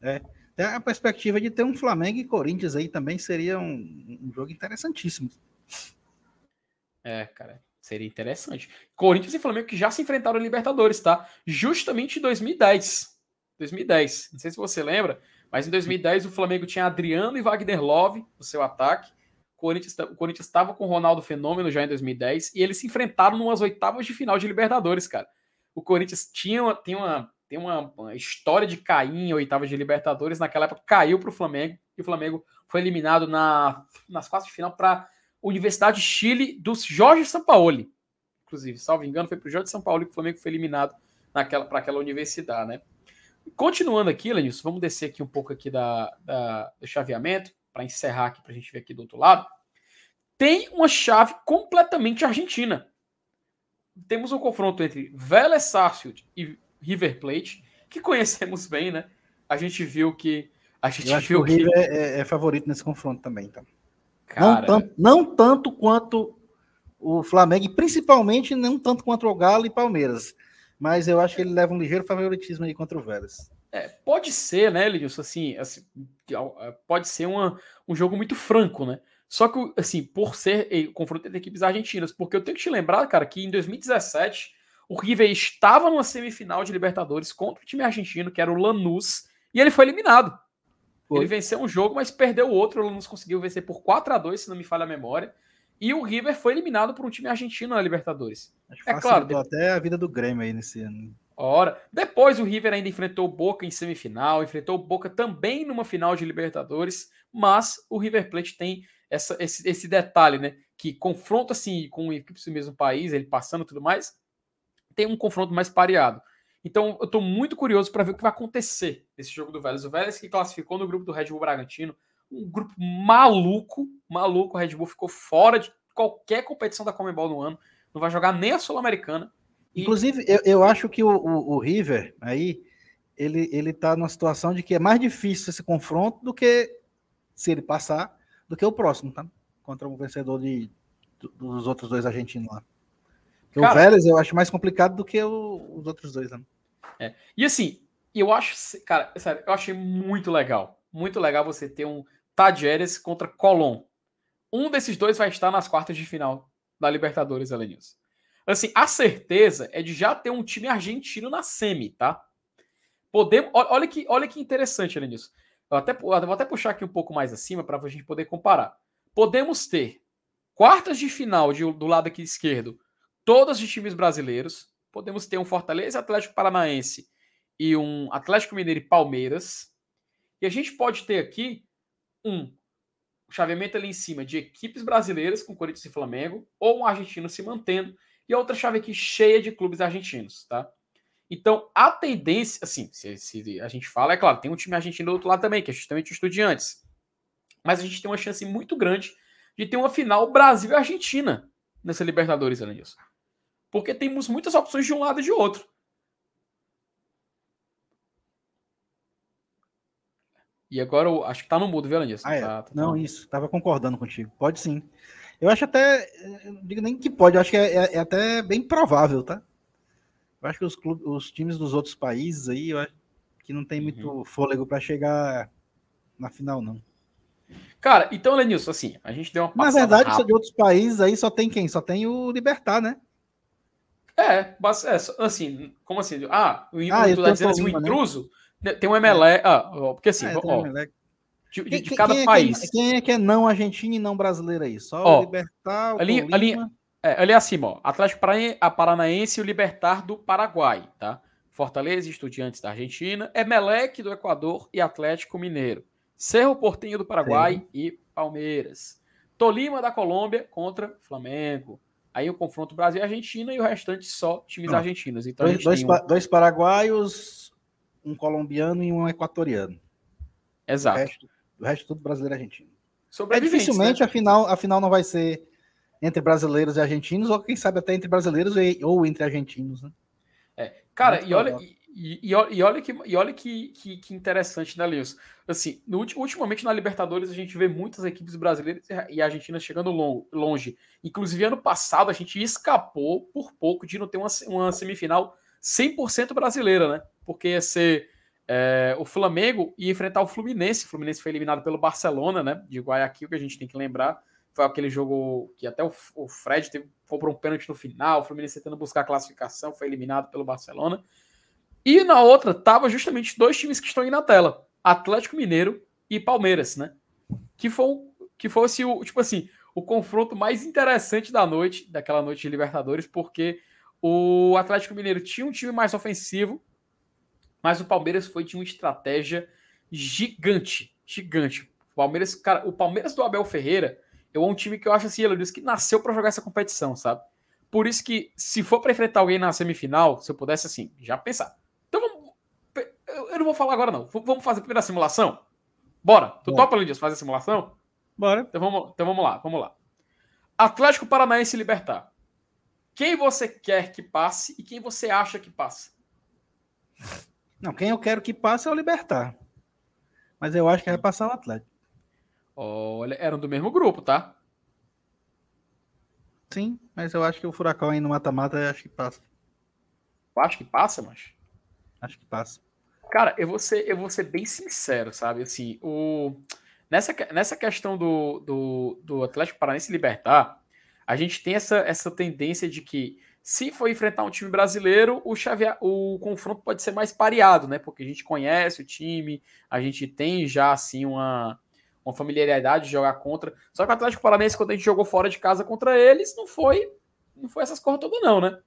É. Tem a perspectiva de ter um Flamengo e Corinthians aí também seria um, um jogo interessantíssimo. É, cara. Seria interessante. Corinthians e Flamengo que já se enfrentaram em Libertadores, tá? Justamente em 2010. 2010. Não sei se você lembra, mas em 2010 o Flamengo tinha Adriano e Wagner Love no seu ataque. O Corinthians estava com o Ronaldo Fenômeno já em 2010 e eles se enfrentaram numas oitavas de final de Libertadores, cara. O Corinthians tinha, tem, uma, tem uma, uma história de cair em oitavas de Libertadores. Naquela época caiu para o Flamengo e o Flamengo foi eliminado na, nas quartas de final para Universidade de Chile do Jorge Sampaoli. Inclusive, salvo engano, foi para o Jorge Sampaoli que o Flamengo foi eliminado naquela para aquela universidade, né? Continuando aqui, Lenilson, vamos descer aqui um pouco aqui da, da do chaveamento para encerrar aqui para a gente ver aqui do outro lado. Tem uma chave completamente argentina. Temos um confronto entre Vélez Sarsfield e River Plate, que conhecemos bem, né? A gente viu que a gente Eu viu que o River que... é, é, favorito nesse confronto também, então. Cara... Não, tanto, não tanto quanto o Flamengo, e principalmente não tanto quanto o Galo e Palmeiras. Mas eu acho que ele leva um ligeiro favoritismo aí contra o Vélez. É, pode ser, né, Lidilson? Assim, assim, é, pode ser uma, um jogo muito franco, né? Só que, assim, por ser confronto entre equipes argentinas, porque eu tenho que te lembrar, cara, que em 2017 o River estava numa semifinal de Libertadores contra o time argentino, que era o Lanús, e ele foi eliminado. Foi. Ele venceu um jogo, mas perdeu o outro. O Lanús conseguiu vencer por 4 a 2 se não me falha a memória. E o River foi eliminado por um time argentino na Libertadores. Acho é claro. até a vida do Grêmio aí nesse ano. Ora, depois o River ainda enfrentou o Boca em semifinal, enfrentou o Boca também numa final de Libertadores, mas o River Plate tem essa, esse, esse detalhe, né? Que confronta assim com equipes do mesmo país, ele passando e tudo mais, tem um confronto mais pareado. Então, eu estou muito curioso para ver o que vai acontecer nesse jogo do Vélez. O Vélez que classificou no grupo do Red Bull Bragantino, um grupo maluco, maluco. O Red Bull ficou fora de qualquer competição da Comebol no ano, não vai jogar nem a Sul-Americana. E... Inclusive, eu, eu, acho que o, o, o, River aí ele ele está numa situação de que é mais difícil esse confronto do que se ele passar do que o próximo, tá? Contra o vencedor de, dos outros dois argentinos lá. Porque cara, o Vélez eu acho mais complicado do que o, os outros dois, né? É. E assim, eu acho, cara, sério, eu achei muito legal. Muito legal você ter um Tadjeres contra Colón. Um desses dois vai estar nas quartas de final da Libertadores, Elenilson. Assim, a certeza é de já ter um time argentino na semi, tá? Podemos, olha que, olha que interessante, Elenilson. Eu até, eu vou até puxar aqui um pouco mais acima para a gente poder comparar. Podemos ter quartas de final de, do lado aqui esquerdo todas de times brasileiros. Podemos ter um Fortaleza Atlético Paranaense e um Atlético Mineiro e Palmeiras. E a gente pode ter aqui um chaveamento ali em cima de equipes brasileiras com Corinthians e Flamengo, ou um argentino se mantendo. e outra chave aqui cheia de clubes argentinos, tá? Então, a tendência, assim, se, se, a gente fala, é claro, tem um time argentino do outro lado também, que é justamente o Estudiantes. Mas a gente tem uma chance muito grande de ter uma final Brasil e Argentina nessa Libertadores, além disso. Porque temos muitas opções de um lado e de outro. E agora eu acho que tá no mudo, viu? Ah, é. tá, tá, não, isso. Tava concordando contigo. Pode sim. Eu acho até. Não digo nem que pode, eu acho que é, é, é, até bem provável, tá? Eu acho que os, clubes, os times dos outros países aí, eu acho que não tem muito uhum. fôlego para chegar na final, não. Cara, então, Lenilson, assim, a gente deu uma Na verdade, rápida. de outros países aí só tem quem? Só tem o Libertar, né? É, é assim, como assim? Ah, o, ah, tu tá dizendo assim, o intruso né? tem um. É. Ah, porque assim, ah, ó, de, de, de cada quem país. É que, quem é que é não argentino e não brasileiro aí? Só ó, o Libertar, o ali, ali, é, ali acima, ó. Atlético Paranaense e o Libertar do Paraguai, tá? Fortaleza Estudiantes da Argentina, Emelec do Equador e Atlético Mineiro. Cerro Portinho do Paraguai Sim. e Palmeiras. Tolima da Colômbia contra Flamengo. Aí o confronto Brasil e Argentina e o restante só times Não. argentinos. Então dois, dois, um... dois, paraguaios, um colombiano e um equatoriano. Exato. O resto, o resto tudo brasileiro e argentino. É dificilmente né? a, final, a final não vai ser entre brasileiros e argentinos, ou quem sabe até entre brasileiros e, ou entre argentinos, né? É. Cara, e olha, e, e, e, olha, que, e olha que, que, que interessante, né, Lewis? Assim, no, ultimamente na Libertadores a gente vê muitas equipes brasileiras e argentinas chegando longe. Inclusive, ano passado a gente escapou por pouco de não ter uma, uma semifinal 100% brasileira, né? Porque ia ser é, o Flamengo ia enfrentar o Fluminense. O Fluminense foi eliminado pelo Barcelona, né? De Guayaquil, que a gente tem que lembrar. Foi aquele jogo que até o, o Fred teve, comprou um pênalti no final. O Fluminense tentando buscar a classificação, foi eliminado pelo Barcelona. E na outra, tava justamente dois times que estão aí na tela: Atlético Mineiro e Palmeiras, né? Que foi que fosse o, tipo assim, o confronto mais interessante da noite, daquela noite de Libertadores, porque o Atlético Mineiro tinha um time mais ofensivo, mas o Palmeiras foi de uma estratégia gigante, gigante. O Palmeiras, cara, o Palmeiras do Abel Ferreira é um time que eu acho assim, ele disse que nasceu para jogar essa competição, sabe? Por isso que se for para enfrentar alguém na semifinal, se eu pudesse assim, já pensar, eu não vou falar agora, não. Vamos fazer a primeira simulação? Bora. Tu Bora. topa, Lindias, fazer a simulação? Bora. Então vamos, então vamos lá, vamos lá. Atlético Paranaense Libertar. Quem você quer que passe e quem você acha que passa? Não, quem eu quero que passe é o Libertar. Mas eu acho que vai passar o Atlético. Olha, eram do mesmo grupo, tá? Sim, mas eu acho que o Furacão aí no mata-mata acho que passa. Eu acho que passa, mas. Acho que passa. Cara, eu vou ser, eu vou ser bem sincero, sabe? Assim, o, nessa, nessa questão do, do, do Atlético Paranaense libertar, a gente tem essa, essa tendência de que se for enfrentar um time brasileiro, o, chave, o confronto pode ser mais pareado, né? Porque a gente conhece o time, a gente tem já assim uma, uma familiaridade de jogar contra. Só que o Atlético Paranaense, quando a gente jogou fora de casa contra eles, não foi, não foi essas coisas todas, não, né?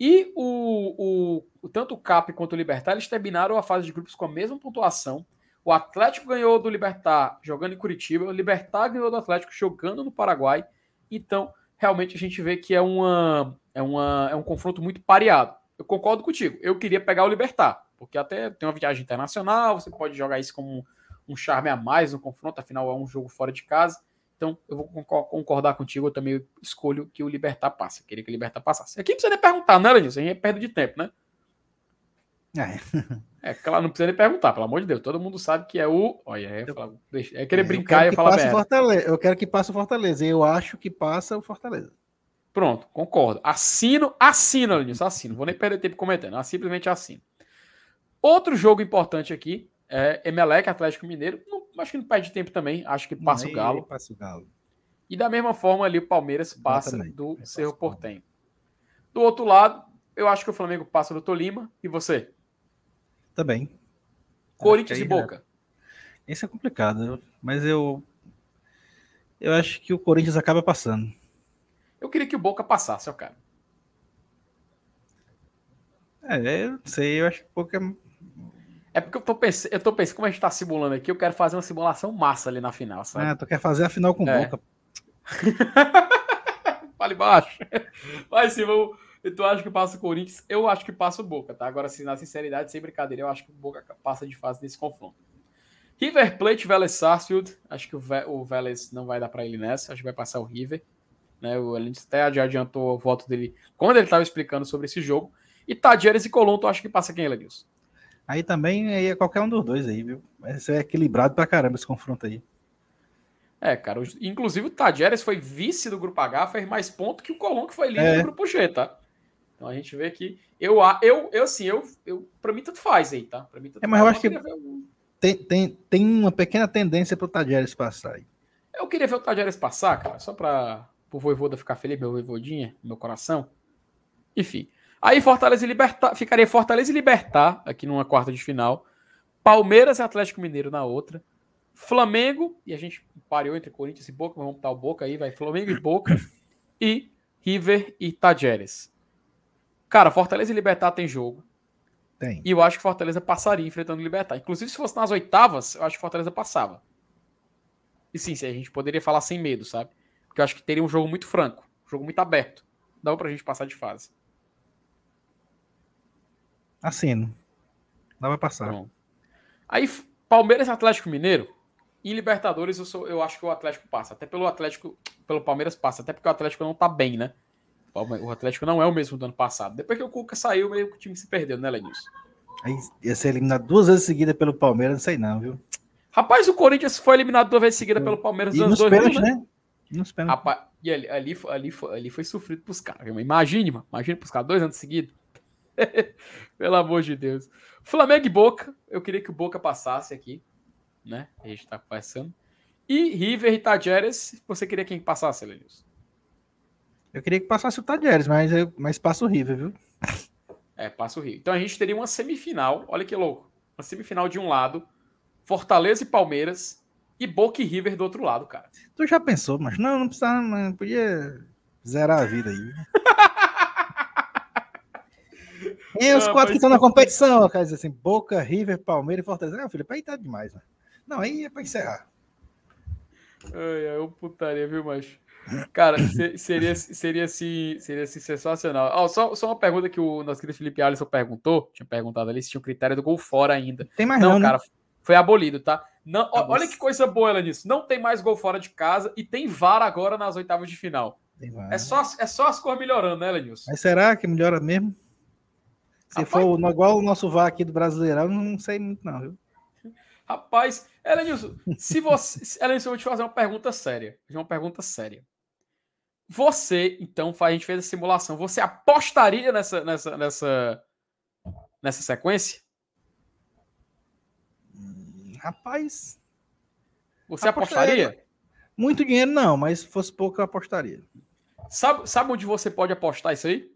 E o, o, tanto o CAP quanto o Libertar, eles terminaram a fase de grupos com a mesma pontuação. O Atlético ganhou do Libertar jogando em Curitiba, o Libertar ganhou do Atlético jogando no Paraguai. Então, realmente a gente vê que é, uma, é, uma, é um confronto muito pareado. Eu concordo contigo. Eu queria pegar o Libertar, porque até tem uma viagem internacional, você pode jogar isso como um charme a mais no confronto, afinal é um jogo fora de casa. Então, eu vou concordar contigo, eu também escolho que o Libertar passe. Queria que o Libertar passasse. Aqui não precisa nem perguntar, né, Lenilson? A gente é perda de tempo, né? É. é, claro, não precisa nem perguntar, pelo amor de Deus. Todo mundo sabe que é o. Olha, é, falar, é querer brincar e falar Fortaleza. Eu quero que passe o Fortaleza. Eu acho que passa o Fortaleza. Pronto, concordo. Assino, assino, Lenilson, assino. Vou nem perder tempo comentando, simplesmente assino. Outro jogo importante aqui é Emelec, Atlético Mineiro. Não acho que não perde tempo também. Acho que passa o Galo. Passa o Galo. E da mesma forma ali o Palmeiras passa do Cerro Portenho. Do outro lado, eu acho que o Flamengo passa do Tolima. E você? Também. Corinthians e Boca. É... Isso é complicado, mas eu eu acho que o Corinthians acaba passando. Eu queria que o Boca passasse, ó, cara. É, eu não sei, eu acho que o Boca é é porque eu tô pensando, eu tô pensando, como a gente tá simulando aqui, eu quero fazer uma simulação massa ali na final, sabe? Ah, tu quer fazer a final com é. boca. Fale baixo. Mas sim, vamos. Tu acha que passa o Corinthians? Eu acho que passa o Boca, tá? Agora, assim, na sinceridade, sem brincadeira, eu acho que o Boca passa de fase nesse confronto. River Plate, Vélez Sarsfield. Acho que o Vélez não vai dar para ele nessa. Acho que vai passar o River. Né? O Elenius até já adiantou o voto dele quando ele estava explicando sobre esse jogo. E Tadieres e Colombo, tu acha que passa quem, Elenilson? Aí também aí é qualquer um dos dois aí, viu? Esse é equilibrado pra caramba esse confronto aí. É, cara. Inclusive o Tadieres foi vice do grupo H, fez mais ponto que o Colombo, que foi líder é. do grupo G, tá? Então a gente vê que. Eu, eu, eu assim, eu, eu, pra mim tanto faz aí, tá? Pra mim tanto é, mas faz. eu acho que tem, tem, tem uma pequena tendência pro Tadieres passar aí. Eu queria ver o Tadieres passar, cara, só pra o Voivoda ficar feliz, meu Voivodinha, meu coração. Enfim. Aí Fortaleza e Libertar, ficaria Fortaleza e Libertar aqui numa quarta de final. Palmeiras e Atlético Mineiro na outra. Flamengo, e a gente pariu entre Corinthians e Boca, mas vamos botar o Boca aí, vai Flamengo e Boca. e River e Tajeres. Cara, Fortaleza e Libertar tem jogo. Tem. E eu acho que Fortaleza passaria enfrentando o Libertar. Inclusive, se fosse nas oitavas, eu acho que Fortaleza passava. E sim, a gente poderia falar sem medo, sabe? Porque eu acho que teria um jogo muito franco, um jogo muito aberto. Dá pra gente passar de fase. Assino. Dá pra passar. Bom. Aí, Palmeiras e Atlético Mineiro. Em Libertadores, eu, sou, eu acho que o Atlético passa. Até pelo Atlético, pelo Palmeiras passa. Até porque o Atlético não tá bem, né? O Atlético não é o mesmo do ano passado. Depois que o Cuca saiu, meio que o time se perdeu, né, Lenilson? Aí ia ser eliminado duas vezes seguida pelo Palmeiras, não sei não, viu? Rapaz, o Corinthians foi eliminado duas vezes seguida pelo Palmeiras nos anos 2000, né? Nos Rapaz, e ali, ali, ali, foi, ali foi sofrido pros caras. Imagine, mano. Imagine pros caras dois anos seguidos. Pelo amor de Deus. Flamengo e Boca. Eu queria que o Boca passasse aqui. Né? A gente tá passando. E River e Tajeres. Você queria quem passasse, Lenilson? Eu queria que passasse o Tadieres, mas, eu, mas passa o River, viu? É, passa o River. Então a gente teria uma semifinal, olha que louco. Uma semifinal de um lado, Fortaleza e Palmeiras, e Boca e River do outro lado, cara. Tu já pensou, mas não, não precisava, não podia zerar a vida aí. e os não, quatro que estão na competição, cara, assim, Boca, River, Palmeiras e Fortaleza. Não, filho, aí tá demais, mano. Não, aí é pra encerrar. Ai, ai, eu putaria, viu, macho? Cara, seria, seria, assim, seria assim sensacional. Oh, só, só uma pergunta que o nosso querido Felipe Alisson perguntou. Tinha perguntado ali se tinha o critério do gol fora ainda. Tem mais não, não né? cara. Né? Foi abolido, tá? Não, olha que coisa boa ela nisso. Não tem mais gol fora de casa e tem VAR agora nas oitavas de final. É só, é só as cores melhorando, né, Lenilson? Mas será que melhora mesmo? Se Rapaz, for igual o nosso VAR aqui do Brasileirão, não sei muito, não, viu? Rapaz, Elenilson, se você. Elenilson, eu vou te fazer uma pergunta séria. Uma pergunta séria. Você, então, a gente fez a simulação. Você apostaria nessa, nessa, nessa, nessa sequência? Hum, rapaz. Você apostaria? apostaria? Muito dinheiro não, mas se fosse pouco eu apostaria. Sabe, sabe onde você pode apostar isso aí?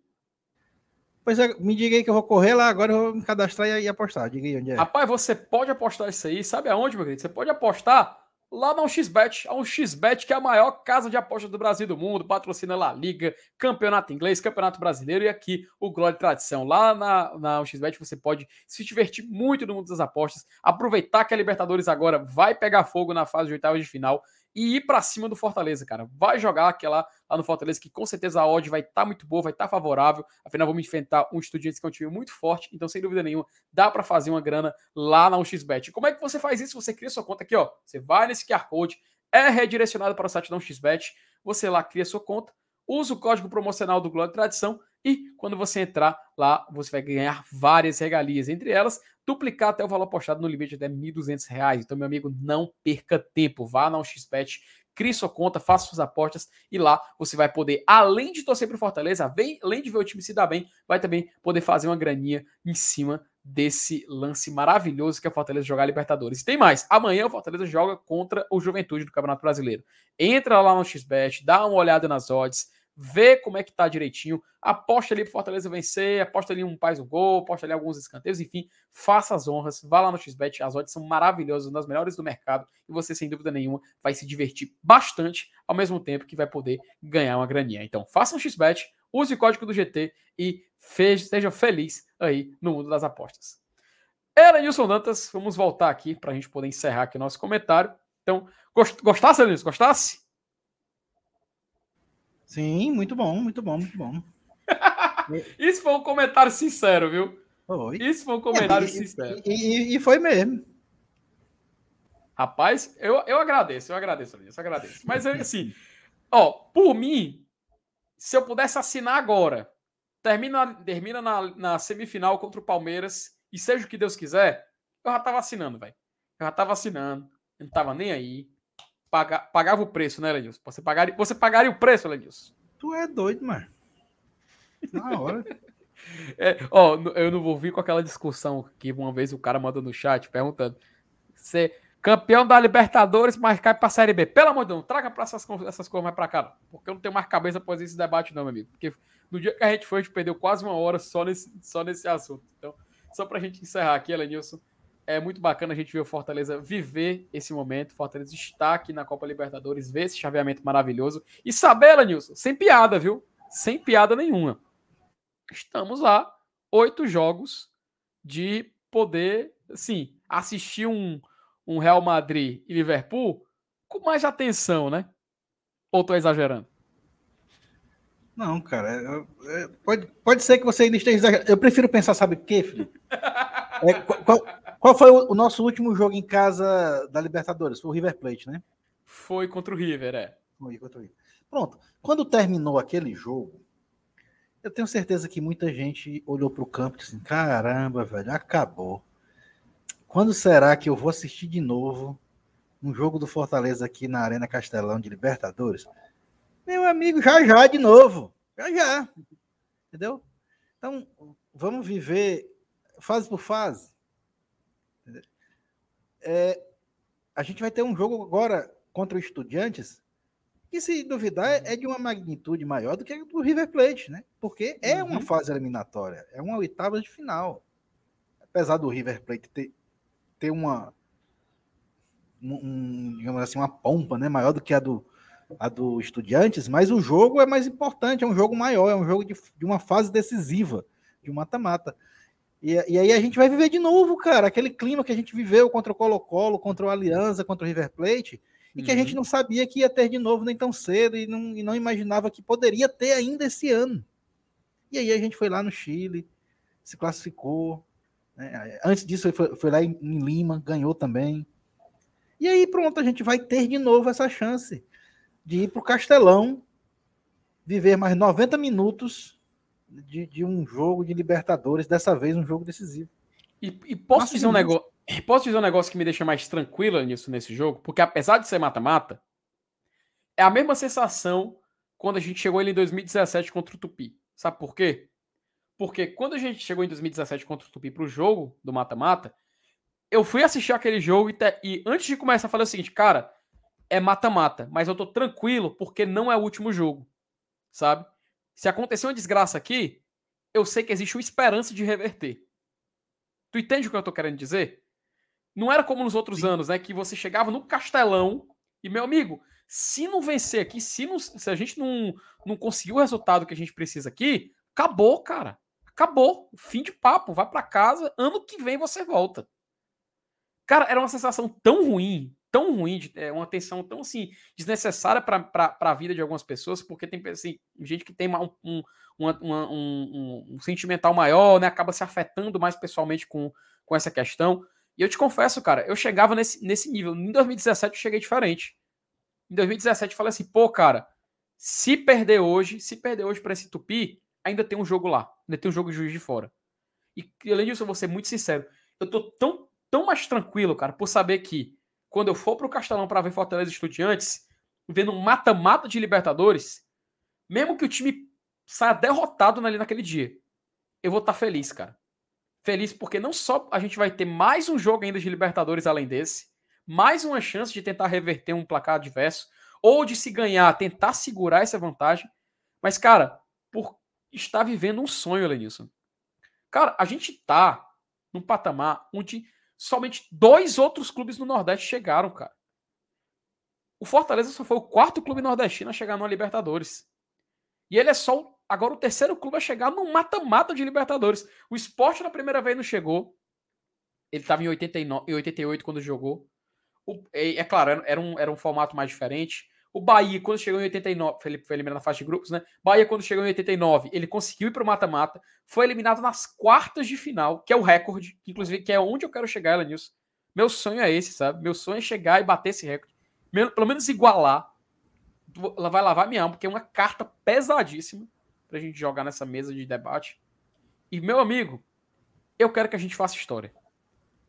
Pois é, me diga aí que eu vou correr lá, agora eu vou me cadastrar e apostar. Diga aí onde é. Rapaz, você pode apostar isso aí. Sabe aonde, meu querido? Você pode apostar lá na 1xBet. A 1xBet que é a maior casa de apostas do Brasil e do mundo, patrocina La Liga, Campeonato Inglês, Campeonato Brasileiro e aqui o Glória e Tradição. Lá na, na 1xBet você pode se divertir muito no mundo das apostas, aproveitar que a Libertadores agora vai pegar fogo na fase de oitavas de final e ir para cima do Fortaleza, cara. Vai jogar aquela lá no Fortaleza, que com certeza a odd vai estar tá muito boa, vai estar tá favorável. Afinal, vamos enfrentar um Estudiantes que é um time muito forte, então, sem dúvida nenhuma, dá para fazer uma grana lá na 1xBet. Como é que você faz isso? Você cria sua conta aqui, ó. Você vai nesse QR Code, é redirecionado para o site da 1xBet, você lá cria sua conta, usa o código promocional do Glória Tradição e quando você entrar lá, você vai ganhar várias regalias, entre elas duplicar até o valor apostado no limite até R$ 1.200. Então, meu amigo, não perca tempo. Vá na XBet, crie sua conta, faça suas apostas e lá você vai poder, além de torcer para o Fortaleza, além de ver o time se dar bem, vai também poder fazer uma graninha em cima desse lance maravilhoso que é o Fortaleza jogar Libertadores. E tem mais, amanhã o Fortaleza joga contra o Juventude do Campeonato Brasileiro. Entra lá no XBet, dá uma olhada nas odds, vê como é que tá direitinho, aposta ali pro Fortaleza vencer, aposta ali um paz um gol, aposta ali alguns escanteios, enfim, faça as honras, vá lá no XBet, as odds são maravilhosas, uma das melhores do mercado, e você, sem dúvida nenhuma, vai se divertir bastante, ao mesmo tempo que vai poder ganhar uma graninha. Então, faça um XBet, use o código do GT e seja feliz aí no mundo das apostas. Era Nilson Dantas, vamos voltar aqui para a gente poder encerrar aqui o nosso comentário. Então, gostasse, Nilson? Gostasse? Sim, muito bom, muito bom, muito bom. Isso foi um comentário sincero, viu? Isso foi um comentário e, sincero. E, e, e, foi mesmo. Rapaz, eu, eu agradeço, eu agradeço, eu agradeço. Mas assim, ó, por mim, se eu pudesse assinar agora, termina, termina na, na semifinal contra o Palmeiras, e seja o que Deus quiser, eu já tava assinando, velho. Eu já tava assinando, eu não tava nem aí paga, pagava o preço, né, Lenilson? Você pagaria, você pagaria o preço, Lenilson? Tu é doido, mano. Na hora. é, ó, eu não vou vir com aquela discussão que uma vez o cara mandou no chat perguntando: você campeão da Libertadores, mas cai pra Série B. Pelo amor de Deus, traga pra essas, essas coisas mais pra cá, não. porque eu não tenho mais cabeça pra fazer esse debate, não, meu amigo. Porque no dia que a gente foi, a gente perdeu quase uma hora só nesse, só nesse assunto. Então, só pra gente encerrar aqui, Lenilson é muito bacana a gente ver o Fortaleza viver esse momento. Fortaleza está aqui na Copa Libertadores, ver esse chaveamento maravilhoso. E saber, Lanilson, sem piada, viu? Sem piada nenhuma. Estamos lá, oito jogos de poder, sim, assistir um, um Real Madrid e Liverpool com mais atenção, né? Ou tô exagerando? Não, cara. É, é, pode, pode ser que você ainda esteja exagerando. Eu prefiro pensar, sabe o quê, Felipe? É, qual, qual, foi o, o, nosso último jogo em casa da Libertadores? Foi o River Plate, né? Foi contra o River, é. Foi contra o River. Pronto. Quando terminou aquele jogo, eu tenho certeza que muita gente olhou para o campo e disse assim, caramba, velho, acabou. Quando será que eu vou assistir de novo um jogo do Fortaleza aqui na Arena Castelão de Libertadores? Meu amigo, já já de novo. Já já. Entendeu? Então, vamos viver fase por fase. É, a gente vai ter um jogo agora contra o Estudiantes que, se duvidar, é de uma magnitude maior do que o do River Plate, né? Porque é uma uhum. fase eliminatória, é uma oitava de final. Apesar do River Plate ter, ter uma, um, digamos assim, uma pompa né, maior do que a do, a do Estudiantes, mas o jogo é mais importante, é um jogo maior, é um jogo de, de uma fase decisiva, de mata-mata. E, e, aí a gente vai viver de novo, cara, aquele clima que a gente viveu contra o Colo-Colo, contra o Aliança, contra o River Plate, e uhum. que a gente uhum. não sabia que ia ter de novo nem tão cedo, e não, e não imaginava que poderia ter ainda esse ano. E aí a gente foi lá no Chile, se classificou. Né? Antes disso, foi, foi lá em, em Lima, ganhou também. E aí, pronto, a gente vai ter de novo essa chance de ir para o Castelão, viver mais 90 minutos de, de, um jogo de Libertadores, dessa vez um jogo decisivo. E, e posso dizer um negócio. Posso dizer um negócio que me deixa mais tranquila nisso nesse jogo, porque apesar de ser mata-mata, é a mesma sensação quando a gente chegou ele em 2017 contra o Tupi. Sabe por quê? Porque quando a gente chegou em 2017 contra o Tupi para o jogo do mata-mata, eu fui assistir aquele jogo e, te, e, antes de começar, falei o seguinte, cara, é mata-mata, mas eu tô tranquilo porque não é o último jogo, sabe? Se acontecer uma desgraça aqui, eu sei que existe uma esperança de reverter. Tu entende o que eu tô querendo dizer? Não era como nos outros Sim. anos, né? Que você chegava no Castelão e, meu amigo, se não vencer aqui, se, não, se a gente não, não conseguir o resultado que a gente precisa aqui, acabou, cara. Acabou. Fim de papo. Vai para casa. Ano que vem você volta. Cara, era uma sensação tão ruim, tão ruim, é, uma tensão tão assim, desnecessária para a vida de algumas pessoas, porque tem assim, gente que tem um, um, uma, um, um, sentimental maior, né? Acaba se afetando mais pessoalmente com, com essa questão. E eu te confesso, cara, eu chegava nesse, nesse nível. Em 2017 eu cheguei diferente. Em 2017 eu falei assim, pô, cara, se perder hoje, se perder hoje para esse Tupi, ainda tem um jogo lá, ainda tem um jogo de juiz de fora. E além disso, eu vou ser muito sincero, eu tô tão, tão mais tranquilo, cara, por saber que quando eu for para o Castelão para ver Fortaleza Estudiantes, vendo um mata-mata de Libertadores, mesmo que o time saia derrotado ali naquele dia, eu vou estar tá feliz, cara. Feliz porque não só a gente vai ter mais um jogo ainda de Libertadores além desse, mais uma chance de tentar reverter um placar adverso, ou de se ganhar, tentar segurar essa vantagem, mas, cara, por estar vivendo um sonho, Lenilson. Cara, a gente tá num patamar onde somente dois outros clubes no Nordeste chegaram, cara. O Fortaleza só foi o quarto clube nordestino a chegar no Libertadores. E ele é só agora o terceiro clube a chegar no mata-mata de Libertadores. O esporte na primeira vez não chegou. Ele estava em, 89, em 88 quando jogou. O, é, é, claro, era um, era um formato mais diferente. O Bahia, quando chegou em 89, foi eliminado na faixa de grupos, né? Bahia, quando chegou em 89, ele conseguiu ir para o mata-mata, foi eliminado nas quartas de final, que é o recorde, que inclusive que é onde eu quero chegar, Elenilson. Meu sonho é esse, sabe? Meu sonho é chegar e bater esse recorde. Pelo menos igualar. Ela vai lavar minha alma, porque é uma carta pesadíssima pra gente jogar nessa mesa de debate. E, meu amigo, eu quero que a gente faça história.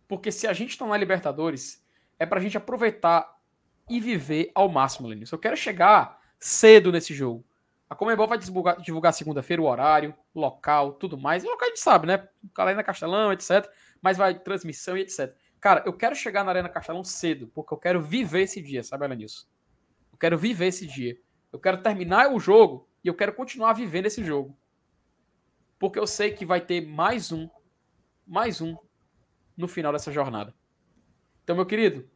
Porque se a gente tá na Libertadores, é pra gente aproveitar e viver ao máximo, Lenilson. Eu quero chegar cedo nesse jogo. A Comebol vai divulgar, divulgar segunda-feira o horário, local, tudo mais. O local a gente sabe, né? Arena Castelão, etc. Mas vai transmissão e etc. Cara, eu quero chegar na Arena Castelão cedo, porque eu quero viver esse dia, sabe, Lenilson? Eu quero viver esse dia. Eu quero terminar o jogo e eu quero continuar vivendo esse jogo. Porque eu sei que vai ter mais um, mais um no final dessa jornada. Então, meu querido,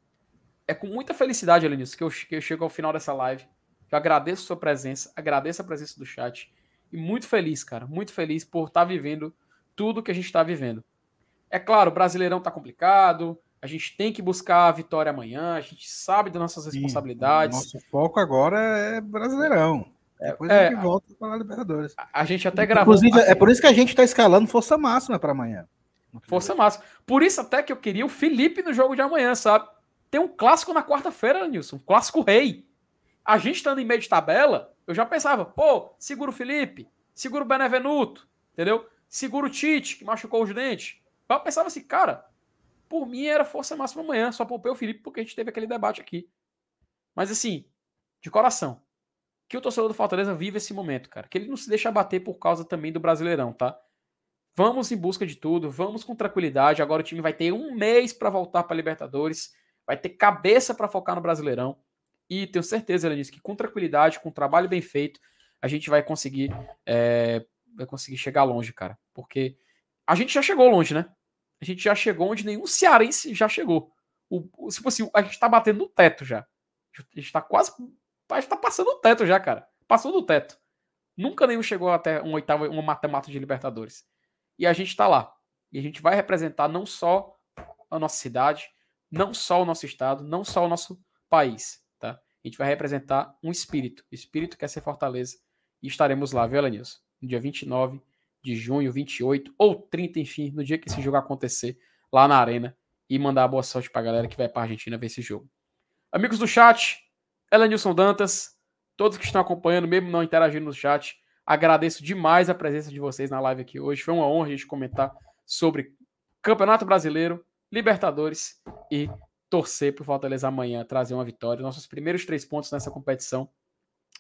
é com muita felicidade, Elenilson, que eu, que eu chego ao final dessa live. Eu agradeço a sua presença, agradeço a presença do chat. E muito feliz, cara, muito feliz por estar tá vivendo tudo que a gente está vivendo. É claro, o Brasileirão tá complicado, a gente tem que buscar a vitória amanhã, a gente sabe das nossas responsabilidades. Sim, nosso foco agora é Brasileirão. É, Depois é, a gente volta para a Libertadores. A, a, gente até gravou. Inclusive, é por isso que a gente está escalando força máxima para amanhã. Força máxima. Por isso até que eu queria o Felipe no jogo de amanhã, sabe? Tem um clássico na quarta-feira, Nilson. Um clássico rei. A gente estando em meio de tabela, eu já pensava, pô, segura o Felipe, segura o Benevenuto, entendeu? Segura o Tite, que machucou os dentes. Eu pensava assim, cara, por mim era força máxima amanhã, só poupei o Felipe porque a gente teve aquele debate aqui. Mas assim, de coração, que o torcedor do Fortaleza vive esse momento, cara. Que ele não se deixa bater por causa também do Brasileirão, tá? Vamos em busca de tudo, vamos com tranquilidade. Agora o time vai ter um mês para voltar para Libertadores vai ter cabeça para focar no Brasileirão. E tenho certeza, disse que com tranquilidade, com trabalho bem feito, a gente vai conseguir, é, vai conseguir chegar longe, cara. Porque a gente já chegou longe, né? A gente já chegou onde nenhum cearense já chegou. O, o, se fosse, a gente tá batendo no teto já. A gente tá quase. A gente tá passando o teto já, cara. Passou do teto. Nunca nenhum chegou até um oitavo, uma matemática de Libertadores. E a gente tá lá. E a gente vai representar não só a nossa cidade, não só o nosso estado, não só o nosso país, tá? A gente vai representar um espírito. O espírito quer ser Fortaleza. E estaremos lá, viu, Elenilson? No dia 29 de junho, 28 ou 30, enfim, no dia que esse jogo acontecer, lá na Arena. E mandar boa sorte pra galera que vai pra Argentina ver esse jogo. Amigos do chat, Elenilson Dantas, todos que estão acompanhando, mesmo não interagindo no chat, agradeço demais a presença de vocês na live aqui hoje. Foi uma honra a gente comentar sobre Campeonato Brasileiro, Libertadores e torcer para o Fortaleza amanhã trazer uma vitória, nossos primeiros três pontos nessa competição.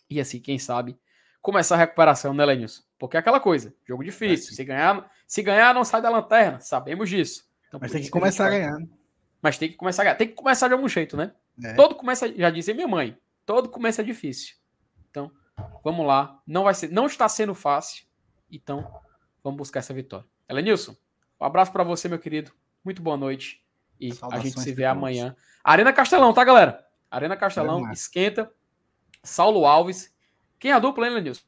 E assim, quem sabe, começar a recuperação, né, Lenilson? Porque é aquela coisa, jogo difícil. É se ganhar, se ganhar, não sai da lanterna, sabemos disso. Então, Mas tem que começar a ganhar. Mas tem que começar a ganhar. Tem que começar de algum jeito, né? É. Todo começa, já dizia minha mãe, todo começa difícil. Então, vamos lá. Não vai ser, não está sendo fácil. Então, vamos buscar essa vitória. Elenilson, um abraço para você, meu querido. Muito boa noite. E Saudações a gente se vê amanhã. Arena Castelão, tá, galera? Arena Castelão, é esquenta. Saulo Alves. Quem é a dupla, hein, Lenilson?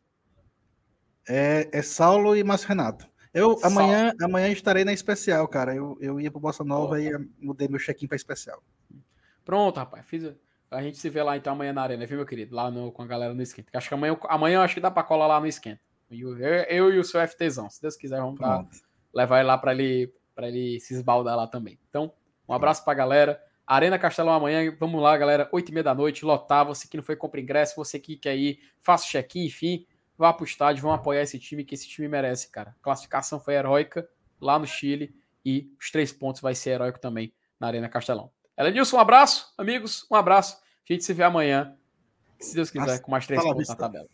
É, é Saulo e Márcio Renato. Eu amanhã, amanhã estarei na especial, cara. Eu, eu ia pro Bossa Nova oh. e mudei meu check-in pra especial. Pronto, rapaz. Fiz, a gente se vê lá então amanhã na arena, viu, meu querido? Lá no, com a galera no esquenta. Acho que amanhã, amanhã acho que dá pra colar lá no esquenta. Eu, eu, eu e o seu FTzão. Se Deus quiser, vamos dar, levar ele lá pra ele para ele se esbaldar lá também. Então, um abraço para a galera. Arena Castelão amanhã, vamos lá, galera, 8 e meia da noite, lotar. Você que não foi compra ingresso, você que quer ir, faça o check-in, enfim, vá pro estádio, vão apoiar esse time, que esse time merece, cara. A classificação foi heróica lá no Chile e os três pontos vai ser heróico também na Arena Castelão. Elenilson, um abraço, amigos, um abraço. A gente se vê amanhã, se Deus quiser, com mais três pontos na tabela.